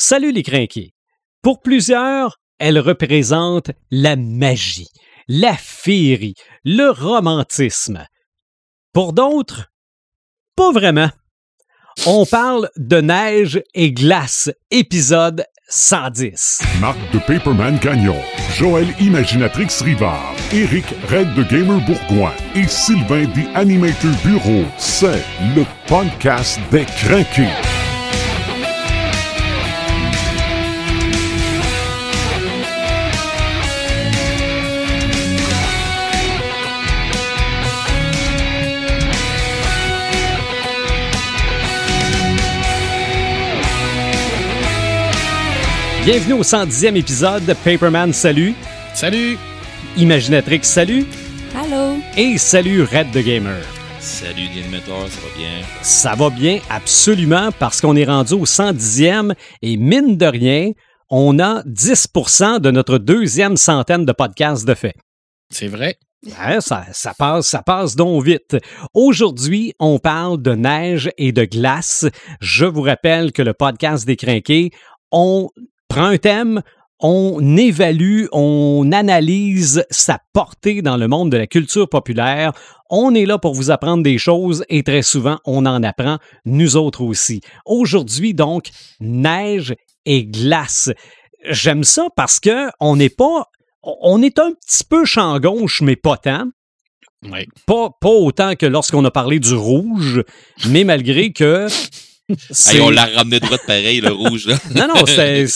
Salut les crinqués. Pour plusieurs, elle représente la magie, la féerie, le romantisme. Pour d'autres, pas vraiment. On parle de neige et glace, épisode 110. Marc de Paperman Gagnon, Joël Imaginatrix Rivard, Eric Red de Gamer Bourgoin et Sylvain The Animator Bureau. C'est le podcast des crinqués. Bienvenue au 110e épisode de Paperman Salut. Salut! Imaginatrix Salut. Allô? Et salut Red the Gamer. Salut l'animateur, ça va bien? Ça va bien, absolument, parce qu'on est rendu au 110e et mine de rien, on a 10% de notre deuxième centaine de podcasts de fait. C'est vrai. Hein, ça, ça passe, ça passe donc vite. Aujourd'hui, on parle de neige et de glace. Je vous rappelle que le podcast des crinqués, on prend un thème, on évalue, on analyse sa portée dans le monde de la culture populaire. On est là pour vous apprendre des choses et très souvent, on en apprend, nous autres aussi. Aujourd'hui, donc, neige et glace. J'aime ça parce que on n'est pas. On est un petit peu champ gauche, mais pas tant. Oui. Pas, pas autant que lorsqu'on a parlé du rouge, mais malgré que. Hey, on l'a ramené droit de pareil, le rouge. Là. Non, non, c'est.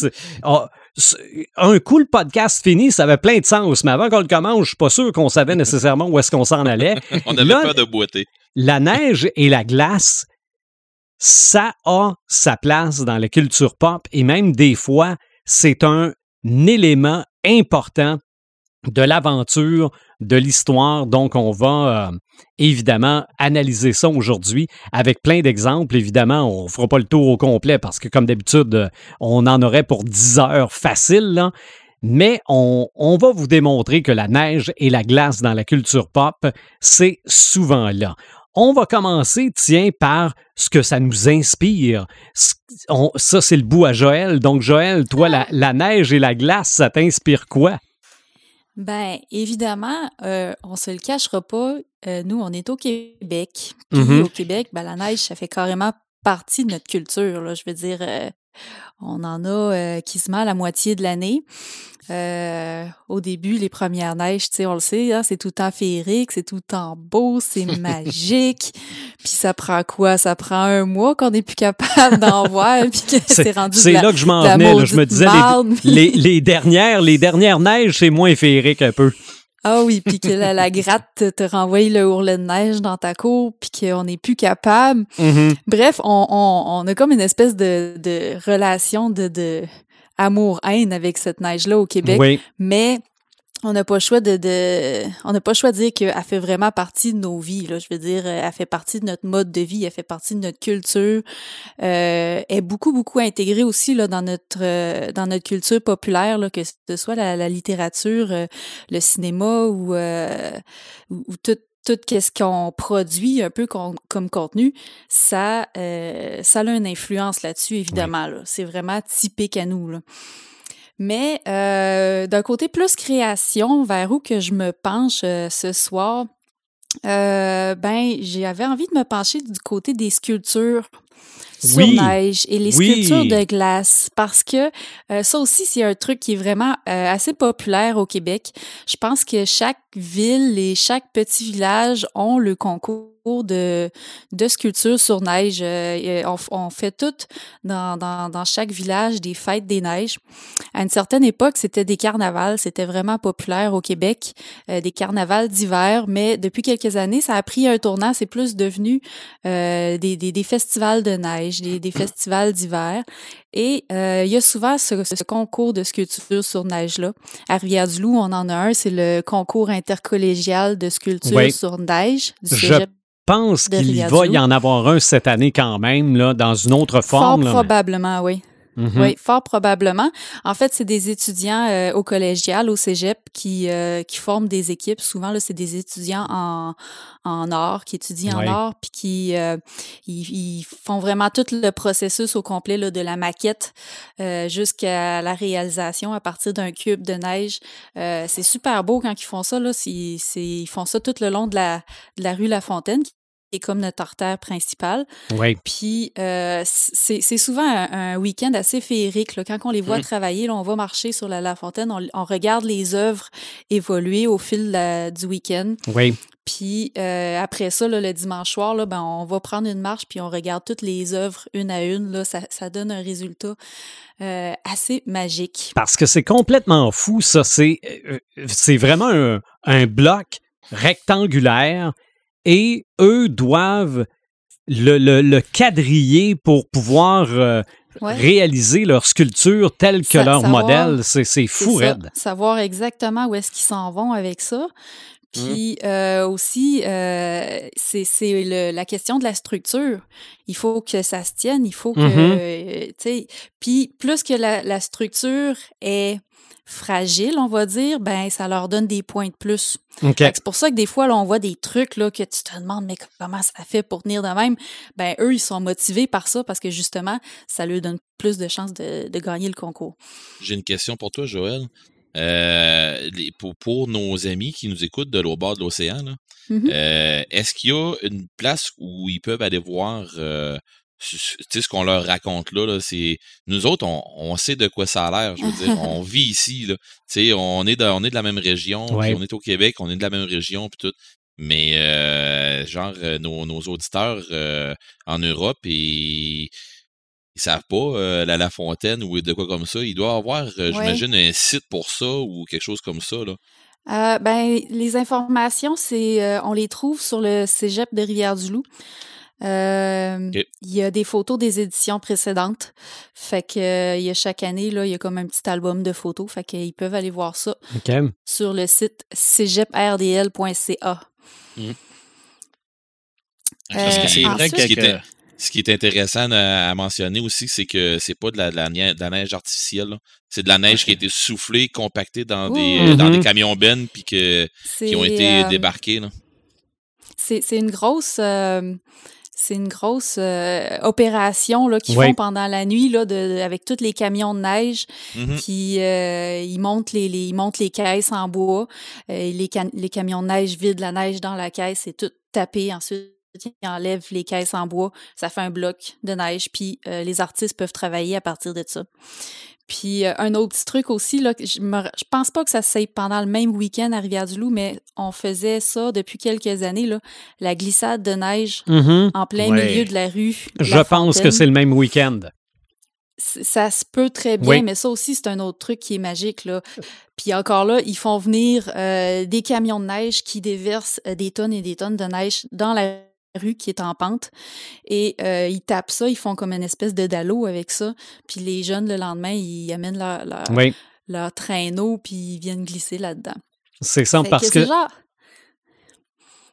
un coup, le podcast fini, ça avait plein de sens, mais avant qu'on le commence, je suis pas sûr qu'on savait nécessairement où est-ce qu'on s'en allait. On avait Là, peur de boiter. La neige et la glace, ça a sa place dans la culture pop et même des fois, c'est un élément important de l'aventure, de l'histoire. Donc, on va euh, évidemment analyser ça aujourd'hui avec plein d'exemples. Évidemment, on ne fera pas le tour au complet parce que, comme d'habitude, euh, on en aurait pour 10 heures facile. là. Mais on, va vous démontrer que la neige et la glace dans la culture pop, c'est souvent là. On va commencer, tiens, par ce que ça nous inspire. Ça, c'est le bout à Joël. Donc, Joël, toi, la neige et la glace, ça t'inspire quoi? Ben, évidemment, euh, on se le cachera pas. euh, nous, on est au Québec. Puis Mhm. au Québec, ben, la neige, ça fait carrément partie de notre culture. Là. Je veux dire, euh, on en a euh, quasiment la moitié de l'année. Euh, au début, les premières neiges, tu sais, on le sait, hein, c'est tout le temps féerique, c'est tout le temps beau, c'est magique. Puis ça prend quoi? Ça prend un mois qu'on n'est plus capable d'en voir, puis que C'est rendu c'est là que je m'en venais. là. Je me disais, les, les- les dernières, les dernières neiges, c'est moins féerique un peu. Ah oui, puis que la, la gratte te, renvoie le ourlet de neige dans ta cour, puis qu'on n'est plus capable. Mhm. Bref, on, on, on a comme une espèce de, de relation de, de amour-haine avec cette neige-là au Québec, Oui. mais on n'a pas le choix de, de on n'a pas le choix de dire qu'elle fait vraiment partie de nos vies. Là. Je veux dire, elle fait partie de notre mode de vie, elle fait partie de notre culture. Euh, elle est beaucoup, beaucoup intégrée aussi là, dans notre euh, dans notre culture populaire, là, que ce soit la, la littérature, euh, le cinéma ou, euh, ou, ou tout tout ce qu'on produit un peu comme contenu, ça, euh, ça a une influence là-dessus, évidemment. là. C'est vraiment typique à nous. Là. Mais euh, d'un côté plus création, vers où que je me penche euh, ce soir, euh, ben j'avais envie de me pencher du côté des sculptures sur Oui. neige et les Oui. sculptures de glace parce que euh, ça aussi c'est un truc qui est vraiment euh, assez populaire au Québec. Je pense que chaque ville et chaque petit village ont le concours de, de sculptures sur neige. Euh, et on, on fait tout dans, dans, dans chaque village des fêtes des neiges. À une certaine époque, c'était des carnavals, c'était vraiment populaire au Québec, euh, des carnavals d'hiver, mais depuis quelques années, ça a pris un tournant, c'est plus devenu euh, des, des, des festivals de neige, des, des festivals d'hiver. Et euh, il y a souvent ce, ce concours de sculpture sur neige-là. À Rivière-du-Loup, on en a un, c'est le concours intercollégial de sculpture Oui. sur neige du Je cégep. Pense qu'il va y en avoir un cette année quand même, là, dans une autre Fort forme. mais- probablement, oui. Mm-hmm. Oui, fort probablement. En fait, c'est des étudiants euh, au collégial, au cégep, qui, euh, qui forment des équipes. Souvent, c'est des étudiants en, en art, qui étudient en art, puis qui euh, ils, font vraiment tout le processus au complet là, de la maquette jusqu'à la réalisation à partir d'un cube de neige. c'est super beau quand ils font ça. Là. ils font ça tout le long de la, de la rue La Fontaine, est comme notre artère principale. Oui. Puis euh, c'est souvent un, week-end assez féerique. Là. Quand on les voit mmh. travailler, là, on va marcher sur la, la fontaine, on, regarde les œuvres évoluer au fil du week-end. Oui. Puis euh, après ça, là, le dimanche soir, là, ben, on va prendre une marche puis on regarde toutes les œuvres une à une. Là, ça, ça donne un résultat euh, assez magique. Parce que c'est complètement fou, ça. C'est vraiment un, un bloc rectangulaire et eux doivent le, le, quadriller pour pouvoir euh, réaliser leur sculpture telle que leur modèle. C'est fou, raide. Savoir exactement où est-ce qu'ils s'en vont avec ça. Puis euh, aussi, euh, c'est la question de la structure. Il faut que ça se tienne, il faut que, mm-hmm. tu sais, puis plus que la, la structure est fragiles, on va dire, ben ça leur donne des points de plus. C'est pour ça que des fois, là, on voit des trucs là, que tu te demandes, mais comment ça fait pour tenir de même? Ben, eux, ils sont motivés par ça parce que justement, ça leur donne plus de chances de, gagner le concours. J'ai une question pour toi, Joël. Euh, pour, nos amis qui nous écoutent de l'autre bord de l'océan, mm-hmm. euh, est-ce qu'il y a une place où ils peuvent aller voir euh, ce qu'on leur raconte là, c'est nous autres, on, sait de quoi ça a l'air. Je veux dire, on vit ici. Là. On est de, on est de la même région, on est au Québec, on est de la même région, puis tout. Mais euh, genre, euh, nos, nos auditeurs euh, en Europe, et, ils savent pas la, la Fontaine ou de quoi comme ça. Il doit avoir, j'imagine, un site pour ça ou quelque chose comme ça. Là. ben, les informations, c'est on les trouve sur le Cégep de Rivière-du-Loup. Euh, il y a des photos des éditions précédentes. Fait que euh, il y a chaque année, là, il y a comme un petit album de photos. Fait qu'ils peuvent aller voir ça sur le site cgeprdl.ca. Mmh. Euh, c'est vrai que ce qui est intéressant à, mentionner aussi, c'est que c'est pas de la, de neige artificielle. C'est de la neige qui a été soufflée, compactée dans, des, dans des mmh camions bennes puis que, qui ont été débarqués. C'est une grosse c'est une grosse euh, opération qu'ils font pendant la nuit là, de, avec tous les camions de neige. Mm-hmm. Puis euh, ils, montent les, ils montent les caisses en bois. Euh, les, les camions de neige vident la neige dans la caisse. C'est tout tapé. Ensuite, ils enlèvent les caisses en bois. Ça fait un bloc de neige. Puis les artistes peuvent travailler à partir de ça. Puis euh, un autre petit truc aussi, là, je, me, je pense pas que ça se pendant le même week-end à Rivière-du-Loup, mais on faisait ça depuis quelques années, là, la glissade de neige mm-hmm. en plein milieu de la rue. je pense que c'est le même week-end. Ça se peut très bien, mais ça aussi, c'est un autre truc qui est magique. Là. Puis encore là, ils font venir euh, des camions de neige qui déversent euh, des tonnes et des tonnes de neige dans la rue qui est en pente. Et euh, ils tapent ça, ils font comme une espèce de dallo avec ça. Puis les jeunes, le lendemain, ils amènent leur, leur, traîneau, puis ils viennent glisser là-dedans. C'est ça, parce que...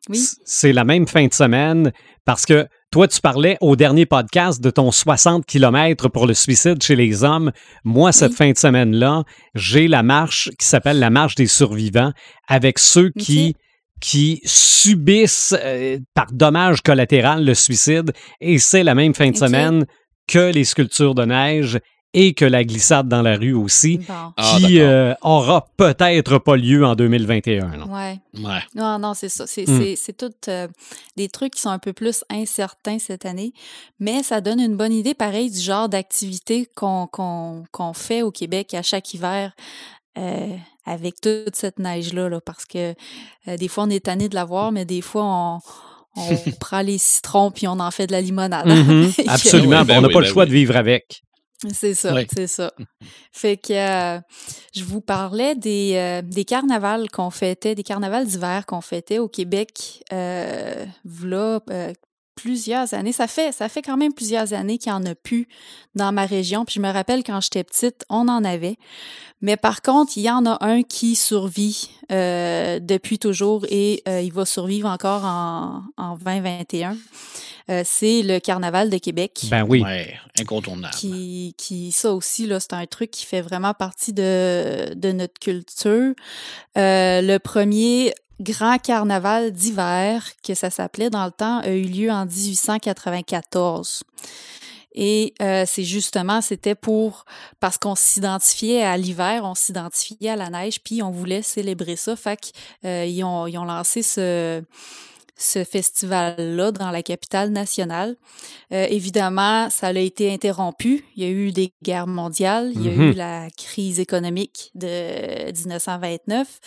Oui? C'est la même fin de semaine, parce que toi, tu parlais au dernier podcast de ton 60 km pour le suicide chez les hommes. Moi, cette fin de semaine-là, j'ai la marche qui s'appelle la marche des survivants avec ceux qui qui subissent euh, par dommage collatéral le suicide et c'est la même fin de semaine que les sculptures de neige et que la glissade dans la rue aussi, ah, qui euh, aura peut-être pas lieu en 2021. Non? Ouais. Non, non, c'est ça. C'est hmm. tout euh, des trucs qui sont un peu plus incertains cette année, mais ça donne une bonne idée, pareil, du genre d'activité qu'on fait au Québec à chaque hiver. Euh, avec toute cette neige-là, là, parce que euh, des fois, on est tanné de la voir, mais des fois, on, prend les citrons puis on en fait de la limonade. Mm-hmm. absolument. Ben on n'a pas le ben choix de vivre avec. C'est ça, c'est ça. Fait que euh, je vous parlais des, des carnavals qu'on fêtait, des carnavals d'hiver qu'on fêtait au Québec, plusieurs années. Ça fait, ça fait quand même plusieurs années qu'il n'y en a plus dans ma région. Puis je me rappelle quand j'étais petite, on en avait. Mais par contre, il y en a un qui survit euh, depuis toujours et euh, il va survivre encore en, en 2021. Euh, c'est le Carnaval de Québec. Ben oui. Ouais, incontournable. Qui, qui, ça aussi, là, c'est un truc qui fait vraiment partie de, de notre culture. Euh, le premier grand carnaval d'hiver, que ça s'appelait dans le temps, a eu lieu en 1894. Et euh, c'est justement, c'était pour, parce qu'on s'identifiait à l'hiver, on s'identifiait à la neige, puis on voulait célébrer ça. Fait qu'ils euh, ils ont, ils ont lancé ce, ce festival-là dans la capitale nationale. Euh, évidemment, ça a été interrompu. Il y a eu des guerres mondiales, il y a Mhm. eu la crise économique de 1929.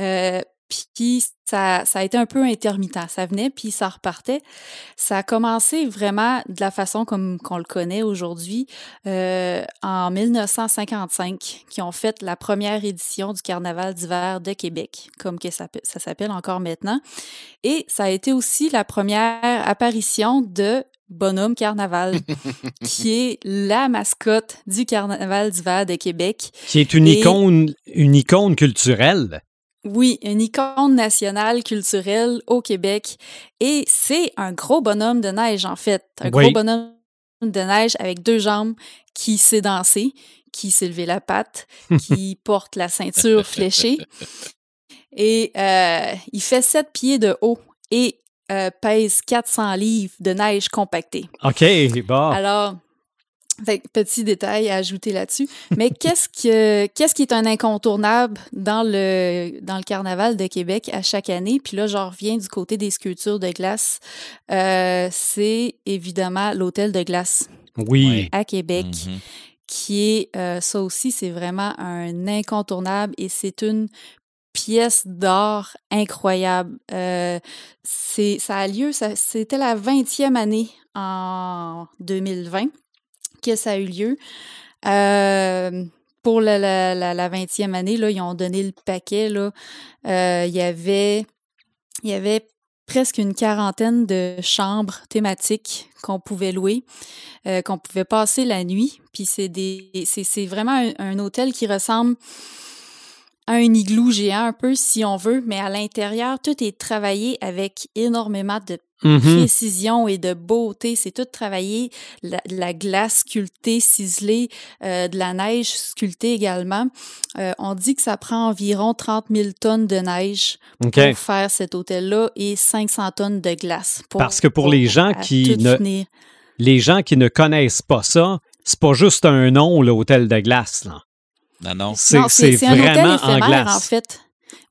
Euh, puis ça, ça a été un peu intermittent. Ça venait, puis ça repartait. Ça a commencé vraiment de la façon comme qu'on le connaît aujourd'hui euh, en 1955, qui ont fait la première édition du Carnaval d'hiver de Québec, comme que ça, ça s'appelle encore maintenant. Et ça a été aussi la première apparition de Bonhomme Carnaval, qui est la mascotte du Carnaval d'hiver de Québec. Qui est une Et- icône, une icône culturelle. Oui, une icône nationale culturelle au Québec. Et c'est un gros bonhomme de neige, en fait. Un Oui. gros bonhomme de neige avec deux jambes qui sait danser, qui sait lever la patte, qui porte la ceinture fléchée. Et euh, il fait 7 pieds de haut et euh, pèse 400 livres de neige compactée. OK, bon. Alors, fait que petit détail à ajouter là-dessus. Mais qu'est-ce que qu'est-ce qui est un incontournable dans le dans le carnaval de Québec à chaque année? Puis là, j'en reviens du côté des sculptures de glace. Euh, c'est évidemment l'hôtel de glace oui. À Québec, Mhm. qui est euh, ça aussi, c'est vraiment un incontournable et c'est une pièce d'art incroyable. Euh, c'est ça a lieu, c'était la 20e année en 2020 que ça a eu lieu. Euh, pour la, la, la, la 20e année, là, ils ont donné le paquet. Là. Euh, il, y avait, il y avait presque une quarantaine de chambres thématiques qu'on pouvait louer, euh, qu'on pouvait passer la nuit. Puis c'est des c'est, vraiment un, hôtel qui ressemble un igloo géant un peu, si on veut, mais à l'intérieur, tout est travaillé avec énormément de Mhm. précision et de beauté. C'est tout travaillé, la, la glace sculptée, ciselée, euh, de la neige sculptée également. Euh, on dit que ça prend environ 30 000 tonnes de neige pour faire cet hôtel-là et 500 tonnes de glace. pour- Parce que pour les gens qui ne- finir. Les gens qui ne connaissent pas ça, c'est pas juste un nom, l'hôtel de glace. Là. Non, non. C'est, vraiment en éphémère, glace. en fait.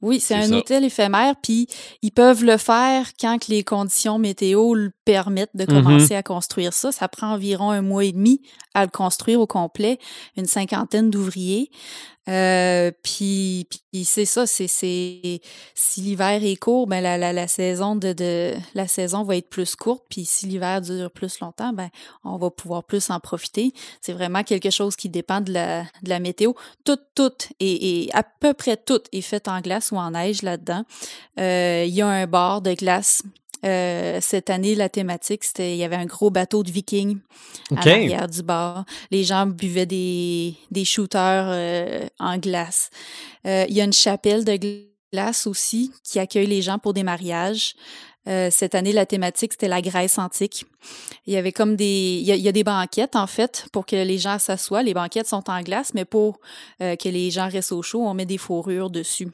Oui, c'est un ça. hôtel éphémère, puis ils peuvent le faire quand que les conditions météo le permettent de Mhm. commencer à construire ça. Ça prend environ un mois et demi à le construire au complet, une cinquantaine d'ouvriers. Euh, puis, c'est ça, c'est, si l'hiver est court, ben la, la, la saison de, de la saison va être plus courte, puis si l'hiver dure plus longtemps, ben on va pouvoir plus en profiter. C'est vraiment quelque chose qui dépend de la, de la météo. Tout, tout et, à peu près tout est fait en glace ou en neige là-dedans. Euh, Il y a un bar de glace. Euh, cette année, la thématique, c'était il y avait un gros bateau de vikings à l'arrière du bar. Les gens buvaient des, des shooters euh, en glace. Euh, il y a une chapelle de glace aussi qui accueille les gens pour des mariages. Euh, cette année, la thématique, c'était la Grèce antique. Il y avait comme des... Il y, a, il y a des banquettes, en fait, pour que les gens s'assoient. Les banquettes sont en glace, mais pour euh, que les gens restent au chaud, on met des fourrures dessus.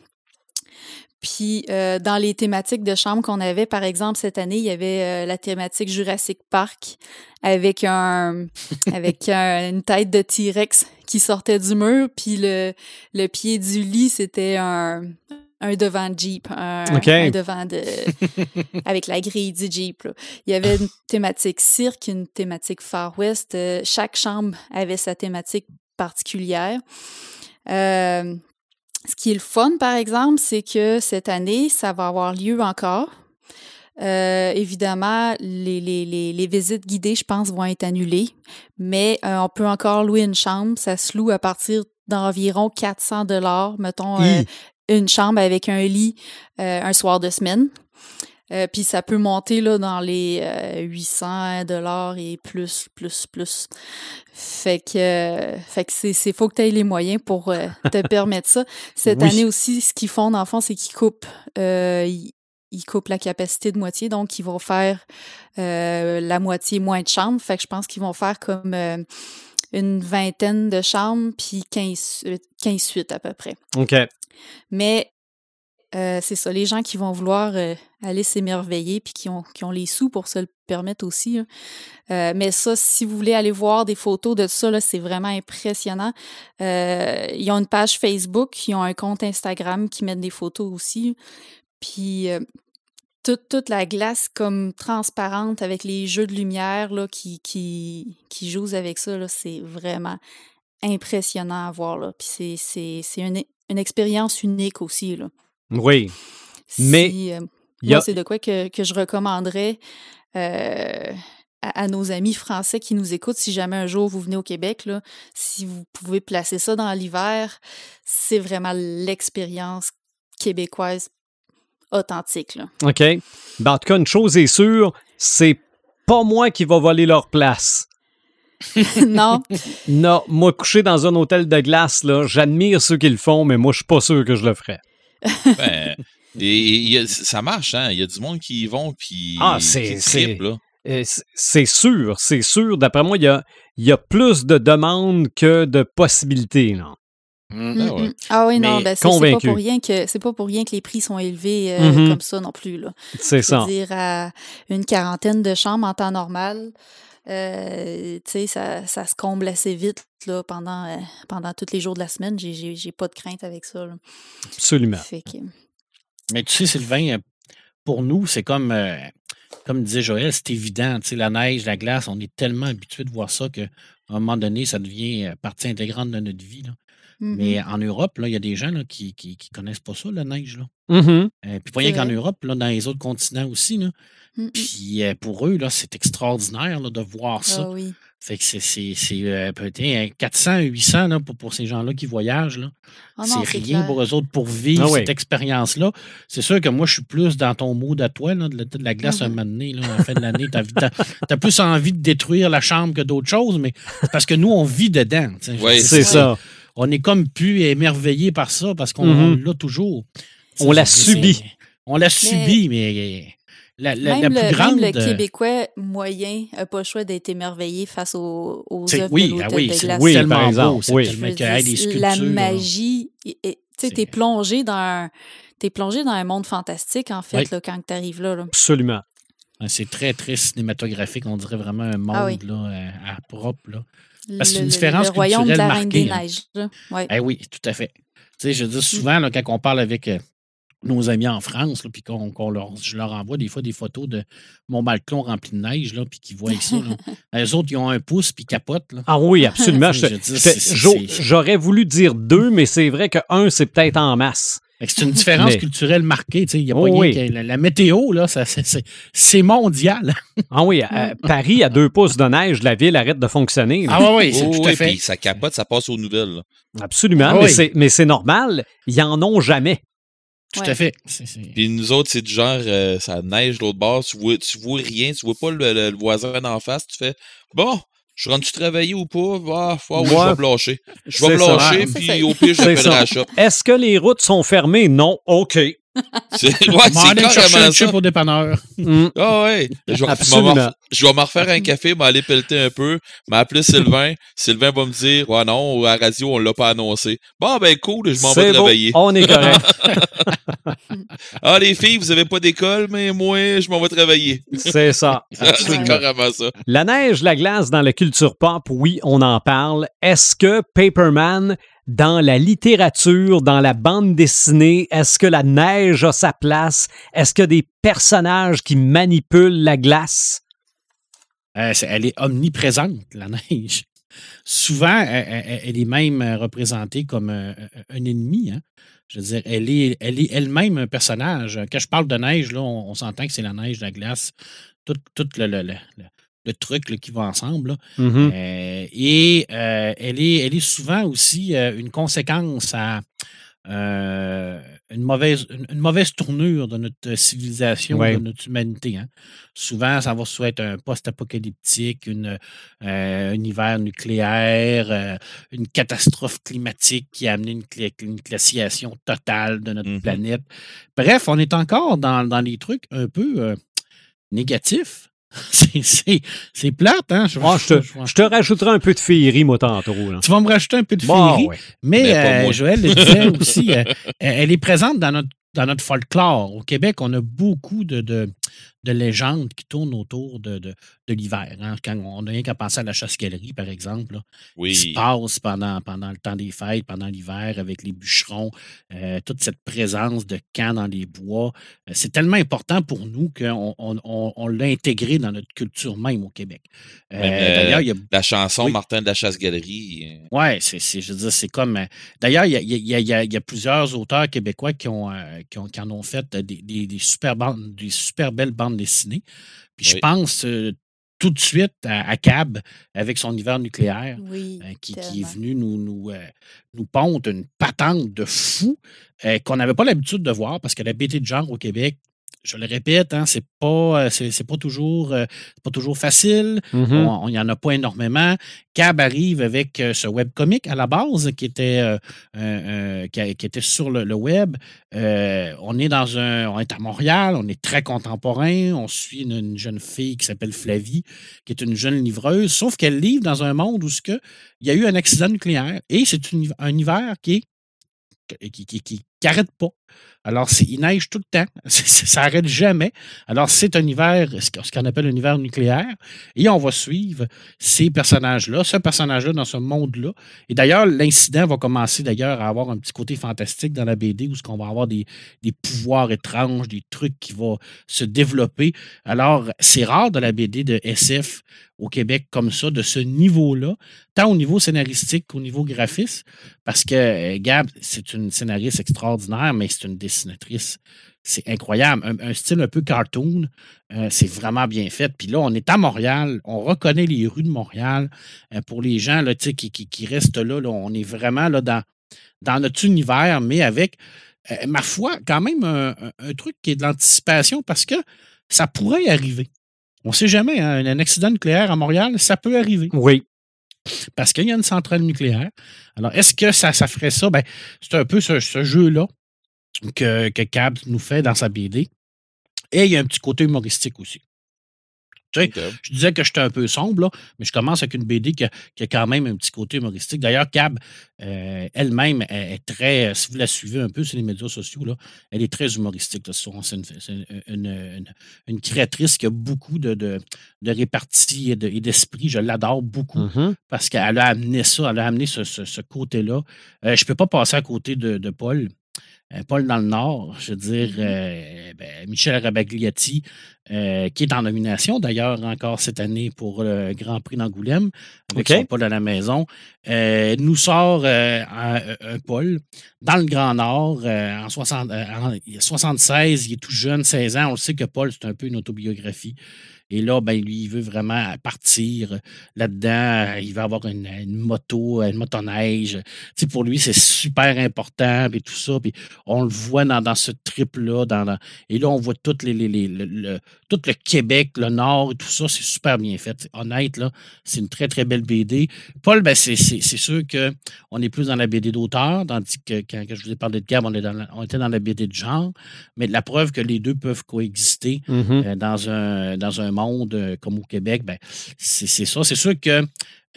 Puis euh, dans les thématiques de chambre qu'on avait, par exemple, cette année, il y avait euh, la thématique Jurassic Park avec un avec un- une tête de T-Rex qui sortait du mur, puis le, le pied du lit, c'était un un devant de Jeep, un, un devant de avec la grille du Jeep. là. Il y avait une thématique cirque, une thématique Far West. euh, chaque chambre avait sa thématique particulière. Euh, ce qui est le fun, par exemple, c'est que cette année, ça va avoir lieu encore. Euh, évidemment, les, les, les, les visites guidées, je pense, vont être annulées, mais euh, on peut encore louer une chambre. Ça se loue à partir d'environ 400 dollars, mettons, euh, une chambre avec un lit un soir de semaine. Euh, puis ça peut monter là, dans les 800 dollars et plus, plus, plus. Fait que, fait que c'est, c'est faut que tu aies les moyens pour te permettre ça. Cette année aussi, ce qu'ils font dans le fond, c'est qu'ils coupent, ils, ils, coupent la capacité de moitié, donc ils vont faire la moitié moins de chambres. Fait que je pense qu'ils vont faire comme une vingtaine de chambres, puis 15, 15 suites à peu près. OK. Mais euh, c'est ça, les gens qui vont vouloir euh, aller s'émerveiller, puis qui ont, qui ont les sous pour se le permettre aussi. Hein. Euh, mais ça, si vous voulez aller voir des photos de ça, c'est vraiment impressionnant. ils ont une page Facebook, ils ont un compte Instagram qui mettent des photos aussi. Puis toute, toute la glace comme transparente avec les jeux de lumière là, qui, qui, qui jouent avec ça, c'est vraiment impressionnant à voir. Là. Puis c'est, une, une expérience unique aussi. Là. Oui. Mais. C'est de quoi que, que je recommanderais euh, à, nos amis français qui nous écoutent. Si jamais un jour vous venez au Québec, là, si vous pouvez placer ça dans l'hiver, c'est vraiment l'expérience québécoise authentique. Là. OK. Ben, en tout cas, une chose est sûre, c'est pas moi qui va voler leur place. non. non, moi, coucher dans un hôtel de glace, là, j'admire ceux qui le font, mais moi, je suis pas sûr que je le ferais. ben, et, ça marche, hein? Il y a du monde qui y vont, puis ah, c'est, euh, c'est sûr, c'est sûr. D'après moi, il y a, y a plus de demandes que de possibilités. Là. Mmh. Ben mmh, mmh. Ah oui, non, ben c'est pas pour rien que c'est pas pour rien que les prix sont élevés euh, comme ça non plus. C'est ça. dire à une quarantaine de chambres en temps normal. Euh, ça, ça se comble assez vite là, pendant, euh, pendant tous les jours de la semaine. J'ai pas de crainte avec ça. Absolument. Mais tu sais, Sylvain, pour nous, c'est comme, comme disait Joël, c'est évident. La neige, la glace, on est tellement habitué de voir ça qu'à un moment donné, ça devient partie intégrante de notre vie. Là. Mais mm-hmm. en Europe, là, il y a des gens là, qui ne connaissent pas ça, la neige. Là. Mm-hmm. Euh, puis pas rien qu'en Europe, là, dans les autres continents aussi. Là. Puis euh, pour eux, là, c'est extraordinaire là, de voir ça. Ah oui. Fait que c'est euh, peut-être 400, 800 là, pour, pour ces gens-là qui voyagent. Là. Ah c'est rien pour eux autres pour vivre ah cette expérience-là. C'est sûr que moi, je suis plus dans ton mood à toi, là, de, la, glace un mm-hmm. moment donné, là, à la fin de l'année. Tu as, plus envie de détruire la chambre que d'autres choses, mais parce que nous, on vit dedans. Oui, c'est ça on est comme plus émerveillé par ça parce qu'on mm-hmm. l'a toujours. on l'a subi. On l'a subi, mais la, la, plus grande. Même le Québécois moyen n'a pas le choix d'être émerveillé face aux, aux œuvres oui, de ah oui, de glace. Oui, tellement beau. Oui. Dire, la magie, tu es plongé dans un... Es plongé dans un monde fantastique, en fait, là, quand tu arrives là, Absolument. C'est très, très cinématographique. On dirait vraiment un ah monde là, à, propre. Là. Parce que c'est une différence le, royaume de la Reine des Neiges. Ouais. Eh oui, tout à fait. Tu sais, je dis souvent, là, quand on parle avec euh, nos amis en France, puis qu'on leur, je leur envoie des fois des photos de mon balcon rempli de neige, là, puis qu'ils voient ça. Les autres, ils ont un pouce, puis capotent. Là. Ah oui, absolument. J'aurais voulu dire deux, mais c'est vrai que un, c'est peut-être en masse. C'est une différence culturelle marquée. Il y a pas oh la, météo, là, c'est mondial. ah oui, Paris, à deux pouces de neige, la ville arrête de fonctionner. Ah oui, oui, tout à fait. Puis ça capote, ça passe aux nouvelles. Absolument, ah mais c'est normal. Ils n'en ont jamais. Tout à fait. Puis nous autres, c'est du genre, euh, ça neige de l'autre bord, tu vois, tu vois rien, tu vois pas le, voisin d'en face, tu fais, bon, je rentre-tu travailler ou pas? Ah, oui, je vais blancher. Je vais blancher, puis au pire, je vais la shop. Est-ce que les routes sont fermées? Non. OK. C'est ouais, carrément ça. pour dépanneur. Mm. Ah ouais. Je vais, je vais me refaire un café, m'aller pelleter un peu, m'appeler Sylvain. Sylvain va me dire Ouais, non, à la radio, on l'a pas annoncé. Bon, ben cool, je m'en vais travailler. On est correct. ah, les filles, vous avez pas d'école, mais moi, je m'en vais travailler. C'est ça. C'est carrément ça. La neige, la glace dans la culture pop, oui, on en parle. Est-ce que Paperman dans la littérature, dans la bande dessinée, est-ce que la neige a sa place? Est-ce qu'il y a des personnages qui manipulent la glace? Euh, elle est omniprésente, la neige. Souvent, elle, est même représentée comme un, ennemi. Hein. Je veux dire, elle est elle-même un personnage. Quand je parle de neige, là, on, s'entend que c'est la neige, la glace, tout, le, le truc qui va ensemble. Mm-hmm. Euh, et euh, elle, est, elle est souvent aussi euh, une conséquence à une, mauvaise, une, mauvaise tournure de notre civilisation, de notre humanité. Hein. Souvent, ça va soit être un post-apocalyptique, un hiver nucléaire, une catastrophe climatique qui a amené une, glaciation totale de notre mmh planète. Bref, on est encore dans, dans les trucs un peu négatifs c'est plate, hein? Je, je, te, rajouterai un peu de féerie, moi, tantôt. Tu vas me rajouter un peu de féerie. Mais, euh, Joël le disait aussi, euh, elle est présente dans notre, dans notre folklore. Au Québec, on a beaucoup de, de, de légendes qui tournent autour de, de, l'hiver. Hein. Quand on n'a rien qu'à penser à la chasse-galerie, par exemple, oui. qui se passe pendant, pendant le temps des fêtes, pendant l'hiver, avec les bûcherons, euh, toute cette présence de camps dans les bois. Euh, c'est tellement important pour nous qu'on on, l'a intégré dans notre culture même au Québec. Euh, d'ailleurs, il y a... La chanson Martin de la chasse-galerie. Oui, c'est, je veux dire, c'est comme. D'ailleurs, il y a, plusieurs auteurs québécois qui, ont, qui, ont, qui en ont fait des, des, super, bandes, des super belles bandes dessinées. Puis je pense euh, tout de suite à, Cab avec son hiver nucléaire euh, qui, est venu nous, nous, euh, nous pondre une patente de fou qu'on n'avait pas l'habitude de voir parce que la BT de genre au Québec, je le répète, hein, c'est pas, euh, c'est, pas toujours, euh, pas toujours facile. Mm-hmm. On n'y en a pas énormément. Cab arrive avec euh, ce webcomic à la base qui était, qui, était sur le, web. on est dans un, on est à Montréal, on est très contemporain. On suit une, jeune fille qui s'appelle Flavie, qui est une jeune livreuse, sauf qu'elle livre dans un monde où ce que, il y a eu un accident nucléaire et c'est un hiver qui est qui, qui, qui, n'arrête pas. Alors, il neige tout le temps. Ça n'arrête jamais. Alors, c'est un hiver, ce qu'on appelle un hiver nucléaire. Et on va suivre ces personnages-là, ce personnage-là dans ce monde-là. Et d'ailleurs, l'incident va commencer d'ailleurs à avoir un petit côté fantastique dans la BD où ce qu'on va avoir des, des, pouvoirs étranges, des trucs qui vont se développer. Alors, c'est rare de la BD de SF au Québec comme ça, de ce niveau-là, tant au niveau scénaristique qu'au niveau graphiste, parce que euh, Gab, c'est une scénariste extraordinaire, mais c'est une dessinatrice. C'est incroyable. Un, style un peu cartoon. Euh, c'est vraiment bien fait. Puis là, on est à Montréal. On reconnaît les rues de Montréal. Euh, pour les gens là, qui, qui, restent là, on est vraiment dans, dans notre univers, mais avec, ma foi, quand même un, truc qui est de l'anticipation parce que ça pourrait arriver. On ne sait jamais, hein, un accident nucléaire à Montréal, ça peut arriver. Oui. Parce qu'il y a une centrale nucléaire. Alors, est-ce que ça, ferait ça? Ben, c'est un peu ce, jeu-là que, que Cab nous fait dans sa BD. Et il y a un petit côté humoristique aussi. Je disais que j'étais un peu sombre, mais je commence avec une BD qui a, quand même un petit côté humoristique. D'ailleurs, Cab, euh, elle-même, est, très, si vous la suivez un peu sur les médias sociaux, là, elle est très humoristique. C'est une, créatrice qui a beaucoup de, de, de répartie et d'esprit. je l'adore beaucoup mm-hmm. parce qu'elle a amené ça, elle a amené ce, côté-là. Euh, je ne peux pas passer à côté de Paul. Euh, Paul dans le Nord, je veux dire, mm-hmm. euh, ben, Michel Rabagliati, euh, qui est en nomination d'ailleurs encore cette année pour le Grand Prix d'Angoulême, avec son Paul à la maison, nous sort un, Paul dans le Grand Nord en, 60, en 76, il est tout jeune, 16 ans. On le sait que Paul, c'est un peu une autobiographie. Et là, ben, lui, il veut vraiment partir là-dedans. Il veut avoir une, moto, une motoneige. Tu pour lui, c'est super important, et tout ça. Puis on le voit dans, ce trip-là. Dans, et là, on voit tout, les, le, tout le Québec, le Nord et tout ça. C'est super bien fait. Honnête, là, c'est une très, très belle BD. Paul, ben, c'est sûr qu'on est plus dans la BD d'auteur, tandis que quand, je vous ai parlé de Gab, on, est dans on était dans la BD de genre. Mais la preuve que les deux peuvent coexister mm-hmm. euh, dans, un, dans un monde monde euh, comme au Québec, ben, c'est ça. C'est sûr que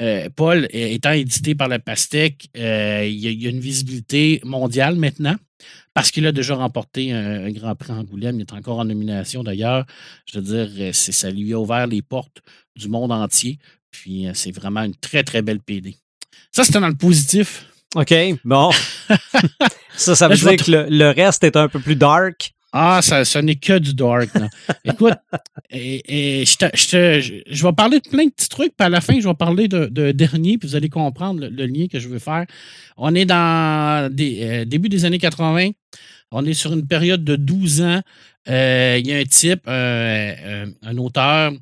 euh, Paul, étant édité par la Pastèque, euh, il, y a, une visibilité mondiale maintenant parce qu'il a déjà remporté un, Grand Prix Angoulême. Il est encore en nomination d'ailleurs. Je veux dire, ça lui a ouvert les portes du monde entier. Puis c'est vraiment une très, très belle PD. Ça, c'était dans le positif. OK, bon. ça, ça veut dire que le, reste est un peu plus dark. Ah, ça, ça n'est que du dark. Écoute, et, je, vais parler de plein de petits trucs, puis à la fin, je vais parler de, dernier, puis vous allez comprendre le, lien que je veux faire. On est dans des, euh, début des années 80. On est sur une période de 12 ans. Euh, il y a un type, euh, un auteur,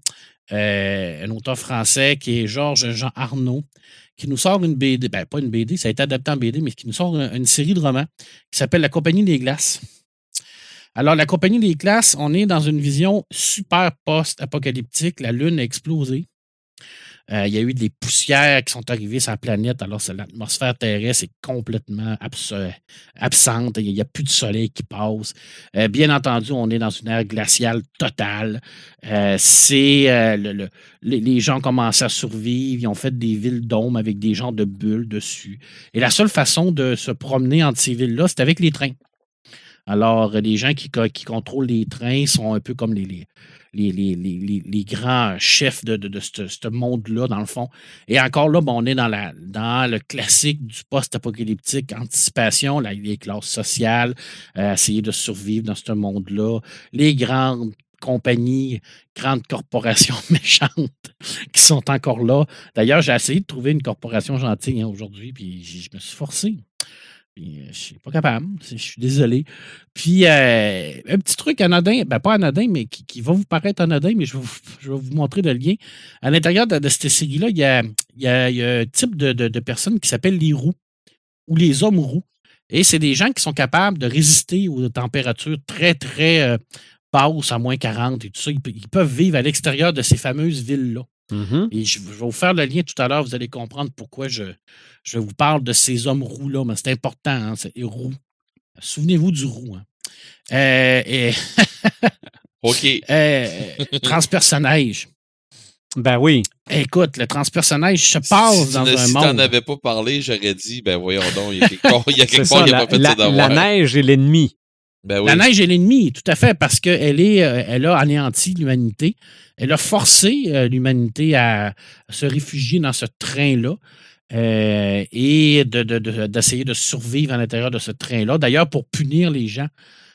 un auteur français qui est Georges Jean Arnaud, qui nous sort une BD, ben pas une BD, ça a été adapté en BD, mais qui nous sort une, série de romans qui s'appelle La Compagnie des Glaces. Alors, La Compagnie des Glaces, on est dans une vision super post-apocalyptique. La Lune a explosé. Euh, il y a eu des poussières qui sont arrivées sur la planète, alors l'atmosphère terrestre est complètement absente. Il n'y a plus de soleil qui passe. Euh, bien entendu, on est dans une ère glaciale totale. Euh, c'est les, gens commencent à survivre. Ils ont fait des villes d'hommes avec des gens de bulles dessus. Et la seule façon de se promener entre ces villes-là, c'est avec les trains. Alors, les gens qui, contrôlent les trains sont un peu comme les, les, grands chefs de, ce, monde-là, dans le fond. Et encore là, on est dans le classique du post-apocalyptique, anticipation, les classes sociales, euh, essayer de survivre dans ce monde-là, les grandes compagnies, grandes corporations méchantes qui sont encore là. D'ailleurs, j'ai essayé de trouver une corporation gentille hein, aujourd'hui, puis je me suis forcé. Puis, euh, je suis pas capable. Je suis désolé. Puis, euh, un petit truc anodin, ben pas anodin, mais qui, va vous paraître anodin, mais je vais vous, montrer le lien. À l'intérieur de, cette série-là, il y a, un type de, personnes qui s'appellent les roux ou les hommes roux. Et c'est des gens qui sont capables de résister aux températures très, très euh, basses, à moins 40 et tout ça. ils peuvent vivre à l'extérieur de ces fameuses villes-là. Mm-hmm. Et je, vais vous faire le lien tout à l'heure, vous allez comprendre pourquoi je, je vous parle de ces hommes roux-là, mais c'est important, hein, c'est roux. Souvenez-vous du roux. Hein. Euh, OK. Euh, transpersonnage. Ben oui. Écoute, le transpersonnage se passe dans un si monde. Si t'en avais pas parlé, j'aurais dit, ben voyons donc, il y a quelque part, il y a quelque part pas fait la, la neige est l'ennemi. Ben la neige est l'ennemi, tout à fait, parce qu'elle euh, elle a anéanti l'humanité. Elle a forcé euh, l'humanité à, se réfugier dans ce train-là. Euh, et d'essayer de, survivre à l'intérieur de ce train-là. D'ailleurs, pour punir les gens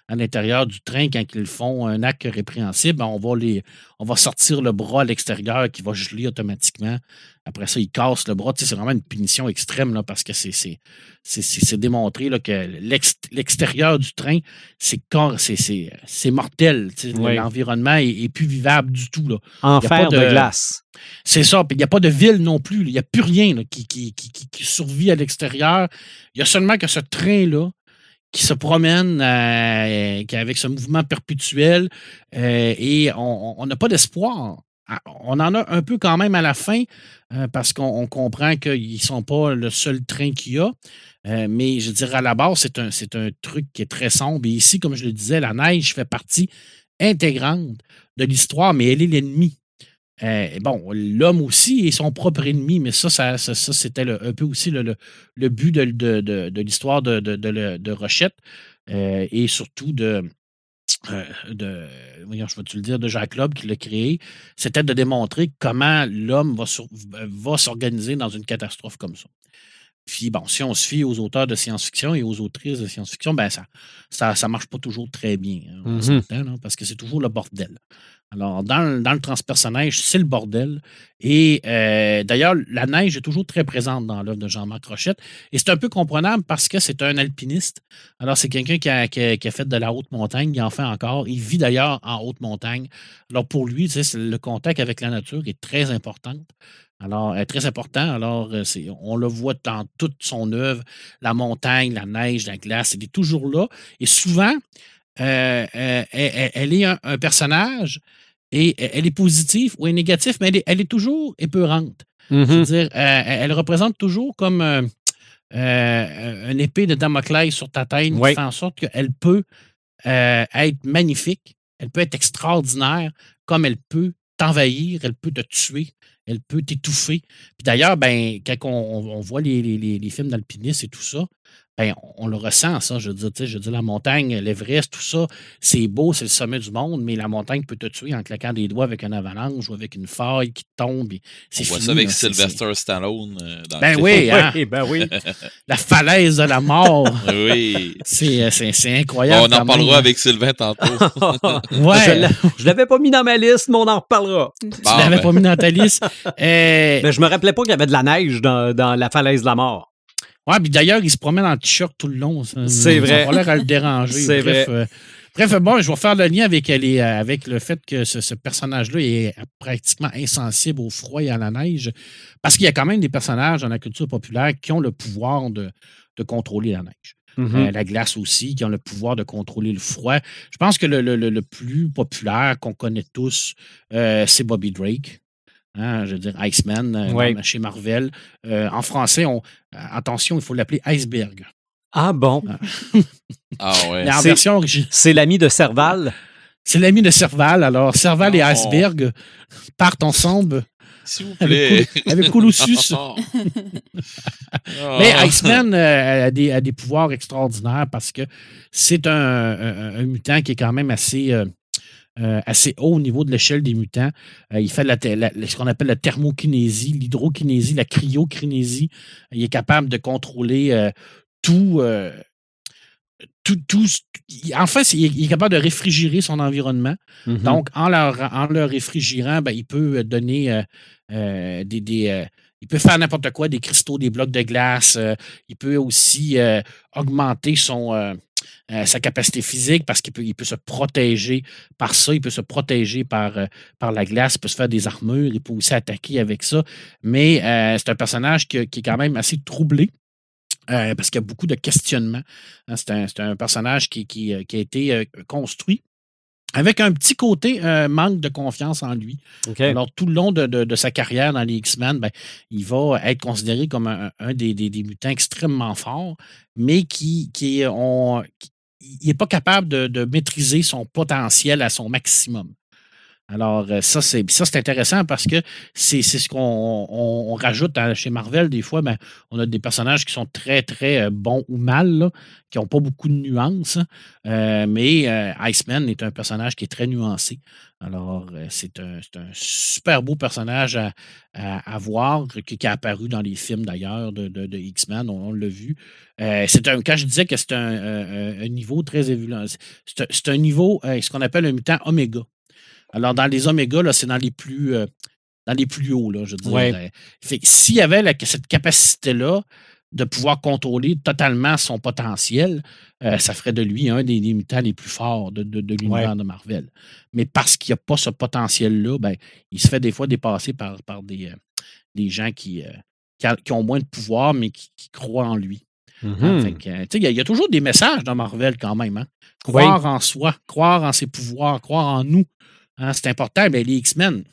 à l'intérieur du train quand ils font un acte répréhensible, ben, on va, les, on va sortir le bras à l'extérieur qui va geler automatiquement. Après ça, ils cassent le bras. c'est vraiment une punition extrême là, parce que c'est démontré là, que l'extérieur du train, c'est mortel. L'environnement est, plus vivable du tout. Là. Enfer de, de, glace. C'est ça. il n'y a pas de ville non plus. Il n'y a plus rien qui, qui, qui, survit à l'extérieur. Il y a seulement que ce train-là qui se promène euh, avec ce mouvement perpétuel euh, et on n'a pas d'espoir. Ah, on en a un peu quand même à la fin euh, parce qu'on comprend qu'ils ne sont pas le seul train qu'il y a. mais je dirais à la base, c'est un, un truc qui est très sombre. Et ici, comme je le disais, la neige fait partie intégrante de l'histoire, mais elle est l'ennemi. Euh, bon, l'homme aussi est son propre ennemi, mais ça, ça, c'était un peu aussi le, but de, l'histoire de, Rochette euh, et surtout de, euh, je vais le dire, de Jacques Loeb qui l'a créé, c'était de démontrer comment l'homme va, va s'organiser dans une catastrophe comme ça. Puis bon, si on se fie aux auteurs de science-fiction et aux autrices de science-fiction, ben ça, ça, ça marche pas toujours très bien, hein, mm-hmm. parce que c'est toujours le bordel. Alors, dans, le transpersonnage, c'est le bordel. Et euh, d'ailleurs, la neige est toujours très présente dans l'œuvre de Jean-Marc Rochette. Et c'est un peu comprenable parce que c'est un alpiniste. Alors, c'est quelqu'un qui a, fait de la haute montagne, il en fait encore. Il vit d'ailleurs en haute montagne. Alors, pour lui, le contact avec la nature est très important. Alors, très important. Alors, euh, on le voit dans toute son œuvre, la montagne, la neige, la glace, il est toujours là. Et souvent, euh, euh, elle, est un, personnage et elle est positive ou elle est négative, mais elle est, toujours épeurante. Mm-hmm. C'est-à-dire, euh, elle représente toujours comme une épée de Damoclès sur ta tête qui fait en sorte qu'elle peut être magnifique, elle peut être extraordinaire, comme elle peut t'envahir, elle peut te tuer, elle peut t'étouffer. Puis d'ailleurs, ben, quand on, voit les, les films d'alpinistes et tout ça, ben, on, le ressent, ça. Je veux dire, je veux la montagne, l'Everest, tout ça, c'est beau, c'est le sommet du monde, mais la montagne peut te tuer en claquant des doigts avec une avalanche ou avec une faille qui tombe. On voit ça avec Sylvester Stallone. Euh, dans ben, oui, hein? ben oui, la falaise de la mort. oui. C'est incroyable. on en parlera avec Sylvain tantôt. ouais. Je l'avais pas mis dans ma liste, mais on en reparlera. Tu l'avais ben. pas mis dans ta liste? Euh... Ben, je me rappelais pas qu'il y avait de la neige dans, dans la falaise de la mort. Ouais, puis d'ailleurs, il se promène en t-shirt tout le long. C'est vrai. Ça a l'air à le déranger. C'est vrai. Euh, Bref, bon, je vais faire le lien avec, les, avec le fait que ce, personnage-là est pratiquement insensible au froid et à la neige. Parce qu'il y a quand même des personnages dans la culture populaire qui ont le pouvoir de, de contrôler la neige. Mhm. Euh, la glace aussi, qui ont le pouvoir de contrôler le froid. Je pense que le, le- le- le plus populaire qu'on connaît tous, euh, c'est Bobby Drake. Hein, je veux dire, Iceman euh, Ouais. dans- chez Marvel. Euh, en français, on, attention, il faut l'appeler Iceberg. Ah bon, Ah ouais. Mais en C'est- version originale, c'est l'ami de Serval. c'est l'ami de Serval. Alors, Serval et Oh. Iceberg partent ensemble S'il vous avec, plaît. Col- avec Colossus. Ah. Mais Iceman euh, a, des, a des pouvoirs extraordinaires parce que c'est un, un- un mutant qui est quand même assez, euh, assez haut au niveau de l'échelle des mutants. Euh, il fait la, te- la- ce qu'on appelle la thermokinésie, l'hydrokinésie, la cryokinésie. Il est capable de contrôler euh, tout. tout, tout- en fait, il est, capable de réfrigérer son environnement. Mhm. Donc, en leur, en le réfrigérant, ben, il peut donner des. des, il peut faire n'importe quoi, des cristaux, des blocs de glace. il peut aussi augmenter son, euh, sa capacité physique parce qu'il peut, il peut se protéger par ça. Il peut se protéger par, euh, par la glace. Il peut se faire des armures. Il peut aussi attaquer avec ça. Mais euh, c'est un personnage qui, qui est quand même assez troublé. parce qu'il y a beaucoup de questionnements. Hein, C'est un, c'est un personnage qui, qui, qui a été construit avec un petit côté euh, manque de confiance en lui. Alors, tout le long de, de- de sa carrière dans les X-Men, ben, il va être considéré comme un, un des, des- des mutants extrêmement forts, mais qui, qui ont- qui- il n'est pas capable de, maîtriser son potentiel à son maximum. Alors, euh, ça, c'est intéressant parce que c'est ce qu'on on- on rajoute chez Marvel. Des fois, ben, on a des personnages qui sont très, très euh, bons ou mal, qui n'ont pas beaucoup de nuances. Euh, mais Iceman est un personnage qui est très nuancé. Alors, c'est un, un super beau personnage à, à- voir, qui, qui a apparu dans les films d'ailleurs de, X-Men, on, l'a vu. C'est un, quand je disais que c'est un, niveau très évolué, c'est un, niveau, ce qu'on appelle un mutant oméga. Alors, dans les oméga, là, c'est dans les plus. euh, dans les plus hauts, là, je veux dire. Ouais. Euh, Fait s'il y avait la- cette capacité-là de pouvoir contrôler totalement son potentiel, euh, ça ferait de lui un des, des mutants les plus forts de, de, de l'univers de Marvel. Mais parce qu'il n'y a pas ce potentiel-là, ben, il se fait des fois dépasser par, par des, euh, des gens qui, qui, a- qui ont moins de pouvoir, mais qui, qui croient en lui. Hein, Il y, a- il y a toujours des messages dans Marvel quand même. hein. Croire en soi, croire en ses pouvoirs, croire en nous. Hein, c'est important. Mais les X-Men,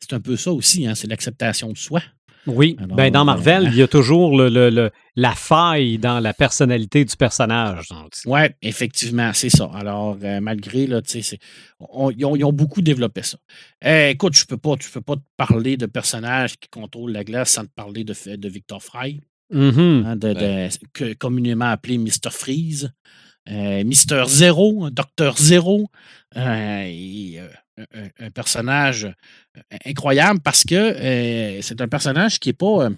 c'est un peu ça aussi. hein, c'est l'acceptation de soi. Oui, Alors, ben dans Marvel, euh, il y a toujours le, le- le- la faille dans la personnalité du personnage. Oui, effectivement, c'est ça. Alors, euh, malgré, là, on- ils, ont, ils ont beaucoup développé ça. Eh, écoute, je peux pas, peux pas te parler de personnages qui contrôlent la glace sans te parler de, de Victor Fry, Mhm. hein, de, de- que- communément appelé Mr. Freeze, euh, Mr. Zero, Docteur Zero, euh, et, euh, un, personnage incroyable parce que c'est un personnage qui est pas.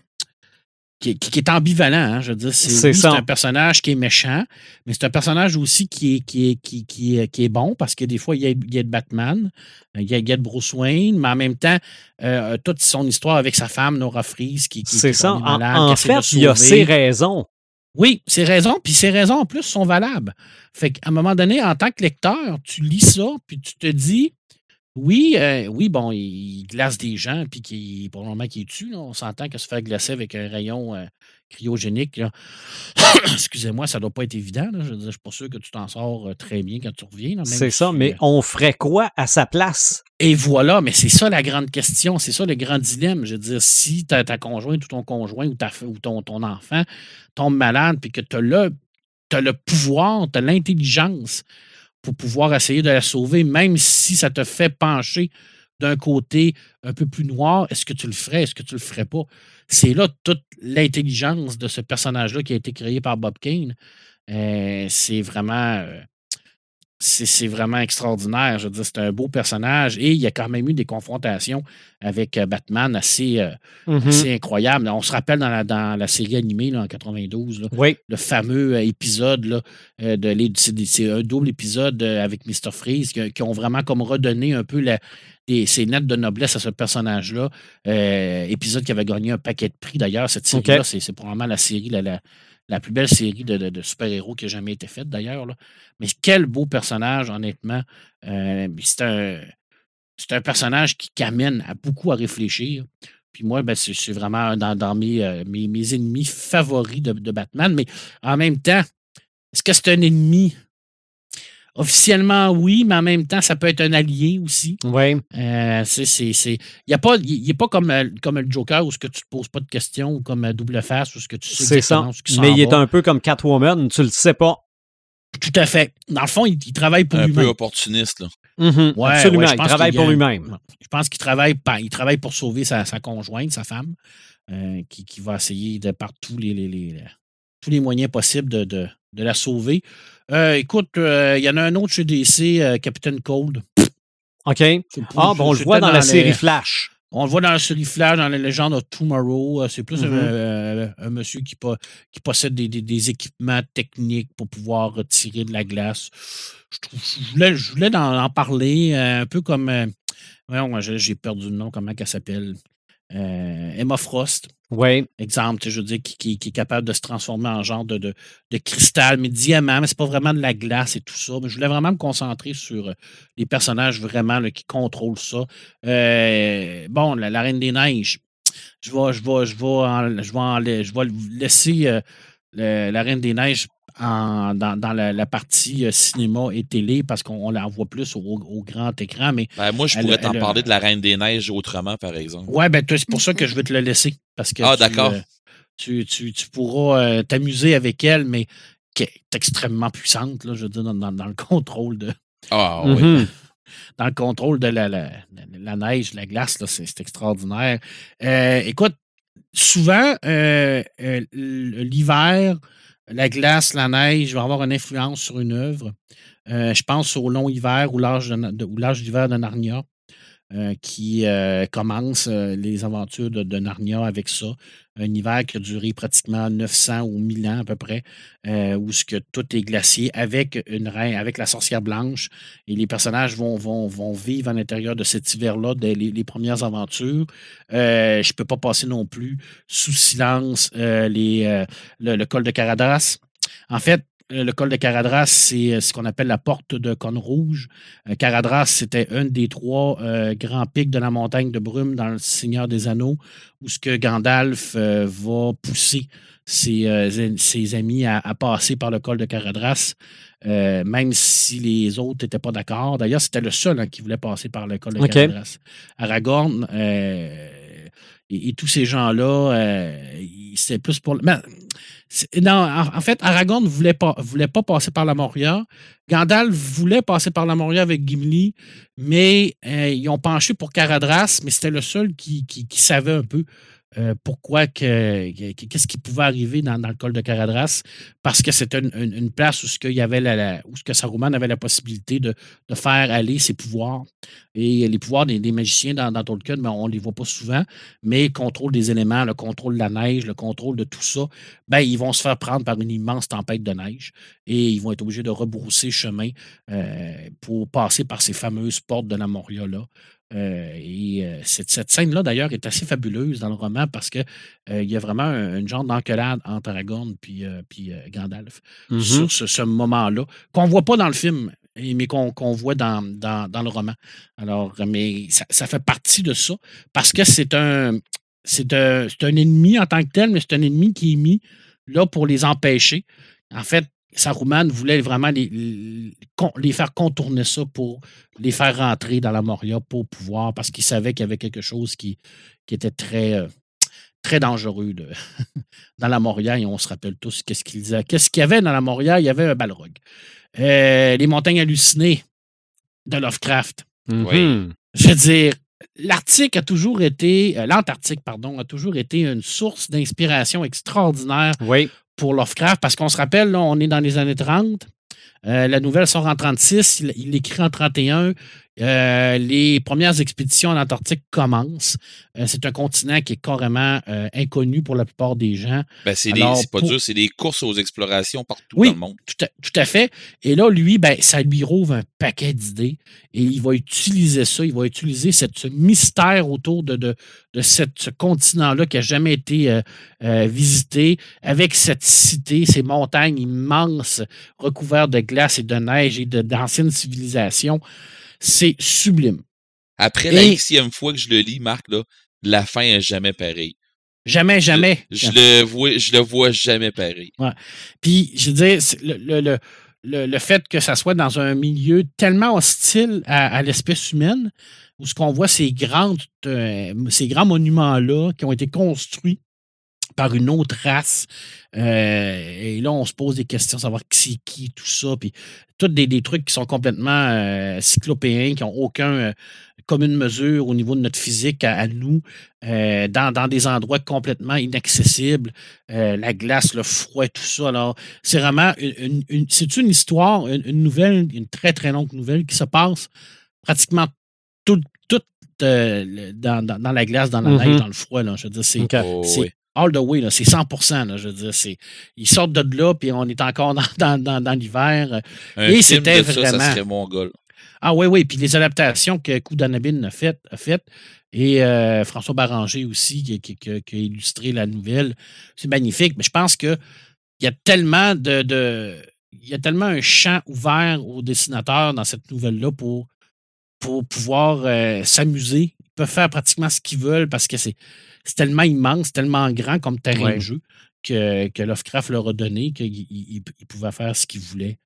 qui, est- qui est ambivalent, hein, je veux dire. C'est un personnage qui est méchant, mais c'est un personnage aussi qui est, qui est, qui, qui est, qui est bon parce que des fois, il y a, il y a de Batman, il y a, il y a de Bruce Wayne, mais en même temps, euh, toute son histoire avec sa femme, Nora Freeze, qui, qui C'est qui ça. En, malade, en fait, il y a ses raisons. Oui, ses raisons, puis ses raisons en plus sont valables. Fait qu'à un moment donné, en tant que lecteur, tu lis ça, puis tu te dis, oui, euh, oui, bon, il, glace des gens, puis qu'il, pour le moment qu'il tue, là, on s'entend que se faire glacer avec un rayon euh, cryogénique, excusez-moi, ça doit pas être évident. là. je veux dire, je suis pas sûr que tu t'en sors euh, très bien quand tu reviens. C'est si, ça, mais euh, on ferait quoi à sa place? et voilà, mais c'est ça la grande question, c'est ça le grand dilemme. Je veux dire, si ta, ta conjointe ou ton conjoint ou, ta, ou ton, ton enfant tombe malade, puis que tu as le pouvoir, tu as l'intelligence pour pouvoir essayer de la sauver, même si ça te fait pencher d'un côté un peu plus noir, est-ce que tu le ferais, est-ce que tu le ferais pas? C'est là toute l'intelligence de ce personnage-là qui a été créé par Bob Kane. Euh, c'est vraiment. euh, c'est vraiment extraordinaire. Je veux dire, c'est un beau personnage et il y a quand même eu des confrontations avec euh, Batman assez, euh, Mhm. assez incroyables. On se rappelle dans la, dans la série animée là, en 92, là, Oui, le fameux euh, épisode là, de c'est un double épisode avec Mr. Freeze qui, qui ont vraiment comme redonné un peu la- ses lettres de noblesse à ce personnage-là. Euh, épisode qui avait gagné un paquet de prix d'ailleurs. Cette série-là, c'est c'est probablement la série la, la, la plus belle série de, super-héros qui a jamais été faite d'ailleurs. Mais quel beau personnage, honnêtement. Euh, c'est un, personnage qui, amène à beaucoup à réfléchir. Puis moi, ben, c'est vraiment dans, mes, mes, ennemis favoris de, Batman. Mais en même temps, est-ce que c'est un ennemi Officiellement, oui, mais en même temps, ça peut être un allié aussi. Oui. Euh, c'est, il n'est pas, il pas comme, euh, comme le Joker où ce que tu ne te poses pas de questions ou comme euh, Double Face où ce que tu sais C'est ça. mais il est un peu comme Catwoman, tu le sais pas. Tout à fait. Dans le fond, il, travaille pour lui-même. Un peu opportuniste, là. Mm-hmm. ouais, absolument. il travaille pour lui-même. Je pense qu'il travaille, il travaille pour sauver sa, sa conjointe, sa femme, qui, qui, va essayer de par tous les, les, les, tous les moyens possibles de, de, de la sauver. Euh, écoute, euh, il y en a un autre chez DC, euh, Captain Cold. OK. Ah, bon, on le voit dans, la série Flash. On le voit dans la série Flash, dans la légende of Tomorrow. C'est plus mm-hmm. un, monsieur qui, qui possède des, équipements techniques pour pouvoir retirer de la glace. Je, voulais, en, parler, un peu comme. j'ai perdu le nom, comment elle s'appelle? Emma Frost. Oui. Exemple, je veux dire, qui, est capable de se transformer en genre de, de, cristal, mais diamant, mais c'est pas vraiment de la glace et tout ça. Mais je voulais vraiment me concentrer sur euh, les personnages vraiment qui contrôlent ça. Euh, bon, la, Reine des Neiges. Je vais, je vais, je vais, je je vais laisser euh, la Reine des Neiges dans, la, partie euh, cinéma et télé parce qu'on la voit plus au, grand écran. Mais ben, moi, je pourrais t'en parler de La Reine des Neiges autrement, par exemple. Oui, ben, c'est pour ça que je vais te le laisser. Parce que ah, d'accord. Euh, tu, pourras euh, t'amuser avec elle, mais qui est extrêmement puissante, là, je veux dire, dans, le contrôle de. Ah, oui. Mm-hmm. Dans le contrôle de la, la, la neige, la glace, c'est extraordinaire. écoute, souvent, l'hiver, la glace, la neige va avoir une influence sur une œuvre. Euh, je pense au long hiver ou l'âge d'hiver de, Narnia. Euh, qui euh, commence les aventures de, Narnia avec ça. Un hiver qui a duré pratiquement 900 ou 1000 ans à peu près, où ce que tout est glacier avec une reine, avec la sorcière blanche. Et les personnages vont, vont, vont vivre à l'intérieur de cet hiver-là, les, premières aventures. je ne peux pas passer non plus sous silence les, le, col de Caradas. En fait, euh, le col de Caradras, c'est euh, ce qu'on appelle la porte de Cône Rouge. Euh, Caradras, c'était un des trois grands pics de la montagne de brume dans le Seigneur des Anneaux, où ce que Gandalf va pousser ses, amis à, passer par le col de Caradras, même si les autres n'étaient pas d'accord. D'ailleurs, c'était le seul hein, qui voulait passer par le col de Caradras. Aragorn et, tous ces gens-là, c'est plus pour. Non, en, fait, Aragorn ne voulait pas, voulait pas passer par la Moria. Gandalf voulait passer par la Moria avec Gimli, mais euh, ils ont penché pour Caradras, mais c'était le seul qui, qui, savait un peu euh, pourquoi que, qu'est-ce qui pouvait arriver dans, le col de Caradras, parce que c'était une, place où ce y avait la, Saruman avait la possibilité de, faire aller ses pouvoirs. Et les pouvoirs des, magiciens dans, Tolkien, mais on ne les voit pas souvent, mais le contrôle des éléments, le contrôle de la neige, le contrôle de tout ça, ben, ils vont se faire prendre par une immense tempête de neige et ils vont être obligés de rebrousser chemin euh, pour passer par ces fameuses portes de la Moria-là. Euh, et euh, cette, scène-là, d'ailleurs, est assez fabuleuse dans le roman parce qu'il euh, y a vraiment un, genre d'enquelade entre Aragorn puis, puis Gandalf mm-hmm. sur ce, moment-là, qu'on ne voit pas dans le film, mais qu'on voit dans, dans, le roman. Alors, mais ça, fait partie de ça parce que c'est un, c'est un, un ennemi en tant que tel, mais c'est un ennemi qui est mis là pour les empêcher. En fait, Saruman voulait vraiment les, les, faire contourner ça pour les faire rentrer dans la Moria pour pouvoir, parce qu'il savait qu'il y avait quelque chose qui, qui était très, euh, très dangereux dans la Moria. Et on se rappelle tous qu'est-ce qu'il disait. Qu'est-ce qu'il y avait dans la Moria? Il y avait un balrog. Euh, les montagnes hallucinées de Lovecraft. Oui. Je veux dire, l'Arctique a toujours été, euh, l'Antarctique, pardon, a toujours été une source d'inspiration extraordinaire oui pour Lovecraft, parce qu'on se rappelle, là, on est dans les années 30. Euh, la nouvelle sort en 36, il, écrit en 31. Euh, les premières expéditions en Antarctique commencent. Euh, c'est un continent qui est carrément euh, inconnu pour la plupart des gens. Ben, c'est pas dur, c'est des courses aux explorations partout dans le monde. Tout à, tout à fait. Et là, lui, ben, ça lui rouvre un paquet d'idées et il va utiliser ça, il va utiliser cette, ce mystère autour de, de, de cette, ce continent-là qui n'a jamais été visité, avec cette cité, ces montagnes immenses recouvertes de glace et de neige et d'anciennes civilisations. C'est sublime. Après la xième fois que je le lis, Marc, là, la fin est jamais pareille. Jamais, jamais. Je, le vois, je le vois jamais pareil. Ouais. Puis, je veux dire, le, le, le, le, fait que ça soit dans un milieu tellement hostile à, l'espèce humaine, où ce qu'on voit ces, grandes, euh, ces grands monuments-là qui ont été construits par une autre race. Euh, et là, on se pose des questions, savoir qui c'est qui, tout ça. Puis, tous des, des, trucs qui sont complètement euh, cyclopéens, qui n'ont aucun euh, commune mesure au niveau de notre physique à, nous, dans, dans, des endroits complètement inaccessibles. la glace, le froid, tout ça. Alors, c'est vraiment une, une c'est une histoire, une, nouvelle, une très, très longue nouvelle qui se passe pratiquement tout, tout dans, dans, la glace, dans la neige, mm-hmm. dans le froid. Là. Je veux dire, c'est, oh, all the way, c'est 100 là, je veux dire. C'est, ils sortent de là, puis on est encore dans, dans, dans, l'hiver. et c'était vraiment. Ça, serait mongol. Ah oui, oui. Puis les adaptations que Coup a faites, a fait, et euh, François Baranger aussi, qui, qui, qui, a illustré la nouvelle, c'est magnifique. Mais je pense qu'il y a tellement de, de, Il y a tellement un champ ouvert aux dessinateurs dans cette nouvelle-là pour, pour pouvoir euh, s'amuser. Ils peuvent faire pratiquement ce qu'ils veulent parce que c'est tellement immense, tellement grand comme terrain de jeu que, que, Lovecraft leur a donné qu'il il, pouvait faire ce qu'il voulait.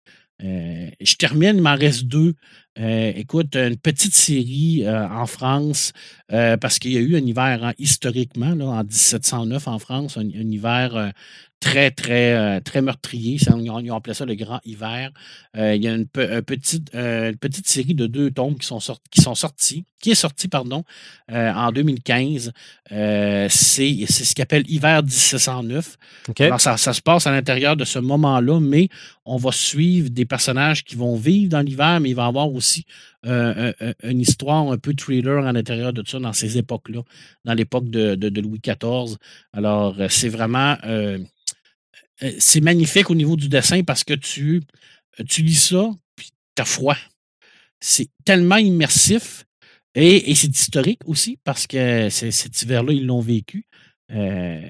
Euh, je termine, il m'en reste deux. Euh, écoute, une petite série euh, en France, parce qu'il y a eu un hiver hein, historiquement, là, en 1709 en France, un, un hiver très, très, euh, très meurtrier. ils, ont, appelé ça le grand hiver. Euh, il y a une, petite, euh, petite série de deux tombes qui sont, sortis, qui sont sortis, qui est sortie, pardon, en 2015. c'est ce qu'on appelle Hiver 1709. Alors, ça, ça, se passe à l'intérieur de ce moment-là, mais on va suivre des personnages qui vont vivre dans l'hiver, mais il va y avoir aussi une histoire un peu thriller à l'intérieur de ça dans ces époques-là, dans l'époque de, de, Louis XIV. Alors, c'est vraiment c'est magnifique au niveau du dessin parce que tu, euh, tu lis ça, puis t'as froid. C'est tellement immersif et, c'est historique aussi parce que cet hiver-là, ils l'ont vécu. Euh,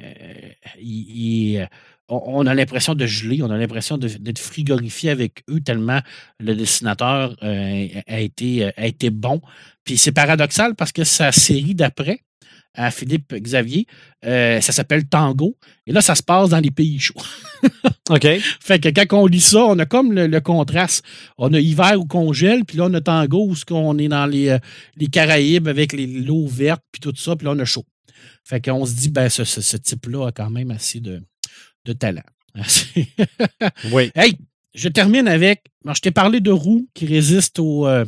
on a l'impression de geler, on a l'impression d'être frigorifié avec eux tellement le dessinateur a, été, a été bon. Puis c'est paradoxal parce que sa série d'après, à Philippe Xavier. Euh, ça s'appelle Tango. Et là, ça se passe dans les pays chauds. OK. Fait que quand on lit ça, on a comme le, contraste. On a hiver où congèle, puis là, on a Tango où on est dans les, euh, les Caraïbes avec les l'eau verte, puis tout ça, puis là, on a chaud. Fait qu'on se dit, ben, ce, type-là a quand même assez de, de talent. oui. Hey, je termine avec. je t'ai parlé de roues qui résistent au, euh,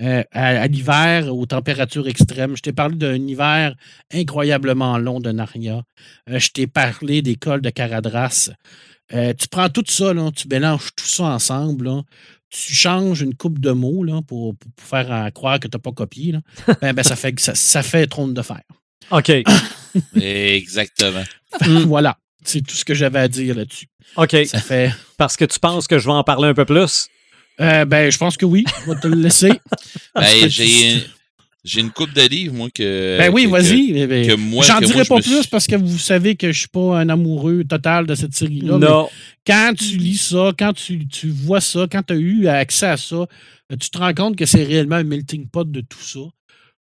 euh, à, l'hiver, aux températures extrêmes. Je t'ai parlé d'un hiver incroyablement long de Narnia. Euh, je t'ai parlé des cols de Caradras. Euh, tu prends tout ça, là, tu mélanges tout ça ensemble. tu changes une coupe de mots là, pour, faire croire que tu n'as pas copié. Ben, ben, ça, fait, ça, ça fait trône de fer. OK. Exactement. voilà. C'est tout ce que j'avais à dire là-dessus. OK. Ça fait... Parce que tu penses que je vais en parler un peu plus? Euh, ben, je pense que oui. Je vais te le laisser. ben, j'ai. J'ai une coupe de livres, moi, que. Ben oui, vas-y. J'en dirai pas plus parce que vous savez que je suis pas un amoureux total de cette série-là. Non. Quand tu lis ça, quand tu, tu vois ça, quand tu as eu accès à ça, euh, tu te rends compte que c'est réellement un melting pot de tout ça.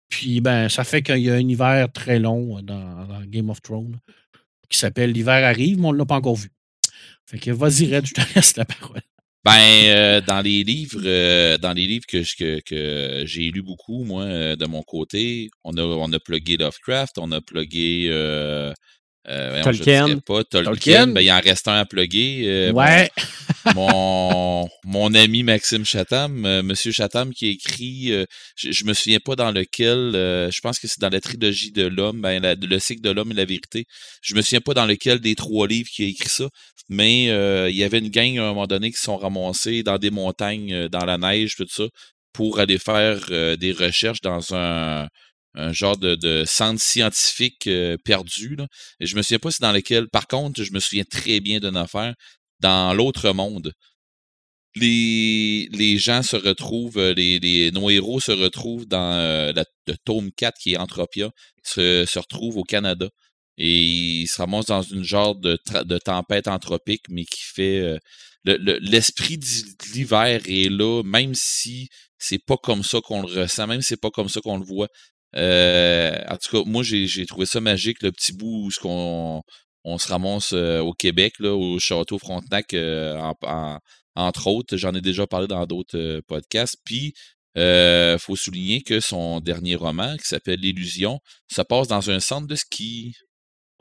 Puis, ben, ça fait qu'il y a un hiver très long dans, dans Game of Thrones qui s'appelle L'hiver arrive, mais on ne l'a pas encore vu. Fait que vas-y, Red, je te laisse la parole. Ben, euh, dans les livres, euh, dans les livres que, que, que j'ai lu beaucoup, moi, euh, de mon côté, on a, on a plugué Lovecraft, on a plugué euh, Tolkien. Pas, Tolkien. Ben, il en reste un à plugger. Euh, ouais. mon, mon, ami Maxime Chatham, euh, Monsieur Chatham, qui a écrit, je, je, me souviens pas dans lequel, je pense que c'est dans la trilogie de l'homme, ben, le cycle de l'homme et la vérité. Je me souviens pas dans lequel des trois livres qui a écrit ça, mais il y avait une gang à un moment donné qui sont ramassés dans des montagnes, dans la neige, tout ça. pour aller faire des recherches dans un, un genre de, de centre scientifique perdu. Là. Et je me souviens pas si dans lequel. Par contre, je me souviens très bien d'une affaire dans l'autre monde les, les gens se retrouvent, euh, les, les, nos héros se retrouvent dans euh, le tome 4 qui est Entropia, se, se retrouvent au Canada. Et ils se ramassent dans une genre de, de tempête anthropique, mais qui fait. Euh, l'esprit de l'hiver est là, même si c'est pas comme ça qu'on le ressent, même si c'est pas comme ça qu'on le voit. Euh, en tout cas, moi, j'ai trouvé ça magique, le petit bout où qu'on on se ramasse au Québec, là, au Château Frontenac, en, en, entre autres. J'en ai déjà parlé dans d'autres euh, podcasts. Puis, il euh, faut souligner que son dernier roman, qui s'appelle L'illusion, se passe dans un centre de ski.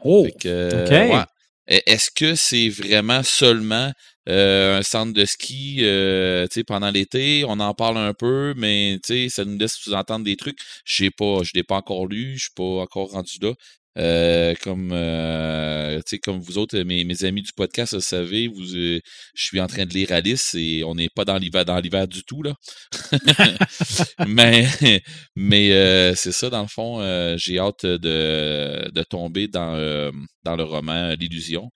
Oh! E, est-ce que c'est vraiment seulement euh, un centre de ski pendant l'été? On en parle un peu, mais ça nous laisse sous-entendre des trucs. Je pas, je ne l'ai pas encore lu, je ne suis pas encore rendu là. Euh, comme euh, comme vous autres, mes, mes, amis du podcast, vous savez, vous, euh, je suis en train de lire Alice et on n'est pas dans l'hiver dans l'hiver du tout là. mais mais euh, c'est ça dans le fond. Euh, j'ai hâte de, de tomber dans dans le roman L'illusion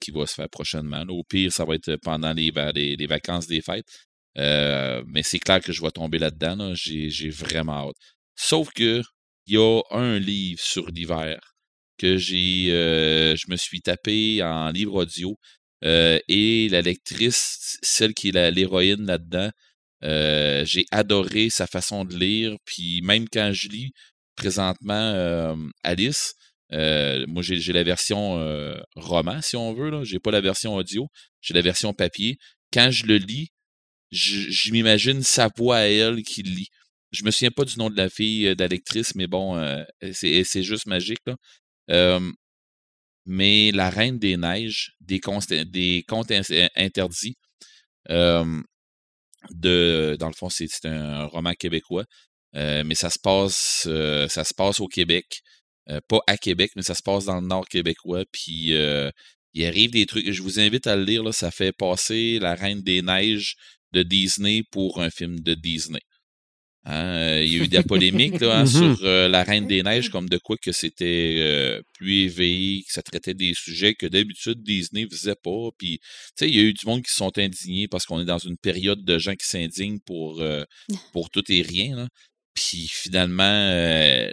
qui va se faire prochainement. Au pire, ça va être pendant les, les, vacances des fêtes. mais c'est clair que je vais tomber là-dedans. Là. J'ai vraiment hâte. Sauf que il y a un livre sur l'hiver que j'ai, euh, je me suis tapé en livre audio. Euh, et la lectrice, celle qui est l'héroïne là-dedans, euh, j'ai adoré sa façon de lire. Puis même quand je lis présentement Alice, moi j'ai la version roman, si on veut. Je n'ai pas la version audio, j'ai la version papier. Quand je le lis, je, m'imagine sa voix à elle qui lit. Je me souviens pas du nom de la fille, d'actrice, mais bon, c'est juste magique. Là. mais La Reine des Neiges, des, contes, des contes interdits, de, dans le fond, c'est un roman québécois, mais ça se passe, ça se passe au Québec. Pas à Québec, mais ça se passe dans le nord québécois. Puis il arrive des trucs. Je vous invite à le lire. Là, ça fait passer La Reine des Neiges de Disney pour un film de Disney. Hein, euh, il y a eu des polémiques là, hein, mm-hmm. sur euh, la Reine des Neiges, comme de quoi que c'était euh, plus éveillé, que ça traitait des sujets que d'habitude Disney ne faisait pas. Puis, il y a eu du monde qui se sont indignés parce qu'on est dans une période de gens qui s'indignent pour, pour tout et rien. Là. Puis finalement,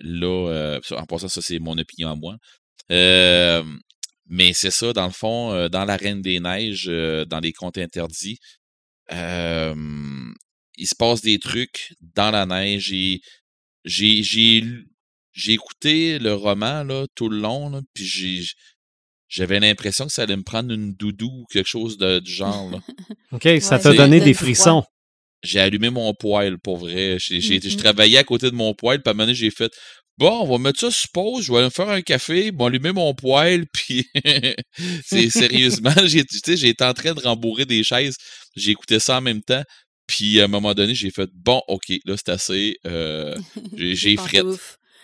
là, en passant, ça c'est mon opinion à moi. mais c'est ça, dans le fond, dans la Reine des Neiges, dans les contes interdits, il se passe des trucs dans la neige. Et j'ai, j'ai, j'ai écouté le roman là, tout le long, là, puis j'ai, j'avais l'impression que ça allait me prendre une doudou ou quelque chose de, du genre. Là. OK, ça t'a donné des frissons. J'ai allumé mon poêle, pour vrai. J'ai, j'ai, Je travaillais à côté de mon poêle, puis à un moment donné, j'ai fait Bon, on va mettre ça sur pause, je vais aller me faire un café, bon, allumer mon poêle, puis c'est sérieusement, j'ai, j'ai été en train de rembourrer des chaises. J'ai écouté ça en même temps. Puis à un moment donné, j'ai fait bon, ok, là c'est assez. Euh, j'ai fret.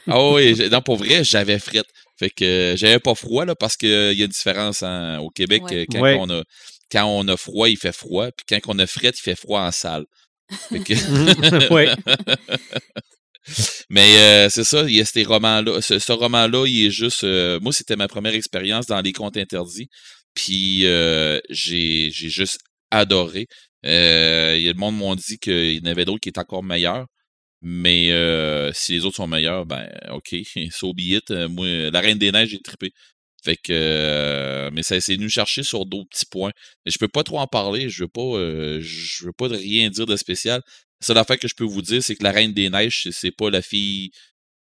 Ah oui, non, pour vrai, j'avais fret. Fait que j'avais pas froid là, parce qu'il y a une différence au Québec. Euh, quand, on a, quand on a froid, il fait froid. Puis quand on a fret, il fait froid en salle. Mais euh, c'est ça, il y a ces romans-là. Ce, roman-là, il est juste. moi, c'était ma première expérience dans les contes interdits. Puis j'ai juste adoré. Euh, il y a le monde m'ont dit qu'il y en avait d'autres qui étaient encore meilleurs. Mais euh, si les autres sont meilleurs, ben OK, so be it. Euh, moi, la Reine des Neiges, j'ai trippé. Fait que mais ça c'est nous chercher sur d'autres petits points. Mais je peux pas trop en parler, je veux pas je veux pas rien dire de spécial. La seule affaire que je peux vous dire, c'est que la Reine des Neiges, c'est pas la fille.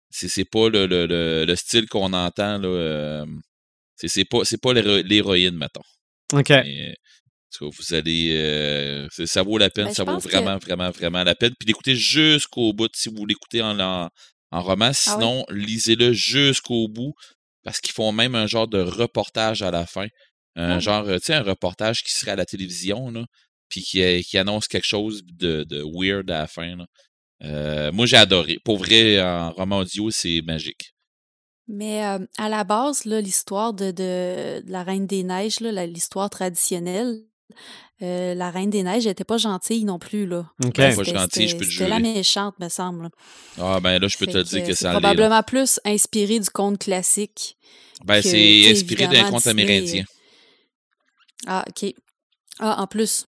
C'est pas le, le, le, style qu'on entend là. c'est pas c'est pas l'héroïne, mettons. OK vous allez. Euh, ça vaut la peine, ben, ça vaut vraiment, vraiment, vraiment la peine. Puis d'écouter jusqu'au bout si vous l'écoutez en, en, roman. Ah Sinon, lisez-le jusqu'au bout parce qu'ils font même un genre de reportage à la fin. Un ah genre, tu sais, un reportage qui serait à la télévision, là, puis qui, euh, qui annonce quelque chose de, de weird à la fin. Euh, moi, j'ai adoré. Pour vrai, en roman audio, c'est magique. Mais à la base, l'histoire de, de, la Reine des Neiges, l'histoire traditionnelle, euh, la Reine des Neiges n'était pas gentille non plus. Là. OK. Pas gentille, je peux te la méchante, me semble. Ah, ben là, je peux Fait te dire que c'est ça probablement plus inspiré du conte classique. Ben, que, c'est inspiré d'un conte Disney, amérindien. Ah, OK. Ah, en plus.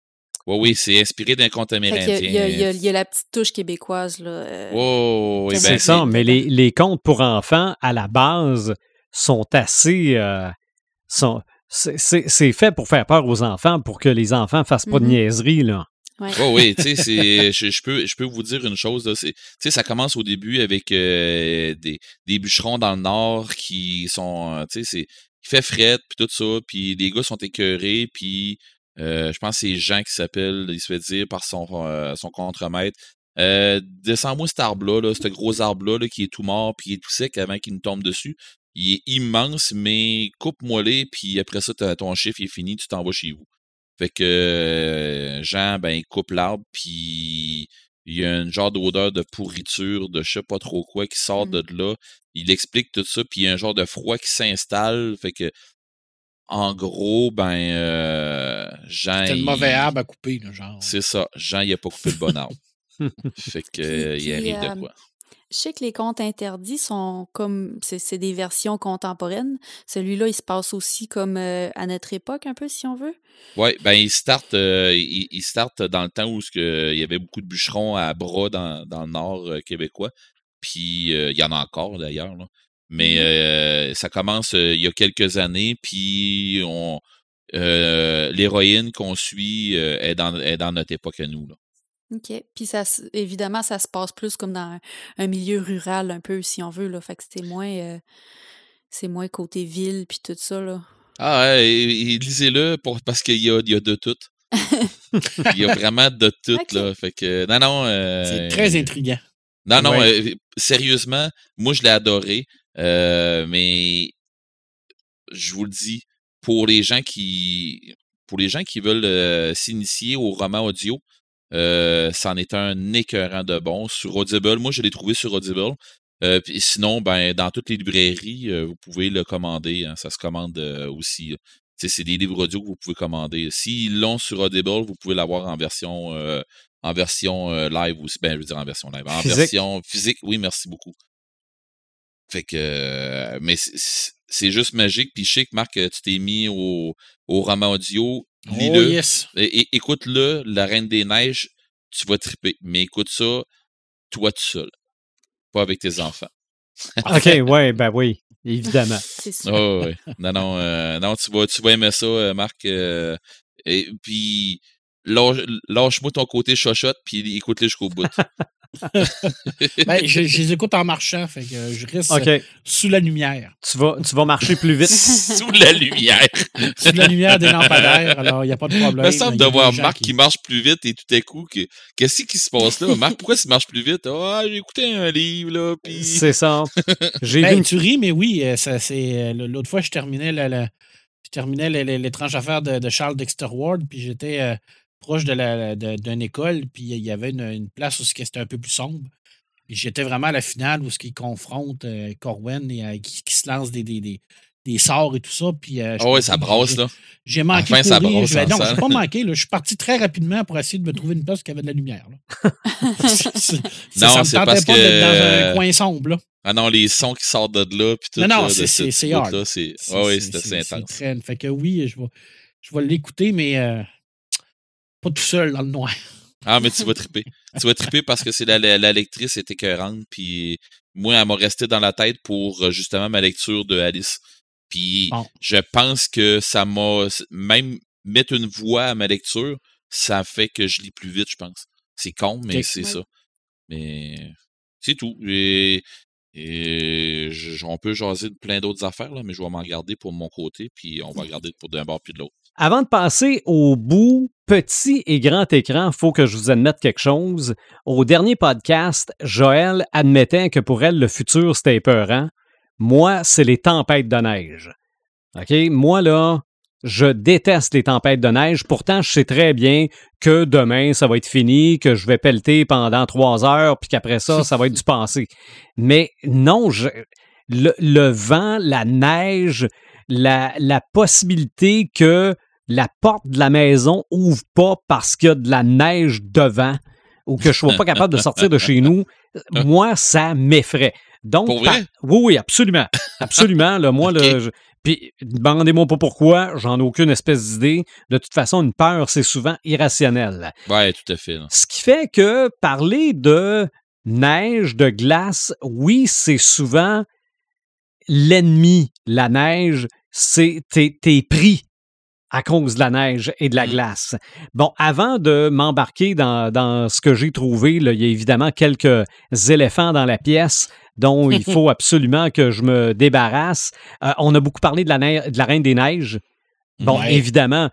Oui, oui, c'est inspiré d'un conte amérindien. il y, a, il y a- il y a la petite touche québécoise. Là, euh, Oh, oui, ben, C'est ça, mais les, les contes pour enfants, à la base, sont assez. euh, sont, c'est- c'est c'est fait pour faire peur aux enfants, pour que les enfants fassent pas de Mhm. niaiseries, là. ouais. Oui, oui, tu sais, c'est- je, je peux, je peux vous dire une chose, là, c'est, tu sais, ça commence au début avec euh, des, des bûcherons dans le nord qui sont, euh, tu sais, c'est, il fait fret, puis tout ça, puis les gars sont écœurés, puis euh, je pense que c'est Jean qui s'appelle, il se fait dire par son, euh, son contremaître, euh, descends-moi cet arbre-là, là, ce gros arbre-là, là, qui est tout mort, puis il est tout sec avant qu'il nous tombe dessus. Il est immense, mais coupe-moi-les, puis après ça, ton chiffre est fini, tu t'en vas chez vous. Fait que euh, Jean, ben, il coupe l'arbre, puis il y a un genre d'odeur de pourriture, de je sais pas trop quoi qui sort Mm. de là. Il explique tout ça, puis il y a un genre de froid qui s'installe. Fait que, en gros, ben, euh, Jean. C'était le mauvais arbre à couper, là, genre. C'est ça. Jean, il a pas coupé le bon arbre. fait que, euh, il arrive euh, de quoi. Je sais que les contes interdits sont comme. C'est des versions contemporaines. Celui-là, il se passe aussi comme euh, à notre époque, un peu, si on veut. Ouais, ben il start, euh, il, il start dans le temps où que, il y avait beaucoup de bûcherons à bras dans, dans le nord euh, québécois. Puis euh, il y en a encore d'ailleurs. Mais euh, ça commence il y a quelques années, puis on l'héroïne qu'on suit est, dans, est dans notre époque à nous. Là. OK. Puis ça, évidemment, ça se passe plus comme dans un, un milieu rural, un peu, si on veut. Là. Fait que c'est moins. euh, c'est moins côté ville, puis tout ça, là. Ah ouais, et- et lisez-le pour, parce qu'il y a, il y a de tout. il y a vraiment de tout. Là. Fait que, non, non. euh, C'est très intriguant. Non, non, Ouais. euh, sérieusement, moi je l'ai adoré, euh, mais je vous le dis, pour les gens qui pour les gens qui veulent euh, s'initier au roman audio, euh, c'en est un écœurant de bon. Sur Audible, moi je l'ai trouvé sur Audible. Euh, puis sinon, ben, dans toutes les librairies, euh, vous pouvez le commander. hein, ça se commande euh, aussi. sais, C'est des livres audio que vous pouvez commander. S'ils l'ont sur Audible, vous pouvez l'avoir en version euh, en version euh, live aussi. Ben, je veux dire en version live. En Physique? version physique, oui, merci beaucoup. Fait que euh, mais c'est- juste magique. Puis je sais que Marc, euh, tu t'es mis au, au roman audio. Oh Lis-le. yes. Et- et- écoute-le, La Reine des Neiges, tu vas triper. Mais écoute ça, toi tout seul. Pas avec tes enfants. OK, ouais, ben oui, évidemment. C'est sûr. Oh, ouais. Non, non, euh, non, tu vas, tu vas aimer ça, euh, Marc. euh, et puis, lâche- lâche-moi ton côté chochotte, puis écoute-les jusqu'au bout. Ben, je, je les écoute en marchant, fait que je reste sous la lumière. tu vas, tu vas marcher plus vite. Sous la lumière. Sous la lumière des lampadaires, alors il n'y a pas de Il problème. me semble Il y a de voir Marc qui... marche plus vite et tout à coup, que- qu'est-ce qui se passe là? Marc, pourquoi tu marches plus vite? Ah, j'ai écouté un livre, là, puis... C'est ça. J'ai Ben, vu. tu ris, mais oui, euh, ça, c'est, euh, l'autre fois, je terminais, la- la- je terminais l'étrange affaire de, de Charles Dexter Ward, puis j'étais euh, proche de la, de- d'une école, puis il y avait une, une place où c'était un peu plus sombre. Puis j'étais vraiment à la finale où ce qui confronte euh, Corwen et euh, qui, qui se lance des, des, des, des sorts et tout ça. Puis, euh, je Ah ouais, me ça brasse, là. J'ai manqué À la fin, ça brasse Je vais- non, j'ai pas manqué. Là. Je suis parti très rapidement pour essayer de me trouver une place qui avait de la lumière. Là. C'est- c'est- Non, ça me c'est tentait parce pas d'être dans que- un coin sombre. Là. Ah non, les sons qui sortent de là, puis tout Non, non, là, de c'est- ce c'est- hard. bout-là, c'est... C'est- Ouais, ouais, c'est- c'était c'est- c'est c'est intense. Fait que oui, je vais, je vais l'écouter, mais euh, pas tout seul dans le noir. Ah, mais tu vas triper. tu vas triper parce que c'est la, la, la lectrice est écœurante, puis moi, elle m'a resté dans la tête pour euh, justement ma lecture de Alice. Puis Bon. je pense que ça m'a... Même mettre une voix à ma lecture, ça fait que je lis plus vite, je pense. C'est con, mais c'est Ouais. ça. Mais c'est tout. Et, et je- on peut jaser de plein d'autres affaires, là, mais je vais m'en garder pour mon côté, puis on va regarder pour d'un bord puis de l'autre. Avant de passer au bout petit et grand écran, faut que je vous admette quelque chose. Au dernier podcast, Joël admettait que pour elle, le futur, c'était épeurant. Moi, c'est les tempêtes de neige. OK? Moi, là, je déteste les tempêtes de neige. Pourtant, je sais très bien que demain, ça va être fini, que je vais pelleter pendant trois heures, puis qu'après ça, ça va être du passé. Mais non, je- le, le vent, la neige, la, la possibilité que la porte de la maison ouvre pas parce qu'il y a de la neige devant ou que je sois pas capable de sortir de chez nous, moi, ça m'effraie. Donc, Pour vrai? oui, oui, absolument. Absolument. Là, moi, là, je- puis, demandez-moi pas pourquoi, j'en ai aucune espèce d'idée. De toute façon, une peur, c'est souvent irrationnel. Ouais, tout à fait. là. Ce qui fait que parler de neige, de glace, oui, c'est souvent l'ennemi. La neige, c'est t'es, pris à cause de la neige et de la Mm. glace. Bon, avant de m'embarquer dans, dans ce que j'ai trouvé, là, il y a évidemment quelques éléphants dans la pièce dont il faut absolument que je me débarrasse. Euh, on a beaucoup parlé de la, neige- de la Reine des Neiges. Bon, Ouais. évidemment,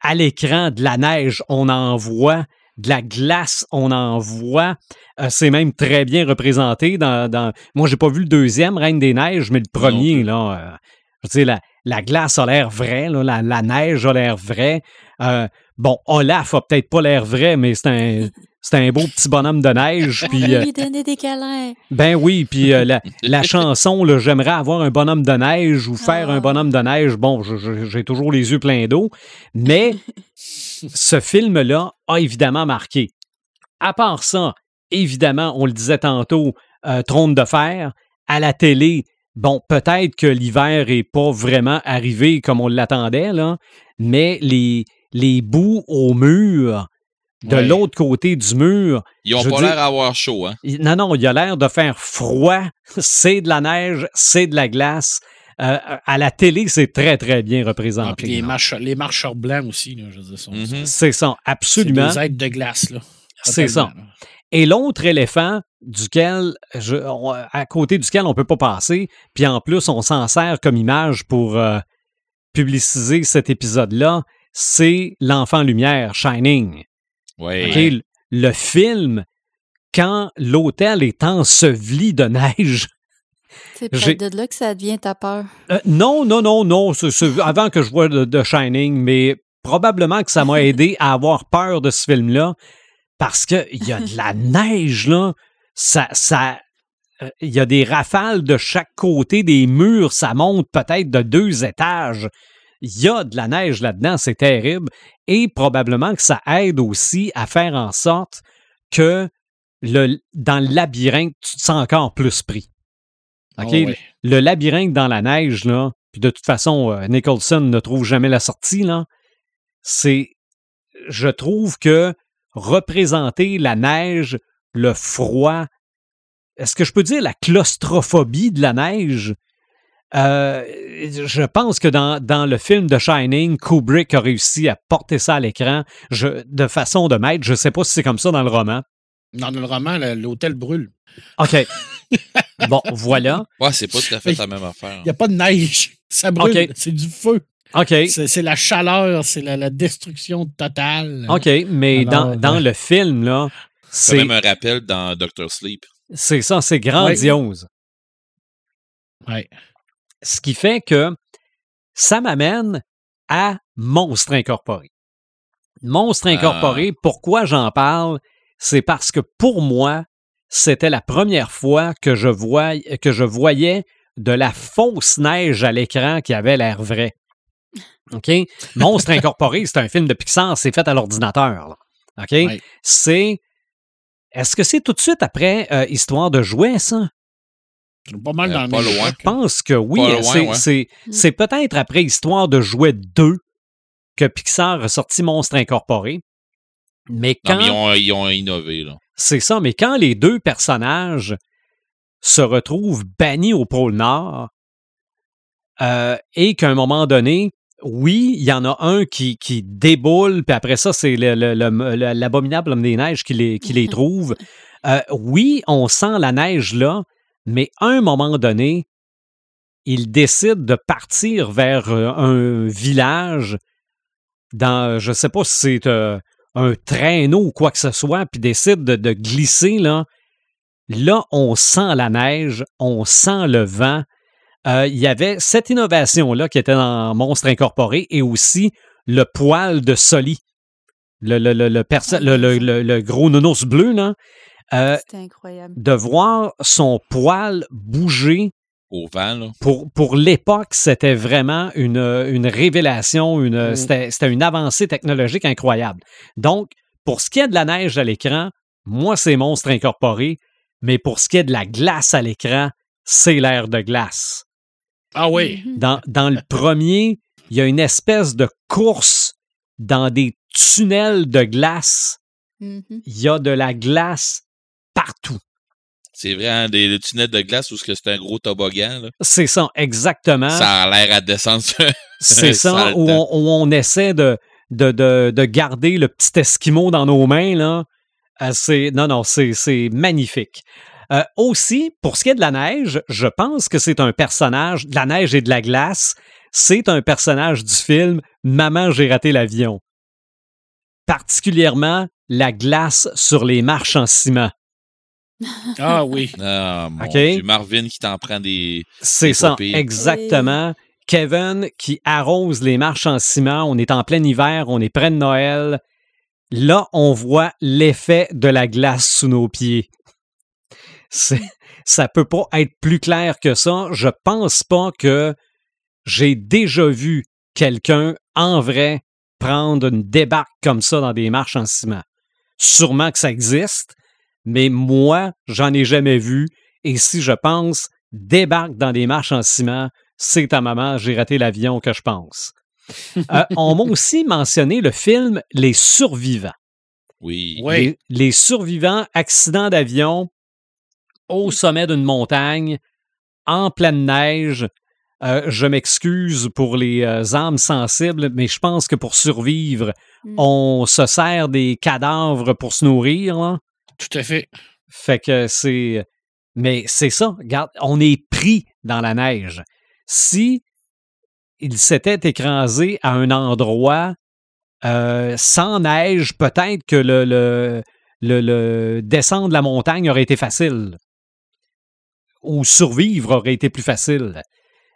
à l'écran, de la neige, on en voit. De la glace, on en voit. Euh, c'est même très bien représenté dans. dans... Moi, j'ai pas vu le deuxième, Reine des Neiges, mais le premier, là. euh, je veux dire, la, la glace a l'air vraie, là, la, la neige a l'air vraie. Euh, bon, Olaf a peut-être pas l'air vrai, mais c'est un. C'est un beau petit bonhomme de neige. Puis, euh, lui donner des câlins. ben oui, puis euh, la, la chanson, là, j'aimerais avoir un bonhomme de neige ou faire Ah. un bonhomme de neige. Bon, j'ai toujours les yeux pleins d'eau, mais ce film-là a évidemment marqué. À part ça, évidemment, on le disait tantôt, euh, Trône de fer, à la télé, bon, peut-être que l'hiver est pas vraiment arrivé comme on l'attendait, là, mais les, les bouts au mur, de Ouais. l'autre côté du mur, Ils ont pas l'air d'avoir chaud, hein? Non, non, il a l'air de faire froid. C'est de la neige, c'est de la glace. Euh, à la télé, c'est très, très bien Ah, représenté. puis les, marcheurs blancs aussi, là, je veux dire, sont, Mhm. C'est ça, absolument. C'est des êtres de glace, là. C'est ça. Là. Et l'autre éléphant duquel je- on- à côté duquel on peut pas passer, puis en plus on s'en sert comme image pour euh, publiciser cet épisode-là, c'est l'enfant lumière, Shining. Le- Le film, quand l'hôtel est enseveli de neige, C'est peut-être de là que ça devient ta peur. Euh, non, non, non, non. avant que je vois de, de Shining, mais probablement que ça m'a aidé à avoir peur de ce film-là parce qu'il y a de la neige, là. Ça, ça, euh, il y a des rafales de chaque côté des murs. Ça monte peut-être de deux étages. Il y a de la neige là-dedans. C'est terrible. Et probablement que ça aide aussi à faire en sorte que le, dans le labyrinthe, tu te sens encore plus pris. OK? Oh, ouais. le labyrinthe dans la neige, là, puis de toute façon, euh, Nicholson ne trouve jamais la sortie, là, c'est, je trouve que représenter la neige, le froid, est-ce que je peux dire la claustrophobie de la neige? Euh, je pense que dans, dans le film de Shining, Kubrick a réussi à porter ça à l'écran de façon de maître. Je ne sais pas si c'est comme ça dans le roman. Dans le roman, l'hôtel brûle. OK. bon, voilà. Ouais, c'est pas tout à fait la même affaire. Il n'y a pas de neige. Ça brûle. C'est du feu. OK. C'est la chaleur, c'est la, la destruction totale. OK, mais dans, Alors, dans ouais. le film, là, C'est c'est même un rappel dans Doctor Sleep. c'est ça, c'est grandiose. Ouais. Ce qui fait que ça m'amène à Monstre Incorporé. Monstre Ah. Incorporé, pourquoi j'en parle? C'est parce que pour moi, c'était la première fois que je, vois, que je voyais de la fausse neige à l'écran qui avait l'air vrai. OK? Monstre Incorporé, c'est un film de Pixar, c'est fait à l'ordinateur. OK? C'est. Est-ce que c'est tout de suite après euh, Histoire de jouets, ça? C'est Pas mal Euh, dans pas loin. Je pense que oui. Hein, c'est, ouais. Mm. c'est peut-être après Histoire de jouets 2 que Pixar a sorti Monstre Incorporé. Mais Non, quand. mais ils ont, ils ont innové, là. C'est ça, mais quand les deux personnages se retrouvent bannis au pôle Nord euh, et qu'à un moment donné, oui, il y en a un qui, qui déboule, puis après ça, c'est le- le- le- le- l'abominable homme des neiges qui les, qui les trouve. Euh, oui, on sent la neige là, mais à un moment donné, il décide de partir vers euh, un village dans, je sais pas si c'est euh, un traîneau ou quoi que ce soit, puis décide de, glisser, là, là, on sent la neige, on sent le vent. Euh, Il y avait cette innovation-là qui était dans Monstre Incorporé et aussi le poil de Soli. Le, le- le- le gros nounours bleu, là. Euh, incroyable. de voir son poil bouger au vent. Là. Pour, pour l'époque, c'était vraiment une, une révélation, une, Mm. c'était, c'était une avancée technologique incroyable. Donc, pour ce qui est de la neige à l'écran, moi, c'est Monstre Incorporé, mais pour ce qui est de la glace à l'écran, c'est l'air de glace. Ah oui. Dans, dans le premier, il y a une espèce de course dans des tunnels de glace. Mhm. Il y a de la glace partout. C'est vrai, hein, des, des tunnels de glace où ce que c'est un gros toboggan. C'est ça, exactement. Ça a l'air à descendre. C'est ça, où on, temps. où on essaie de, de, de, de garder le petit esquimau dans nos mains. Là. Euh, c'est, non, non, c'est, c'est magnifique. Euh, aussi, pour ce qui est de la neige, je pense que c'est un personnage, de la neige et de la glace, c'est un personnage du film Maman, j'ai raté l'avion. Particulièrement la glace sur les marches en ciment. Ah oui. Ah, mon OK. Dieu, Marvin qui t'en prend des. C'est C'est ça, exactement. Kevin qui arrose les marches en ciment. On est en plein hiver, on est près de Noël. Là, on voit l'effet de la glace sous nos pieds. C'est, ça peut pas être plus clair que ça. Je pense pas que j'ai déjà vu quelqu'un en vrai prendre une débarque comme ça dans des marches en ciment. Sûrement que ça existe, mais moi, j'en ai jamais vu. Et si je pense débarque dans des marches en ciment, c'est ta maman, j'ai raté l'avion que je pense. Euh, on m'a aussi mentionné le film Les Survivants. Oui. Les, les survivants accidents d'avion au sommet d'une montagne, en pleine neige. Euh, je m'excuse pour les euh, âmes sensibles, mais je pense que pour survivre, Mm. on se sert des cadavres pour se nourrir. Tout à fait. Fait que c'est. Mais c'est ça, regarde, on est pris dans la neige. Si il s'était écrasé à un endroit euh, sans neige, peut-être que le, le, le, le descendre la montagne aurait été facile. Ou survivre aurait été plus facile.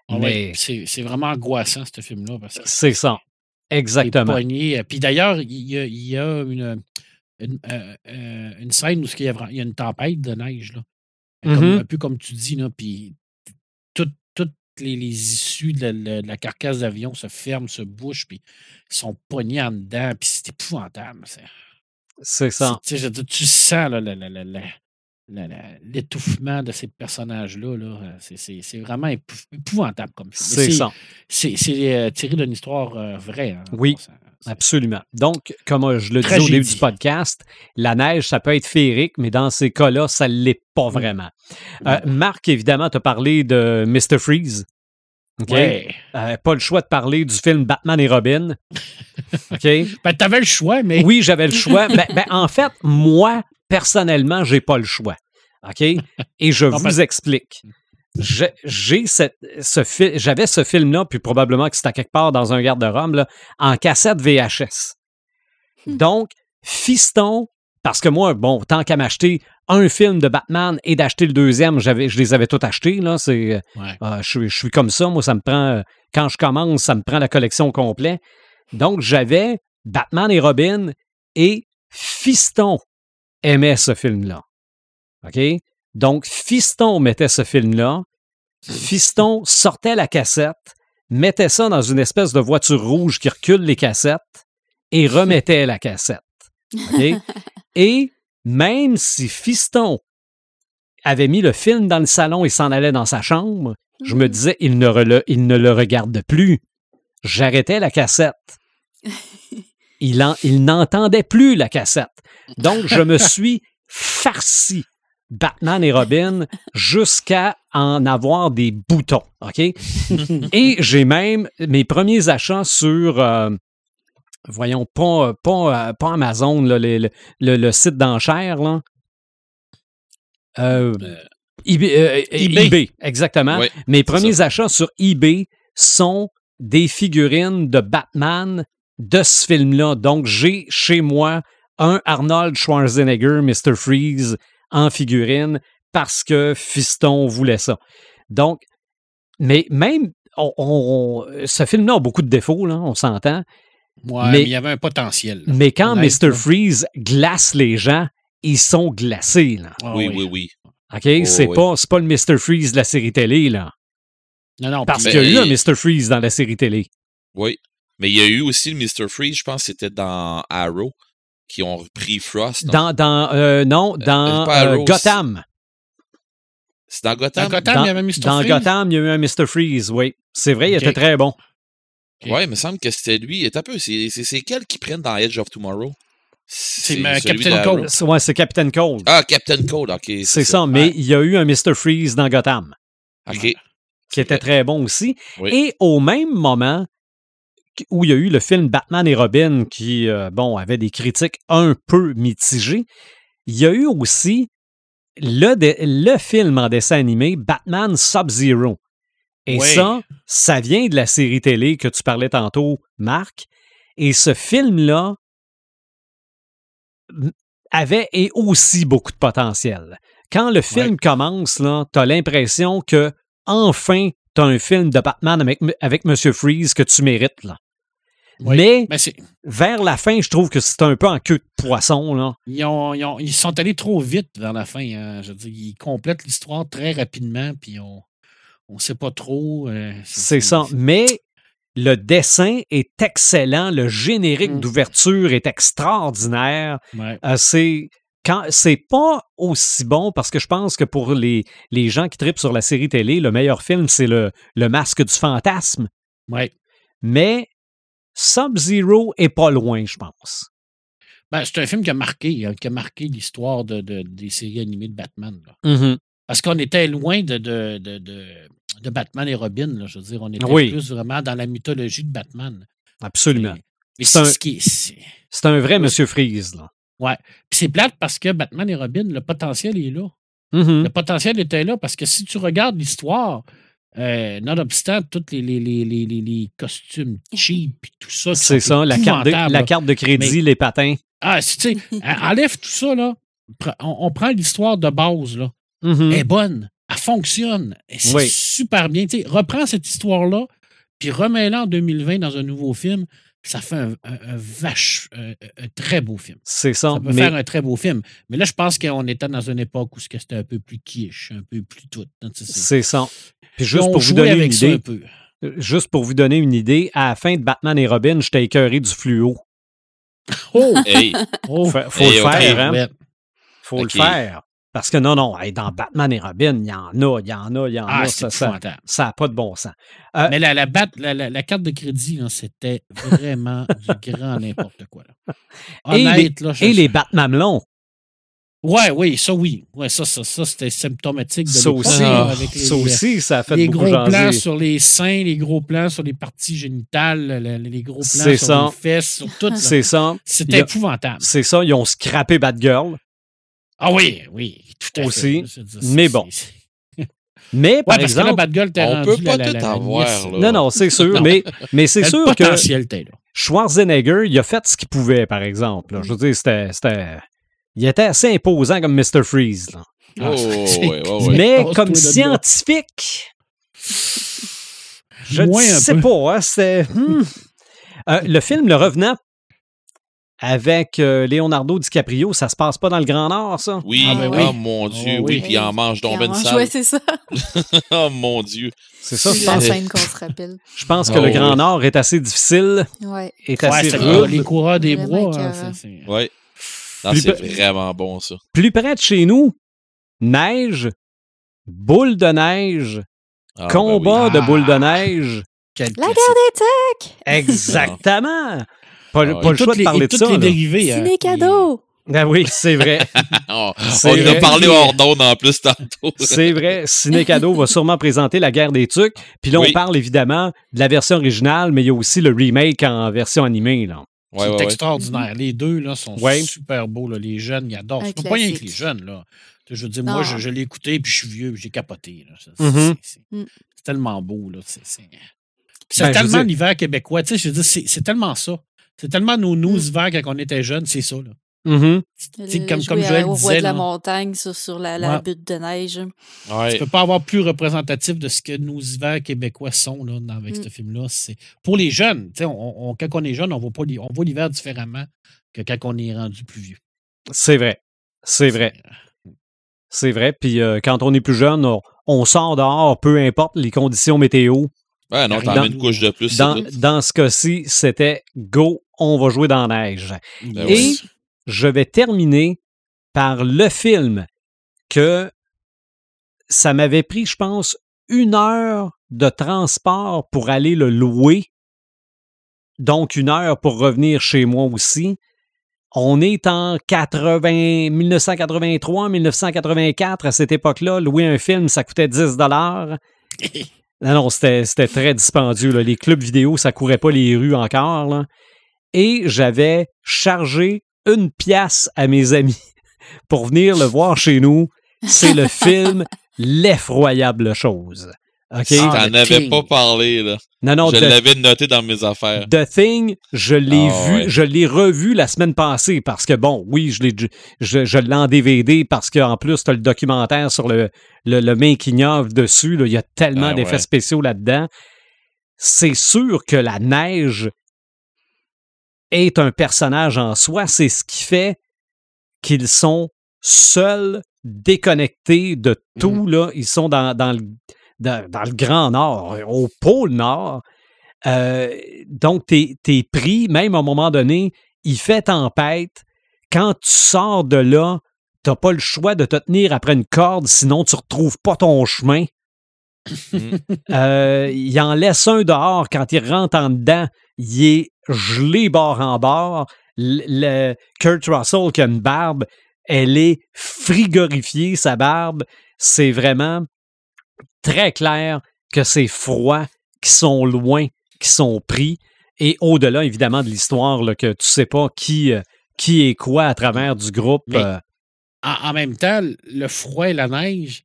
Ah Mais- C'est vraiment angoissant, ce film-là. C'est ça. Exactement. pogné. Puis d'ailleurs, il y a, il y a une, une, euh, euh, une scène où il y, a, il y a une tempête de neige. Là. Comme- Mhm. Un peu comme tu dis, là, puis tout- toutes les, les issues de la, la- de la carcasse d'avion se ferment, se bouchent, puis ils sont pognés en dedans, puis c'est épouvantable. c'est- ça. tu je sens là, la- la- l'étouffement de ces personnages-là. Là. Euh, C'est- vraiment épou- épouvantable comme film. C'est ça. C'est euh, tiré d'une histoire euh, vraie. hein, Oui. Absolument. Donc, comme je le disais au début du podcast, la neige, ça peut être féerique, mais dans ces cas-là, ça ne l'est pas vraiment. Euh, Marc, évidemment, t'a parlé de Mr. Freeze. OK? Ouais. Euh, pas le choix de parler du film Batman et Robin. OK? Ben, t'avais le choix, mais. Oui, j'avais le choix. Ben, ben, en fait, moi, personnellement, j'ai pas le choix. OK? Et je Non, vous parce- explique. Je- J'ai cette- ce fi- j'avais ce film-là, puis probablement que c'était quelque part dans un garde-robe, en cassette VHS. Hmm. Donc, Fiston, parce que moi, bon, tant qu'à m'acheter un film de Batman et d'acheter le deuxième, j'avais, je les avais tous achetés. Là, c'est, Ouais. euh, je, suis- je suis comme ça, moi, ça me prend. Quand je commence, ça me prend la collection complète. Donc, j'avais Batman et Robin et Fiston aimait ce film-là. OK? Donc, Fiston mettait ce film-là. Fiston sortait la cassette, mettait ça dans une espèce de voiture rouge qui recule les cassettes et remettait la cassette. Et même si Fiston avait mis le film dans le salon et s'en allait dans sa chambre, je me disais, il ne, il ne le regarde plus. J'arrêtais la cassette. Il, en- il n'entendait plus la cassette. Donc, je me suis farci Batman et Robin jusqu'à en avoir des boutons. OK? Et j'ai même mes premiers achats sur, euh, voyons, pas, pas, euh, pas Amazon, là, le, le- le- le site d'enchères, là. Euh, eBay, euh, eBay. eBay, exactement. Mes premiers ça. achats sur eBay sont des figurines de Batman de ce film-là. Donc, j'ai chez moi un Arnold Schwarzenegger, Mr. Freeze, en figurine, parce que Fiston voulait ça. Donc, mais même, on- on- ce film-là a beaucoup de défauts, là, on s'entend. Ouais, Mais- mais il y avait un potentiel. là. Mais quand Mr. là. Freeze glace les gens, ils sont glacés, là. Ah oui, oui, oui. OK? c'est oui. pas, c'est pas le Mr. Freeze de la série télé, là. Non, non, Parce qu'il y a eu un Mr. Freeze dans la série télé. Oui. Mais il y a eu aussi le Mr. Freeze, je pense que c'était dans Arrow, qui ont repris Frost. non? Dans, dans euh, non, dans pas euh, Arrow, Gotham. C'est dans Gotham? Dans Gotham, Dans, il y avait Mr. dans Freeze. Gotham, il y a eu un Mr. Freeze, oui. C'est vrai, il était très bon. Ok. Ouais, il me semble que c'était lui. Et un peu, c'est c'est- c'est quel qui prennent dans Edge of Tomorrow? C'est Captain. Cold. C'est- Ouais, c'est Captain Cold. Ah, Captain Cold, ok. c'est ça, mais Ouais. il y a eu un Mr. Freeze dans Gotham, Ok. qui était très bon aussi. Oui. Et au même moment où il y a eu le film Batman et Robin, qui, euh, bon, avait des critiques un peu mitigées, il y a eu aussi le, film en dessin animé Batman Sub-Zero. Et Oui. ça, ça vient de la série télé que tu parlais tantôt, Marc. Et ce film-là avait et aussi beaucoup de potentiel. Quand le film commence, là, t'as l'impression que enfin t'as un film de Batman avec, avec Monsieur Freeze que tu mérites. Là. Oui. Mais vers la fin, je trouve que c'est un peu en queue de poisson. Là. ils, ont- ils ont- ils sont allés trop vite vers la fin. hein. Je veux dire, ils complètent l'histoire très rapidement, puis on ne sait pas trop. euh, C'est ça. Mais le dessin est excellent. Le générique Mm. d'ouverture est extraordinaire. Ouais. Euh, c'est quand c'est pas aussi bon parce que je pense que pour les, les gens qui tripent sur la série télé, le meilleur film, c'est le, le Masque du fantasme. Ouais. Mais Sub-Zero est pas loin, je pense. Ben, c'est un film qui a marqué, hein, qui a marqué l'histoire de, de- des séries animées de Batman. là. Mhm. Parce qu'on était loin de, de, de, de- de Batman et Robin. là. Je veux dire, on était Oui. plus vraiment dans la mythologie de Batman. Absolument. C'est un- ce vrai Monsieur Freeze. Là. Puis c'est plate parce que Batman et Robin, le potentiel est là. Mhm. Le potentiel était là parce que si tu regardes l'histoire, euh, nonobstant tous les, les, les, les, les- les costumes cheap et tout ça. C'est ça, la carte, de, la carte de crédit, Mais- les patins. Ah, si, tu sais, enlève tout ça, là. On, on prend l'histoire de base, là. Mhm. Elle est bonne. Elle fonctionne. C'est Oui. super bien. Tu sais, reprends cette histoire-là, puis remets-la en 2020 dans un nouveau film. Ça fait un, un- un vache, un, un très beau film. C'est ça. Ça peut mais faire un très beau film. Mais là, je pense qu'on était dans une époque où c'était un peu plus quiche, un peu plus tout. c'est- ça. Puis juste pour vous donner une idée, peu. juste pour vous donner une idée, à la fin de Batman et Robin, j'étais écœuré du fluo. Oh! Hey, oh. Faut, faut le faire, hein? Ouais. Faut le faire. Parce que non, non, hey, dans Batman et Robin, il y en a, il y en a, il y en Ah, a. Ça, ça, épouvantable. ça n'a pas de bon sens. Euh, Mais la, la, bat- la, la- la carte de crédit, c'était vraiment du grand n'importe quoi. Là. Et les- Honnête, là, je- Et les Batmamelons. Ouais, oui, ça oui. Ouais, ça, ça, ça c'était symptomatique de Ça aussi, Ah, avec les, ça aussi, ça a fait les beaucoup gros plans sur les seins, les gros plans sur les parties génitales, le- le- les gros plans sur ça. les fesses, sur tout. C'est ça. C'était épouvantable. C'est ça. Ils ont scrappé Batgirl. Ah oui, oui, tout à Aussi. fait. Mais bon. Mais Ouais, par parce que là, exemple. T'es on rendu peut pas la, la, tout la, la avoir, là. non, non, c'est sûr. Non. mais mais c'est sûr que. Schwarzenegger, il a fait ce qu'il pouvait, par exemple. là. Je veux dire, c'était. c'était- Il était assez imposant comme Mr. Freeze. là. Ah, Oh, c'est- ouais, ouais, ouais. Mais comme scientifique, je ne sais peu. pas. hein, c'est- hmm. Euh, le film Le Revenant avec euh, Leonardo DiCaprio, ça se passe pas dans le Grand Nord, ça? Oui, Ah, ben oh oui. mon Dieu, Oh, oui, oui. puis il en mange donc ben salle. c'est ça. oh mon Dieu. C'est ça, je C'est la pense. scène qu'on se rappelle. Je pense que Oh, le Grand oui. Nord est assez difficile, Ouais. est Ouais, assez c'est rude. les coureurs des bois. hein, écœurant. c'est- vraiment bon, ça. Plus près de chez nous, neige, boule de neige, Ah, combat oui. de boule de Ah. neige. Quel La guerre des! Exactement. Pas, Ah, le Et choix toutes de les, parler de ça. les dérivés. hein. Ciné cadeau! Ah oui, c'est vrai. oui. On, en a parlé hors d'onde en plus tantôt. C'est vrai. Ciné Cadeau va sûrement présenter La guerre des tucs. Puis là, on Oui. parle évidemment de la version originale, mais il y a aussi le remake en version animée. Là. Ouais, c'est ouais, ouais. extraordinaire. Les deux là, sont Ouais. super beaux. là. Les jeunes, ils adorent. C'est pas rien que les jeunes. Là. Je veux dire, Non. moi, je, je l'ai écouté, puis je suis vieux, puis j'ai capoté. C'est Mhm. c'est- Mm. c'est tellement beau. là. C'est Ben, tellement l'hiver québécois. Tu sais, je veux dire, c'est c'est tellement ça. C'est tellement nos nous Mm. quand on était jeunes, c'est ça. Là. C'est Le- comme- comme Joël au disait, de la là. montagne sur, sur la, la Ouais. butte de neige. Tu Ouais. peux pas avoir plus représentatif de ce que nos hivers québécois sont là, dans- avec Mm. ce film-là. C'est pour les jeunes. tu sais, On, on- quand on est jeune, on voit pas on voit l'hiver différemment que quand on est rendu plus vieux. C'est vrai. C'est vrai. c'est vrai. Puis euh, quand on est plus jeune, on, on sort dehors, peu importe les conditions météo. Ouais, non, t'en Dans- mets une couche de plus. Dans, dans ce cas-ci, c'était go, on va jouer dans la neige. Ben Et je vais terminer par le film que ça m'avait pris, je pense, une heure de transport pour aller le louer. Donc, une heure pour revenir chez moi aussi. On est en 80, 1983, 1984. À cette époque-là, louer un film, ça coûtait 10 dollars. Non, non, c'était c'était très dispendieux. là. Les clubs vidéo, ça courait pas les rues encore. là. Et j'avais chargé une pièce à mes amis pour venir le voir chez nous. C'est le film L'effroyable chose. OK? Ah, T'en The avais Thing. pas parlé, là. non, non, Je The- l'avais noté dans mes affaires. The Thing, je l'ai Ah, vu, ouais. je l'ai revu la semaine passée parce que bon, oui, je l'ai, je, je l'ai en DVD parce qu'en plus, tu as le documentaire sur le, le, le making of dessus. là. Il y a tellement Ah, d'effets ouais. spéciaux là-dedans. C'est sûr que la neige est un personnage en soi. C'est ce qui fait qu'ils sont seuls, déconnectés de tout. Là. Ils sont dans, dans, le, dans, dans le Grand Nord, au pôle Nord. Euh, donc, t'es es pris, même à un moment donné, il fait tempête. Quand tu sors de là, t'as pas le choix de te tenir après une corde, sinon tu retrouves pas ton chemin. Euh, il en laisse un dehors quand il rentre en dedans. Il est gelé bord en bord. Le, le- Kurt Russell qui a une barbe, elle est frigorifiée, sa barbe. C'est vraiment très clair que c'est froid, qui sont loin, qui sont pris. Et au-delà, évidemment, de l'histoire, que tu sais pas qui, euh, qui est quoi à travers du groupe. Mais- euh, En, en même temps, le froid et la neige,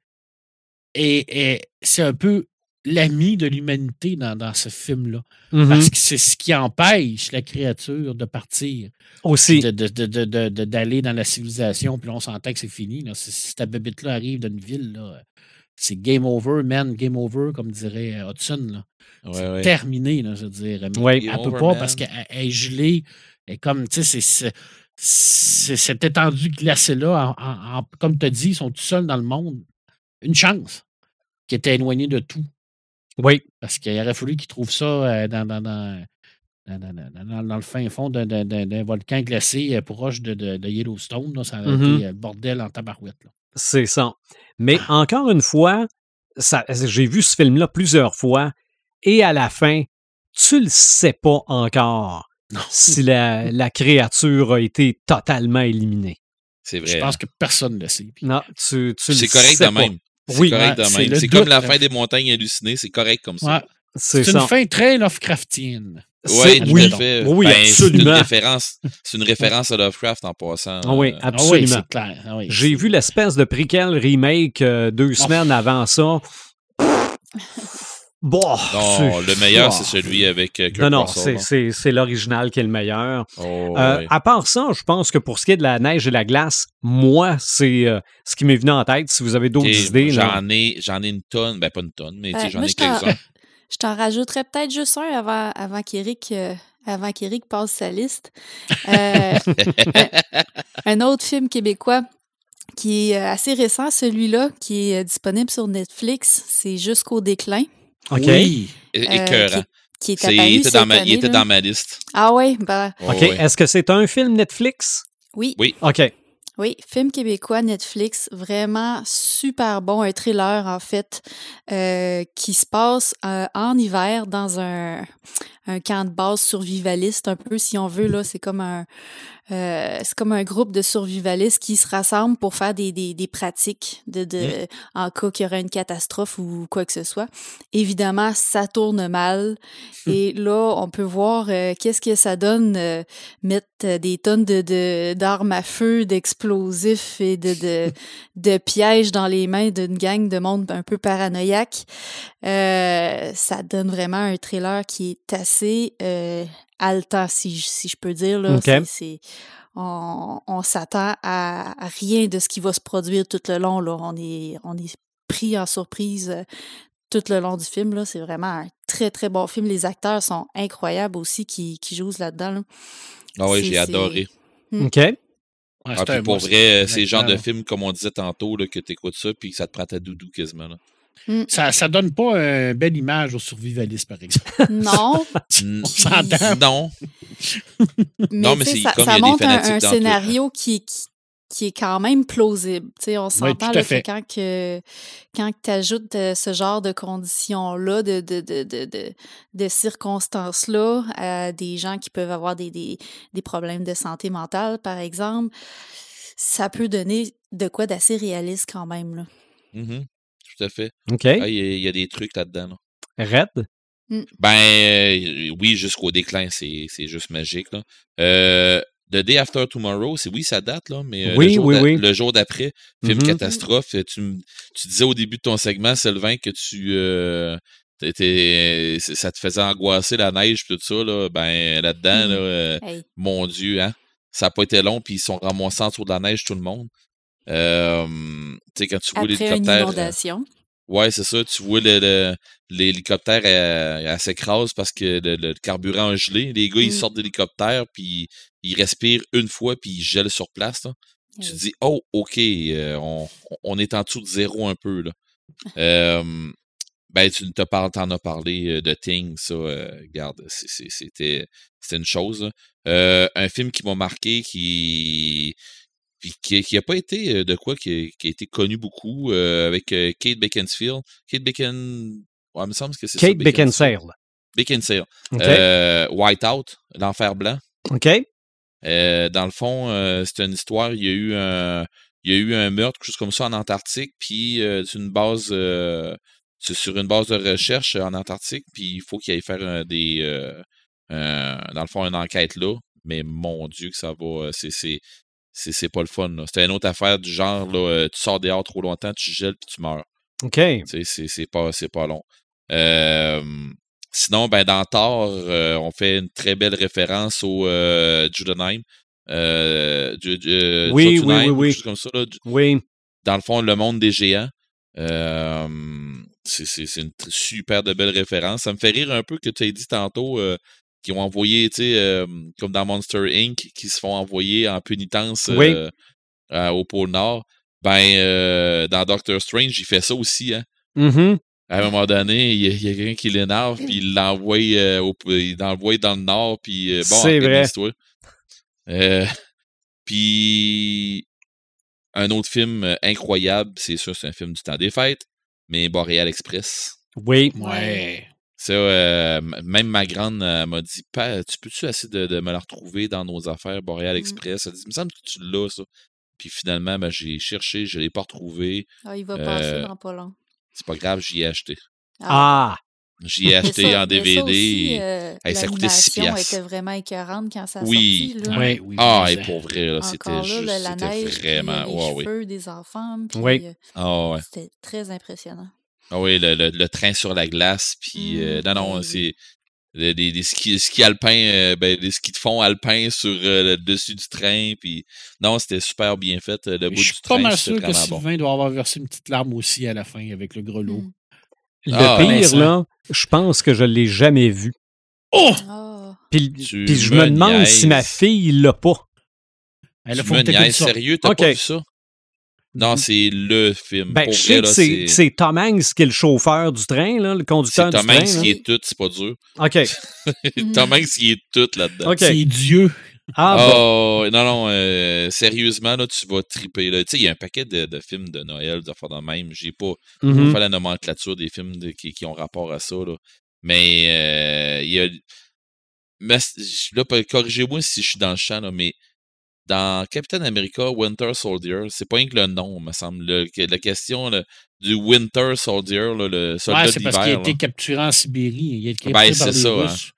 est- c'est un peu l'ami de l'humanité dans, dans ce film-là. mhm, Parce que c'est ce qui empêche la créature de partir, aussi. de- de- de- de- de- de- d'aller dans la civilisation, puis là, on s'entend que c'est fini. Là. Si, si ta bébête-là arrive dans une ville, là, c'est game over, man, game over, comme dirait Hudson. Ouais, c'est ouais. terminé, là, je dirais. Mais Oui. elle Game peut over, pas man. parce qu'elle elle est gelée. Et comme, tu sais, c'est- cette étendue glacée-là, comme tu as dit, ils sont tout seuls dans le monde. Une chance qui était éloignée de tout. Oui, Parce qu'il aurait fallu qu'ils trouvent ça euh, dans, dans, dans, dans, le fin fond d'un- volcan glacé euh, proche de, de- de Yellowstone. là. ça aurait Mhm. été euh, le bordel en tabarouette. là. c'est ça. Mais encore une fois, ça- j'ai vu ce film-là plusieurs fois et à la fin, tu le sais pas encore Non. si la, la créature a été totalement éliminée. C'est Je vrai. pense que personne ne le sait. Non, tu, tu le C'est correct sais de pas. même. C'est Oui, correct ouais, de c'est même. C'est comme la fin des montagnes hallucinées, c'est correct comme ça. ouais, C'est ça. une fin très Lovecraftienne. Oui, C'est- tout oui, à fait. oui, Ben, C'est une absolument. référence. C'est une référence à Lovecraft en passant. Ah oui, Ah oui, absolument. c'est clair. Ah oui, J'ai vu l'espèce de prequel remake euh, deux semaines avant ça. Bon, Non, le meilleur, c'est celui avec euh, Kurt Non, non, c'est- l'original qui est le meilleur. Oh, Euh. À part ça, je pense que pour ce qui est de la neige et la glace, moi, c'est euh, ce qui m'est venu en tête. Si vous avez d'autres idées. J'en ai, j'en ai une tonne. Ben, pas une tonne, mais Euh, j'en ai quelques-uns. Je t'en rajouterais peut-être juste un avant, avant qu'Éric euh, avant qu'Éric passe sa liste. Euh, un, un autre film québécois qui est assez récent, celui-là, qui est disponible sur Netflix, c'est Jusqu'au déclin, OK. Oui. É- euh, Écœurant. qui est C'est- il était, dans ma, il année, était là. dans ma liste. Ah ouais, ben Oh, OK. Est-ce que c'est un film Netflix? oui. Oui. OK. Oui, film québécois, Netflix, vraiment super bon, un thriller en fait, euh, qui se passe euh, en hiver dans un, un camp de base survivaliste, un peu si on veut, là, c'est comme un euh, c'est comme un groupe de survivalistes qui se rassemblent pour faire des, des, des pratiques de, de en cas qu'il y aurait une catastrophe ou quoi que ce soit. Évidemment, ça tourne mal. Et là, on peut voir euh, qu'est-ce que ça donne euh, mettre euh, des tonnes de, de, d'armes à feu, d'explosifs et de, de, de pièges dans les mains d'une gang de monde un peu paranoïaque. Euh, ça donne vraiment un trailer qui est assez euh, haletant, si, je- si je peux dire. Là. OK. C'est- c'est- on on s'attend à, à rien de ce qui va se produire tout le long. Là. On, est, on est pris en surprise euh, tout le long du film. Là. C'est vraiment un très, très bon film. Les acteurs sont incroyables aussi qui, qui jouent là-dedans. là. Ah ouais, C'est- j'ai c'est- adoré. OK. Ouais, Ah, c'est puis un- pour vrai, c'est- c'est le genre de honnêtement, film, comme on disait tantôt, là, que tu écoutes ça, puis que ça te prend ta doudou quasiment. Là. Ça, ça donne pas une belle image aux survivalistes, par exemple. Non, On s'entend. Non. mais, Non, mais tu sais, c'est ça, comme ça montre un, scénario qui, qui, qui est quand même plausible. Tu sais, on s'entend que quand, que, quand tu ajoutes ce genre de conditions-là, de, de, de, de, de, de circonstances-là, à des gens qui peuvent avoir des, des, des problèmes de santé mentale, par exemple, ça peut donner de quoi d'assez réaliste quand même. Là. Mhm. Tout à fait. OK. Ah, Il y, a- il y a des trucs là-dedans. là. Red. Ben euh, oui, jusqu'au déclin, c'est c'est juste magique. Là. Euh, The Day After Tomorrow, c'est oui, ça date, là, mais euh, Oui, le jour oui, d'a- oui. le jour d'après, film Mhm. catastrophe, tu, tu disais au début de ton segment, Sylvain, que tu euh, t'étais- ça te faisait angoisser la neige tout ça, là, ben là-dedans, là, euh, Hey. mon Dieu, hein, ça n'a pas été long, puis ils sont ramassés en dessous de la neige, tout le monde. Euh, tu sais, quand tu vois l'hélicoptère. euh, inondation. Ouais, c'est ça. Tu vois le, le- l'hélicoptère, elle, elle s'écrase parce que le, le carburant a gelé. Les gars, ils Mm. sortent de l'hélicoptère, puis ils respirent une fois, puis ils gèlent sur place. là. Tu te dis, oh, OK, euh, on, on est en dessous de zéro un peu. Là. Euh, ben, tu te parles, t'en as parlé euh, de Thing, ça, euh, regarde, c'était une chose. Euh, un film qui m'a marqué, qui puis qui, qui a pas été euh, de quoi qui, qui a été connu beaucoup euh, avec euh, Kate Beckinsfield. Kate Beckin... Ouais, il me semble que c'est ça. Kate Beckinsale. Beckinsale. OK. Euh, Whiteout, l'enfer blanc. OK. Euh, dans le fond, euh, c'est une histoire. Il y a eu un, il y a eu un meurtre, quelque chose comme ça, en Antarctique. Puis euh, c'est une base, euh, c'est sur une base de recherche en Antarctique. Puis il faut qu'il aille faire un des, euh, un- dans le fond, une enquête là. Mais mon Dieu que ça va, c'est c'est pas le fun. C'était une autre affaire du genre là, euh, tu sors dehors trop longtemps, tu gèles puis tu meurs. OK. C'est c'est pas, c'est pas long. Euh, sinon, ben, dans Thor, euh, on fait une très belle référence au euh, Judenheim. Euh, Oui, oui, Jotunheim, oui, oui. quelque chose comme ça, là. Oui. Dans le fond, le monde des géants. C'est c'est- c'est une super de belle référence. Ça me fait rire un peu que tu aies dit tantôt qu'ils ont envoyé, tu sais, euh, comme dans Monster Inc., qui se font envoyer en pénitence Oui. euh, au pôle Nord. Ben, euh, dans Doctor Strange, il fait ça aussi, hein. Mhm. À un moment donné, il y a, quelqu'un qui l'énerve, puis il l'envoie euh, au- il l'envoie dans le nord, puis euh, bon, C'est vrai. Euh, puis un autre film incroyable, c'est sûr, c'est un film du temps des fêtes, mais Boreal Express. Oui. Ouais. Ça, euh, même ma grande euh, m'a dit Tu peux-tu essayer de, de me la retrouver dans nos affaires Boreal Mm. Express Elle dit Il me semble que tu l'as, ça. Puis finalement, ben, j'ai cherché, je ne l'ai pas retrouvé. Ah, il va passer Euh, dans pas long. C'est pas grave, j'y ai acheté. Ah. J'y ai acheté ça- en mais ça DVD. aussi, et- euh, Hey, ça coûtait six l'animation piastres. était vraiment écœurante quand ça a Oui. sorti. Là. Ouais, oui, Ah, oui, et pour vrai, là, c'était là, juste, le- la c'était neige, puis, vraiment, euh, les ouais, oui. cheveux des enfants. puis, Oui. euh, Ah, ouais. C'était très impressionnant. Ah oui, le, le- le train sur la glace, puis euh, non, non, oui, c'est des, des, des skis, skis alpins, euh, ben, des skis de fond alpins sur euh, le dessus du train, puis non, c'était super bien fait. euh, Le bout Je suis du pas train, mal sûr que bon. Sylvain doit avoir versé une petite larme aussi à la fin avec le grelot. Mm. Le Ah, pire, là, je pense que je l'ai jamais vu. Oh! Ah. Puis, je me demande si ma fille l'a pas. Elle Tu a faut me sérieux, t'as pas vu ça? Non, c'est le film. Ben, c'est Tom Hanks qui est le chauffeur du train, là, le conducteur du Tom train. Hanks là. qui est tout, c'est pas dur. OK. Mm. Tom Hanks qui est tout là-dedans. OK. C'est Dieu. Ah, bon. Oh, non, non, euh, sérieusement, là, tu vas triper. là. Tu sais, il y a un paquet de, de films de Noël, de de même. J'ai pas, Mhm. On va faire la nomenclature des films de- qui, qui ont rapport à ça. Là. Mais euh, il y a. mais là, pas- corrigez-moi si je suis dans le champ, là, mais dans Captain America Winter Soldier, c'est pas rien que le nom, me semble. Le- la question là, du Winter Soldier, là, le soldat Ouais, c'est parce qu'il a été capturé en Sibérie. Il a été Ben, capturé c'est par les ça, hein. Russes.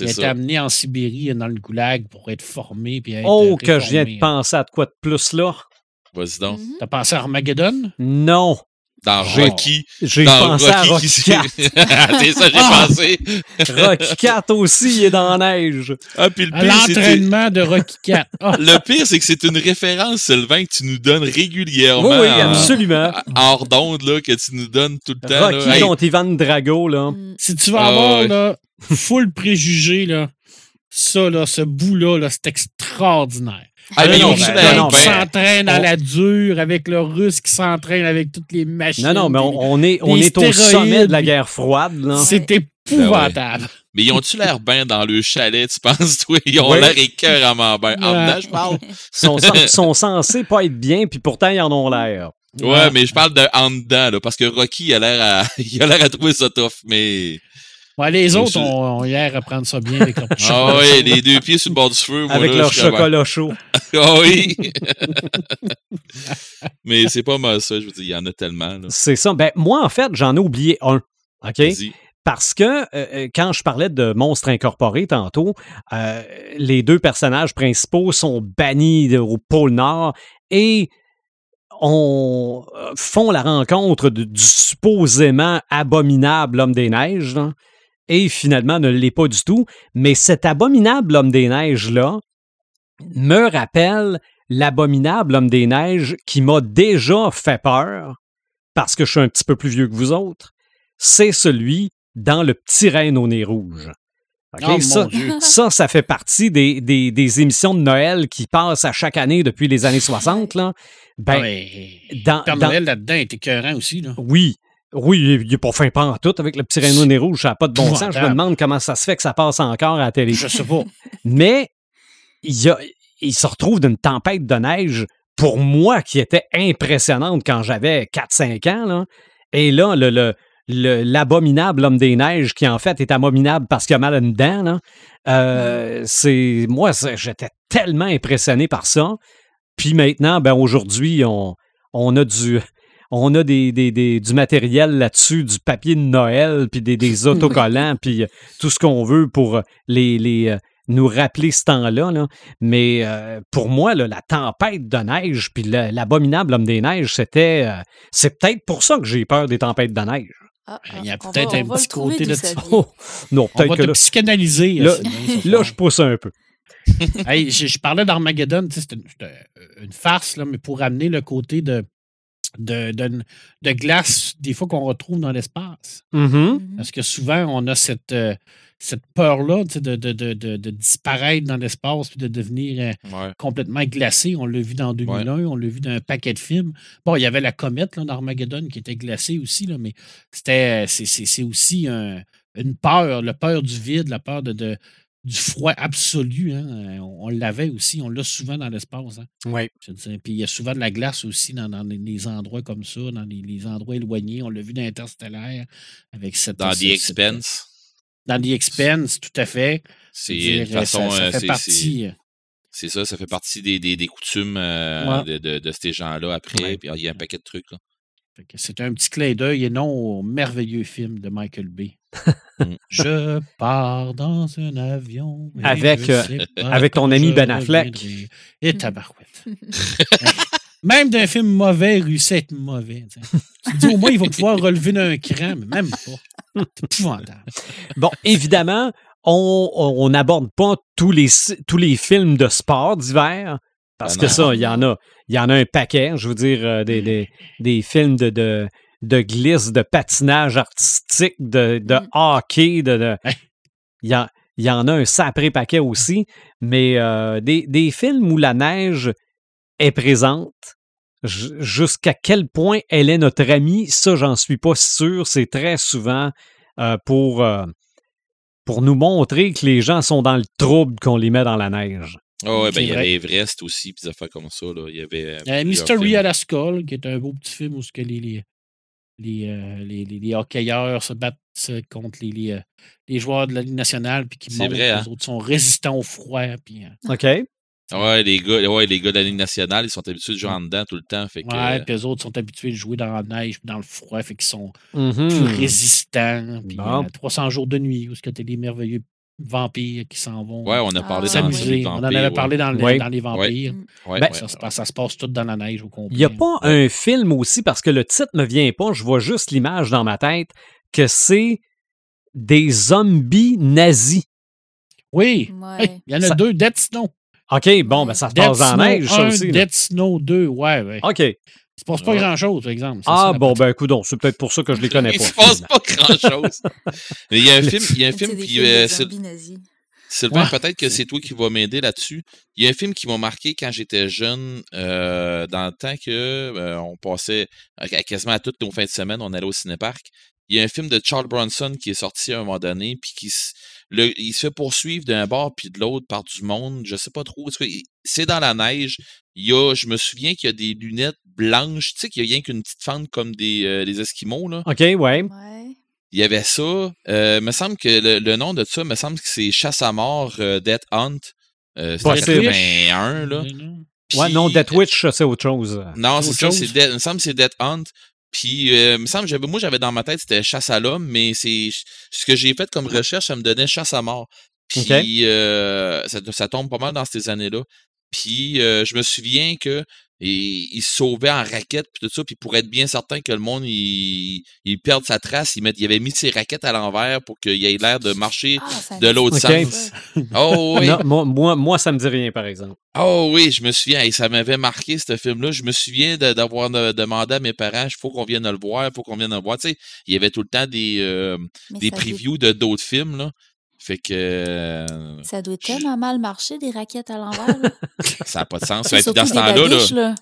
Il a été ça. amené en Sibérie, dans le goulag, pour être formé. Puis être Oh, que je viens de penser à de quoi de plus, là. Vas-y donc. T'as pensé à Armageddon? Non. Dans Rocky. J'ai dans pensé à Rocky qui- 4. c'est ça, j'ai Ah! pensé. Rocky 4 aussi, il est dans la neige. Ah, puis le pire, l'entraînement de Rocky 4. Ah, Le pire, c'est que c'est une référence, Sylvain, que tu nous donnes régulièrement. Oui, oui, en- absolument. en- hors d'onde, là, que tu nous donnes tout le temps. Rocky là. Hey, contre Ivan Drago, là. Mm. si tu vas Ah, avoir ouais. là, full préjugé, là, ça, là, ce bout-là, là, c'est extraordinaire. Ah, mais ben, bien? qui s'entraînent à On- la dure avec le russe qui s'entraîne avec toutes les machines. Non, non, mais on, on est, on est au sommet de la guerre froide. C'est épouvantable. Mais ils ont-tu l'air bien dans le chalet, tu penses, toi? Ils ont l'air écœuramment bien. En dedans, je parle. Ils sont, censés pas être bien, puis pourtant, ils en ont l'air. Ouais, mais je parle de en dedans, là, parce que Rocky, il a l'air à, il a l'air à trouver ça tough, mais. Ouais, les autres ont, ont hier à prendre ça bien avec leur Ah chocolat ouais, chaud. les deux pieds sur le bord du feu, moi, Avec là, leur chocolat chaud. Ah oui! mais c'est pas mal ça, je veux dire, il y en a tellement. C'est ça. Ben, moi, en fait, j'en ai oublié un. OK? Parce que euh, euh, quand je parlais de monstres incorporés tantôt, euh, les deux personnages principaux sont bannis de- au pôle Nord et on font la rencontre de- du supposément abominable homme des neiges, là, et finalement ne l'est pas du tout. Mais cet abominable homme des neiges-là me rappelle l'abominable homme des neiges qui m'a déjà fait peur, parce que je suis un petit peu plus vieux que vous autres. C'est celui dans le petit reine au nez rouge. Oh, ça, ça, ça fait partie des, des- des émissions de Noël qui passent à chaque année depuis les années 60. Là. Ben, mais dans- Père dans- Noël là-dedans est écœurant aussi. Là. oui. Oui, il n'est pas fin pas en tout avec le petit au nez rouge. Ça n'a pas de bon sens. Je me demande comment ça se fait que ça passe encore à la télé. Je sais pas. Mais il, a- il se retrouve d'une tempête de neige, pour moi, qui était impressionnante quand j'avais 4-5 ans. Là. Et là, le, le- le- l'abominable homme des neiges, qui en fait est abominable parce qu'il a mal à une dent, là, euh, c'est, moi, j'étais tellement impressionné par ça. Puis maintenant, ben, aujourd'hui, on, on a du. On a des, des- des- du matériel là-dessus, du papier de Noël, puis des, des autocollants, puis euh, tout ce qu'on veut pour les, les, euh, nous rappeler ce temps-là. là. Mais euh, pour moi, là, la tempête de neige, puis le- l'abominable homme des neiges, c'était. euh, c'est peut-être pour ça que j'ai peur des tempêtes de neige. Ah, Il y a peut-être un petit côté de ça. Oh, non, On peut-être que te là, psychanalyser. là- euh, là, je pousse un peu. Hey, je, je parlais d'Armageddon, tu sais, c'était une, une farce, là, mais pour amener le côté de, de, de, de glace, des fois qu'on retrouve dans l'espace. Mhm. Mhm. Parce que souvent, on a cette, euh, cette peur-là de, de, de, de, de disparaître dans l'espace puis de devenir euh, Ouais. complètement glacé. On l'a vu dans 2001, on l'a vu dans un paquet de films. Bon, il y avait la comète là, d'Armageddon qui était glacée aussi, là, mais c'était c'est- aussi un- une peur, la peur du vide, la peur de, de- du froid absolu. hein. Euh, On, on l'avait aussi, on l'a souvent dans l'espace. hein. Oui. Puis il y a souvent de la glace aussi dans, dans les- les endroits comme ça, dans les, les endroits éloignés. On l'a vu dans Interstellaire avec cette. Dans The cette- Expense, Dans The Expense, tout à fait. c'est toute façon, ça, ça euh, fait c'est- partie. euh, c'est ça, ça fait partie des, des, des coutumes euh, Ouais. de, de, de ces gens-là après. Ouais. Puis il y a un paquet de trucs. C'est un petit clin d'œil et non au merveilleux film de Michael Bay. Mm. je pars dans un avion. Avec, euh, avec ton ami Ben Affleck. Et tabarouette. même d'un film mauvais, il réussit à être mauvais. tu dis, au moins, il va pouvoir relever d'un cran, mais même pas. C'est épouvantable. Bon, évidemment, on on n'aborde pas tous les, tous les films de sport d'hiver. Parce Ah que non. ça, il y en a, il y en a un paquet. Je veux dire, euh, des, des, des films de, de, de glisse, de patinage artistique, de, de Mm. hockey, de. de- il, y en, il y en a un sacré paquet aussi. Mais euh, des, des films où la neige est présente, jusqu'à quel point elle est notre amie, ça, j'en suis pas sûr. C'est très souvent euh, pour, euh, pour nous montrer que les gens sont dans le trouble qu'on les met dans la neige. Ah ouais, C'est ben, il y avait Everest aussi, puis des affaires comme ça. Là. Il y avait. euh, Mystery films. à la Skull, qui est un beau petit film où ce que les, les, les, euh, les, les- les hockeyeurs se battent contre les, les, euh, les joueurs de la Ligue nationale, puis qui C'est montrent vrai, que hein? les autres sont résistants au froid. Puis, euh, OK? Ouais, les gars, ouais, les gars de la Ligue nationale, ils sont habitués de jouer en dedans tout le temps. Fait que, ouais, euh, puis eux autres sont habitués de jouer dans la neige, dans le froid, fait qu'ils sont plus résistants. Puis Bon. euh, 300 jours de nuit, où ce que t'as des merveilleux vampires qui s'en vont ouais, on a Ah, parlé dans s'amuser. les On en vampires, avait ouais. parlé dans, le- Ouais. dans les vampires. Ouais, Ben, ouais, Ça, se passe, ça se passe tout dans la neige au complet. Il n'y a pas un film aussi, parce que le titre ne me vient pas, je vois juste l'image dans ma tête, que c'est des zombies nazis. Oui, Ouais. Hey, il y en a Ça- deux, Dead Snow. OK, bon, ben ça se passe en Snow neige, ça 1, aussi. là. Dead Snow 2, ouais, ouais. OK. Il se passe pas Ouais. grand-chose, par exemple. Ah, bon, ben, écoute, c'est peut-être pour ça que je les connais Il pas. se passe pas grand-chose. Mais il y a un film, il y a un C'est film de euh. Sylvain, Ouais. peut-être que c'est toi qui vas m'aider là-dessus. Il y a un film qui m'a marqué quand j'étais jeune, euh, dans le temps que euh, on passait à- quasiment à toutes nos fins de semaine, on allait au cinéparc. Il y a un film de Charles Bronson qui est sorti à un moment donné, puis qui le- il se fait poursuivre d'un bord puis de l'autre par du monde. Je sais pas trop. Il- C'est dans la neige. Il y a, je me souviens qu'il y a des lunettes blanches. Tu sais qu'il y a rien qu'une petite fente comme des, euh, des Esquimaux là. OK, ouais. Ouais. Il y avait ça. Euh, me semble que le, le nom de ça, me semble que c'est Chasse à mort, euh, Death Hunt. Euh, c'est en Possible. 81, là. Ouais, non, Death Witch, c'est autre chose. Non, c'est autre ça, chose. c'est Death- il me semble que c'est Death Hunt. Puis, euh, me semble, j'avais, moi, j'avais dans ma tête, c'était chasse à l'homme, mais c'est ce que j'ai fait comme recherche, ça me donnait chasse à mort. Puis, euh, ça, ça tombe pas mal dans ces années-là. Puis, euh, je me souviens que il, il se sauvait en raquette puis tout ça, puis pour être bien certain que le monde il, il perde sa trace, il, met, il avait mis ses raquettes à l'envers pour qu'il ait l'air de marcher Ah, de l'autre sens. Oh oui. Non, moi, moi, ça me dit rien, par exemple. Oh oui, je me souviens, hey, ça m'avait marqué ce film-là. Je me souviens de- d'avoir de- demandé à mes parents, il faut qu'on vienne le voir, il faut qu'on vienne le voir. Tu sais, il y avait tout le temps des, euh, des previews de d'autres films, là. Fait que euh, Ça doit tellement mal marcher, des raquettes à l'envers. là. ça n'a pas de sens. Ouais, dans ce des temps-là, là,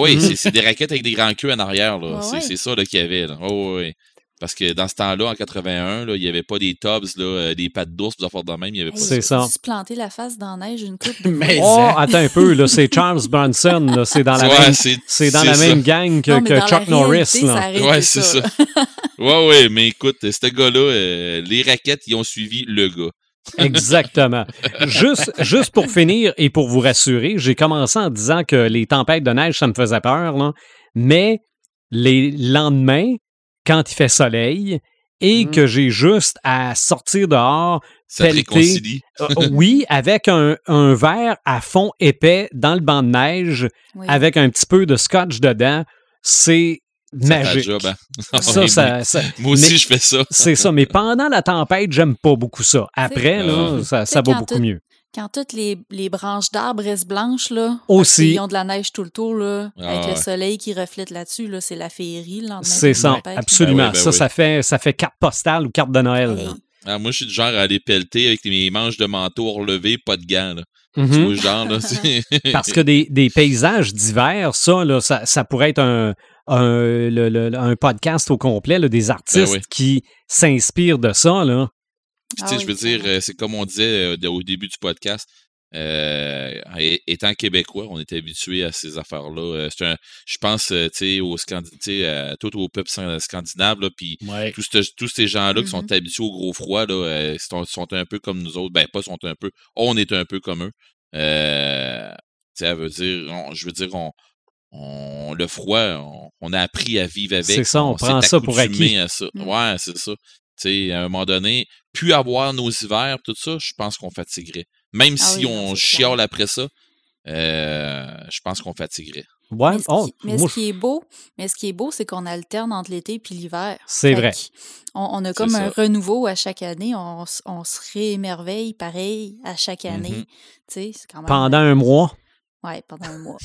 oui, Mhm. c'est- des raquettes avec des grands queues en arrière. Ouais, c'est ouais. ça qu'il y avait. Là. Oh, ouais. Parce que dans ce temps-là, en 81, là, il n'y avait pas des tubs, là, euh, des pattes d'ours, des affaires de même. Il y avait pas C'est ça. se planter la face dans la neige une coupe de Mais Oh, hein. attends un peu, là, c'est Charles Bronson, là, c'est dans la Ouais, même, c'est c'est dans c'est la ça. même gang que, Non, Chuck Norris, réalité, là. Ouais, c'est ça. ça. ouais, ouais, mais écoute, ce gars-là, euh, les raquettes, ils ont suivi le gars. Exactement. Juste, juste pour finir et pour vous rassurer, j'ai commencé en disant que les tempêtes de neige, ça me faisait peur, là, mais les lendemains, quand il fait soleil et Mm. que j'ai juste à sortir dehors, Ça te Pelleté. réconcilie. euh, oui, avec un, un verre à fond épais dans le banc de neige, Oui. avec un petit peu de scotch dedans, c'est magique. job, hein. Ça, Ouais, ça, ça- Moi aussi, mais- je fais ça. c'est ça. Mais pendant la tempête, j'aime pas beaucoup ça. Après, là, Ah. ça, ça Tu sais, va quand beaucoup tout- mieux. Quand toutes les, les branches d'arbres restent blanches, là, Aussi. qu'ils ont de la neige tout le tour, là, Ah, avec ouais. le soleil qui reflète là-dessus, là, c'est la féerie le lendemain. C'est de ça, absolument. Ben oui, ben ça, oui. ça fait, ça fait carte postale ou carte de Noël. Hey, là. Ah, moi, je suis du genre à aller pelleter avec mes manches de manteau relevées, pas de gants. Là. Tu vois, le genre, là. Parce que des, des paysages d'hiver, ça, là, ça, ça pourrait être un, un, le- le- un podcast au complet, là, des artistes Ben oui. qui s'inspirent de ça. Là. Ah oui, je veux dire, euh, c'est comme on disait euh, au début du podcast. euh, étant québécois, on est habitué à ces affaires-là. C'est un- je pense, tu sais, tout au peuple scan- scandinave, puis Ouais. tous, tous ces gens-là qui sont Mhm. habitués au gros froid, là, sont, sont un peu comme nous autres. Ben, pas sont un peu. On est un peu comme eux. Euh, tu sais, ça veut dire, on- je veux dire, on, on- le froid, on, on a appris à vivre avec. C'est ça, on prend ça pour acquis. à ça. Mm. Ouais, c'est ça. Tu sais, à un moment donné, plus avoir nos hivers, tout ça, je pense qu'on fatiguerait. Même Ah si oui, on chiale après ça, euh, je pense qu'on fatiguerait. Ouais, Mais, ce, oh, qui, mais moi, ce qui est beau, mais ce qui est beau, c'est qu'on alterne entre l'été et l'hiver. C'est vrai. On, on a comme ça. un renouveau à chaque année. On, se réémerveille pareil à chaque année. Mhm. C'est quand même. pendant un mois. Ouais, pendant un mois.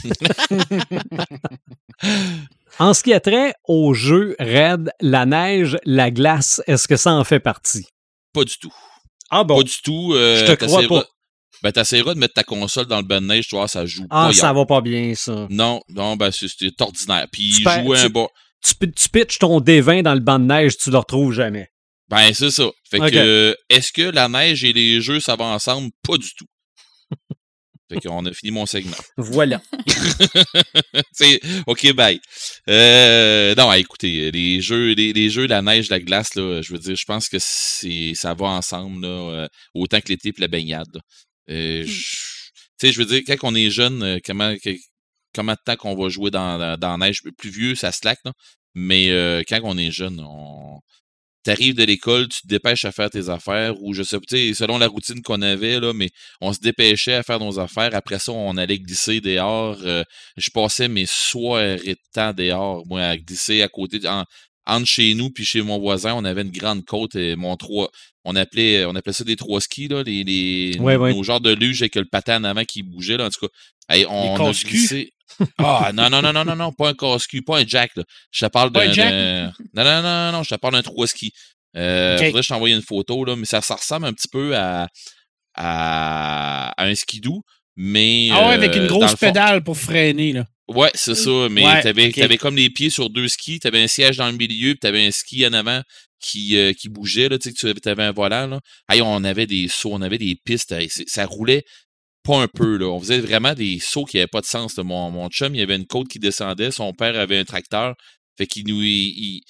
En ce qui a trait au jeu Red, la neige, la glace, est-ce que ça en fait partie? Pas du tout. Ah Pas du tout. euh, Je te crois pas. Ben, t'essaieras de mettre ta console dans le bain de neige, tu vois, ça joue Ah, pas. ça hier. va pas bien, ça. Non, non, ben, c'est ordinaire. Puis, Tu jouer un bon. Tu, pi- tu pitches ton D20 dans le banc de neige, tu le retrouves jamais. Ben, c'est ça. Fait que, est-ce que la neige et les jeux, ça va ensemble? Pas du tout. Fait qu'on a fini mon segment. Voilà. OK, bye. Euh, non, écoutez, les jeux, les, les jeux, la neige, la glace, là, je veux dire, je pense que ça va ensemble, là, euh, autant que l'été et la baignade. Euh, je- sais, je veux dire, quand on est jeune, euh, comment, comment de temps qu'on va jouer dans, dans, dans la neige? Plus vieux, ça slack, là. Mais euh, quand on est jeune, on. T'arrives de l'école, tu te dépêches à faire tes affaires, ou je sais pas, tu sais, selon la routine qu'on avait, là, mais on se dépêchait à faire nos affaires. Après ça, on allait glisser dehors. euh, je passais mes soirées de temps dehors, moi, à glisser à côté, en, entre chez nous puis chez mon voisin, on avait une grande côte et mon trois, on appelait, on appelait ça des trois skis, là, les, les Ouais, nos, ouais. nos genres de luge avec le patin en avant qui bougeait, là, en tout cas. Hey, on a glissé. Ah, non, non, non, non, non, non, pas un casse-cul, pas un jack, là. Je te parle d'un. Non, non, non, non, je te parle d'un trois skis. Euh, Ok. faudrait que je t'envoie une photo, là, mais ça, ça ressemble un petit peu à, à, un skidoo, mais. Ah ouais, avec une grosse pédale pour freiner, là. Ouais, c'est ça, mais tu t'avais, comme les pieds sur deux skis, t'avais un siège dans le milieu, puis t'avais un ski en avant qui, qui bougeait, là, tu sais, que tu avais un volant, là. on avait des sauts, on avait des pistes, ça roulait pas un peu, là. On faisait vraiment des sauts qui n'avaient pas de sens. Mon, mon chum, il y avait une côte qui descendait, son père avait un tracteur, fait qu'il nous, il,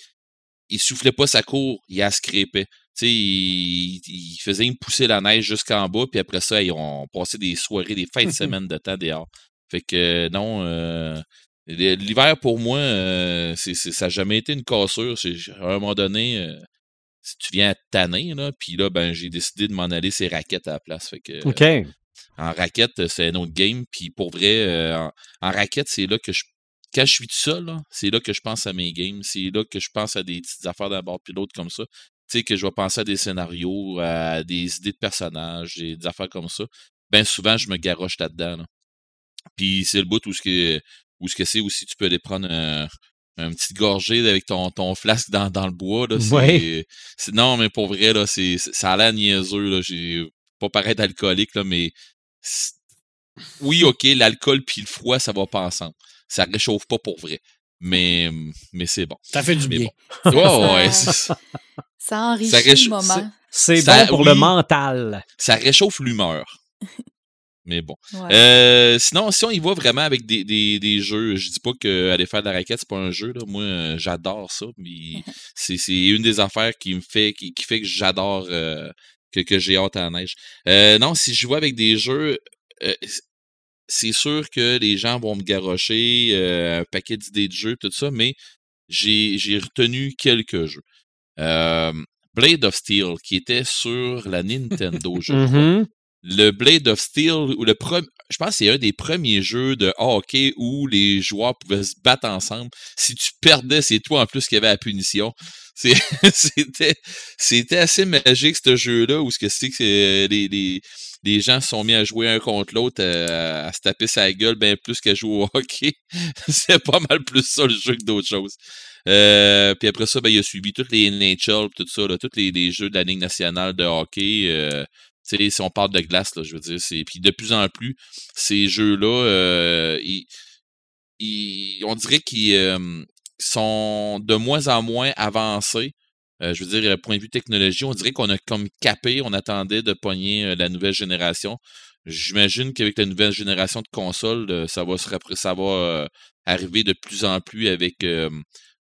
il, soufflait pas sa cour, il a scrépé. Tu sais, il, il, faisait me pousser la neige jusqu'en bas, puis après ça, ils ont passé des soirées, des fins de semaine de temps dehors. Fait que non, euh, l'hiver pour moi, euh, c'est, ça n'a jamais été une cassure. à un moment donné, euh, si tu viens à tanner, là, puis là, ben, j'ai décidé de m'en aller ces raquettes à la place. Fait que, OK. En raquette, c'est un autre game. Puis pour vrai, en, en, raquette, c'est là que je quand je suis tout seul, c'est là que je pense à mes games. C'est là que je pense à des petites affaires d'abord pilote comme ça. Tu sais, que je vais penser à des scénarios, à des idées de personnages, des, affaires comme ça. Bien souvent, je me garoche là-dedans. Puis c'est le bout où ce que où ce que c'est aussi, tu peux aller prendre un, un petit gorgée avec ton, ton flasque dans, dans le bois. Là, non, mais pour vrai, là, c'est, ça a l'air niaiseux. Là, j'ai pas paraître alcoolique, là, mais oui, ok, l'alcool puis le froid, ça va pas ensemble ça réchauffe pas pour vrai. Mais, mais c'est bon. Ça fait du bien. Bon. ouais, ça, enrichit le moment. C'est bon pour le mental. Ça réchauffe l'humeur. Mais bon. Euh, sinon, si on y va vraiment avec des, des, des jeux, je dis pas qu'aller faire de la raquette, c'est pas un jeu. Là. Moi, j'adore ça. Mais c'est, une des affaires qui me fait qui, fait que j'adore euh, que, que j'ai hâte à la neige. Euh, non, si je vois avec des jeux, c'est sûr que les gens vont me garrocher euh, un paquet d'idées de jeux, tout ça, mais j'ai retenu quelques jeux. Blade of Steel, qui était sur la Nintendo, je crois. Mm-hmm. Le Blade of Steel, ou le je pense que c'est un des premiers jeux de hockey où les joueurs pouvaient se battre ensemble. Si tu perdais, c'est toi en plus qui avait la punition. C'était assez magique ce jeu-là où ce que c'est que les, les, les gens se sont mis à jouer un contre l'autre, euh, à, se taper sa gueule bien plus qu'à jouer au hockey. c'est pas mal plus ça le jeu que d'autres choses. Euh, puis après ça, ben, il a suivi tous les NHL, tout ça, là, tous les, jeux de la Ligue nationale de hockey. Euh, si on parle de glace, là, je veux dire, c'est. Puis de plus en plus, ces jeux-là, euh, on dirait qu'ils sont de moins en moins avancés. Euh, je veux dire, point de vue technologie, on dirait qu'on a comme capé, on attendait de pogner euh, la nouvelle génération. J'imagine qu'avec la nouvelle génération de consoles, euh, ça va, se, ça va arriver de plus en plus avec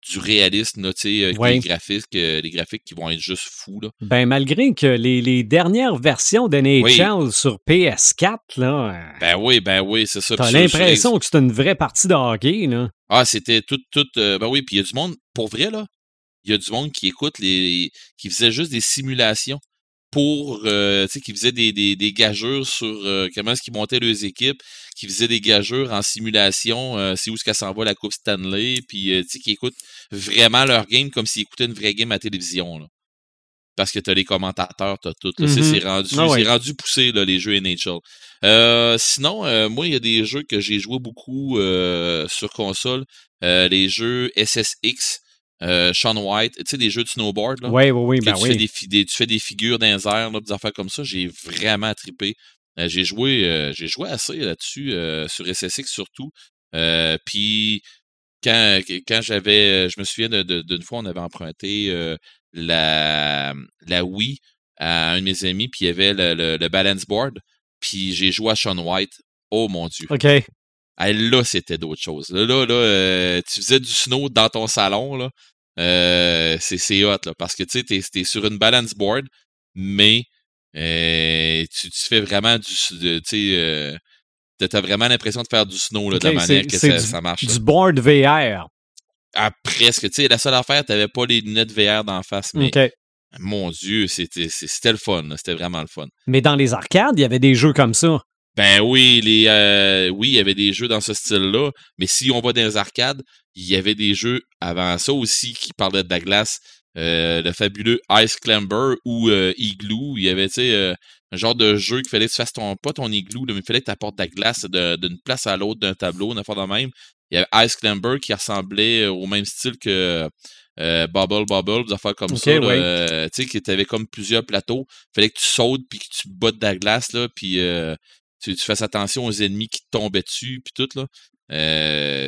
du réalisme, là, avec les graphiques, les graphiques qui vont être juste fous. Là. Ben, malgré que les, dernières versions d'NHL sur PS4, là. Ben oui, ben oui, c'est ça. T'as l'impression que c'est une vraie partie de hockey, là. Ah, c'était tout, tout. ben oui, puis il y a du monde, pour vrai, là, il y a du monde qui écoute les. qui faisait juste des simulations pour euh, tu sais qui faisait des, des, des gageurs sur euh, comment est-ce qu'ils montaient leurs équipes, qui faisait des gageurs en simulation, euh, c'est où est-ce qu'elle s'en va la Coupe Stanley, puis tu sais qui écoutent vraiment leur game comme s'ils écoutaient une vraie game à télévision. Là. Parce que t'as les commentateurs, t'as tout. C'est mm-hmm. rendu, ah rendu poussé là, les jeux NHL. sinon, moi, il y a des jeux que j'ai joué beaucoup sur console. les jeux SSX. Euh, Sean White, tu sais, des jeux de snowboard. Là, oui, oui, oui. Ben tu, oui. Fais des, tu fais des figures dans les airs, là, des affaires comme ça. J'ai vraiment trippé. Euh, j'ai joué, euh, j'ai joué assez là-dessus, sur SSX surtout. Puis quand, quand j'avais, je me souviens d'une fois, on avait emprunté la, la Wii à un de mes amis, puis il y avait le, le, balance board. Puis j'ai joué à Sean White. Oh mon Dieu. OK. Là, c'était d'autres choses. Là, là, là tu faisais du snow dans ton salon, là. Euh, c'est hot, là, parce que tu sais, t'es es sur une balance board, mais euh, tu, tu, fais vraiment du. Tu sais, euh, t'as vraiment l'impression de faire du snow là, de la manière que ça, ça, marche. Du board VR. Ah, presque. Tu sais, la seule affaire, t'avais pas les lunettes VR d'en face, mais. Mon Dieu, c'était le fun. C'était vraiment le fun. Mais dans les arcades, il y avait des jeux comme ça. Ben oui, les euh, oui, il y avait des jeux dans ce style-là, mais si on va dans les arcades, il y avait des jeux avant ça aussi qui parlaient de la glace. Euh, le fabuleux Ice Climber ou euh, Igloo. Il y avait, tu sais, un genre de jeu qu'il fallait que tu fasses ton, pas ton igloo, mais il fallait que tu apportes de la glace d'une place à l'autre d'un tableau, une affaire de même. Il y avait Ice Climber qui ressemblait au même style que euh, Bubble Bubble, des affaires comme ça. Euh, tu sais, que tu avais comme plusieurs plateaux. Fallait que tu sautes puis que tu bottes de la glace, là, puis euh, tu, fasses attention aux ennemis qui te tombaient dessus, puis tout, là.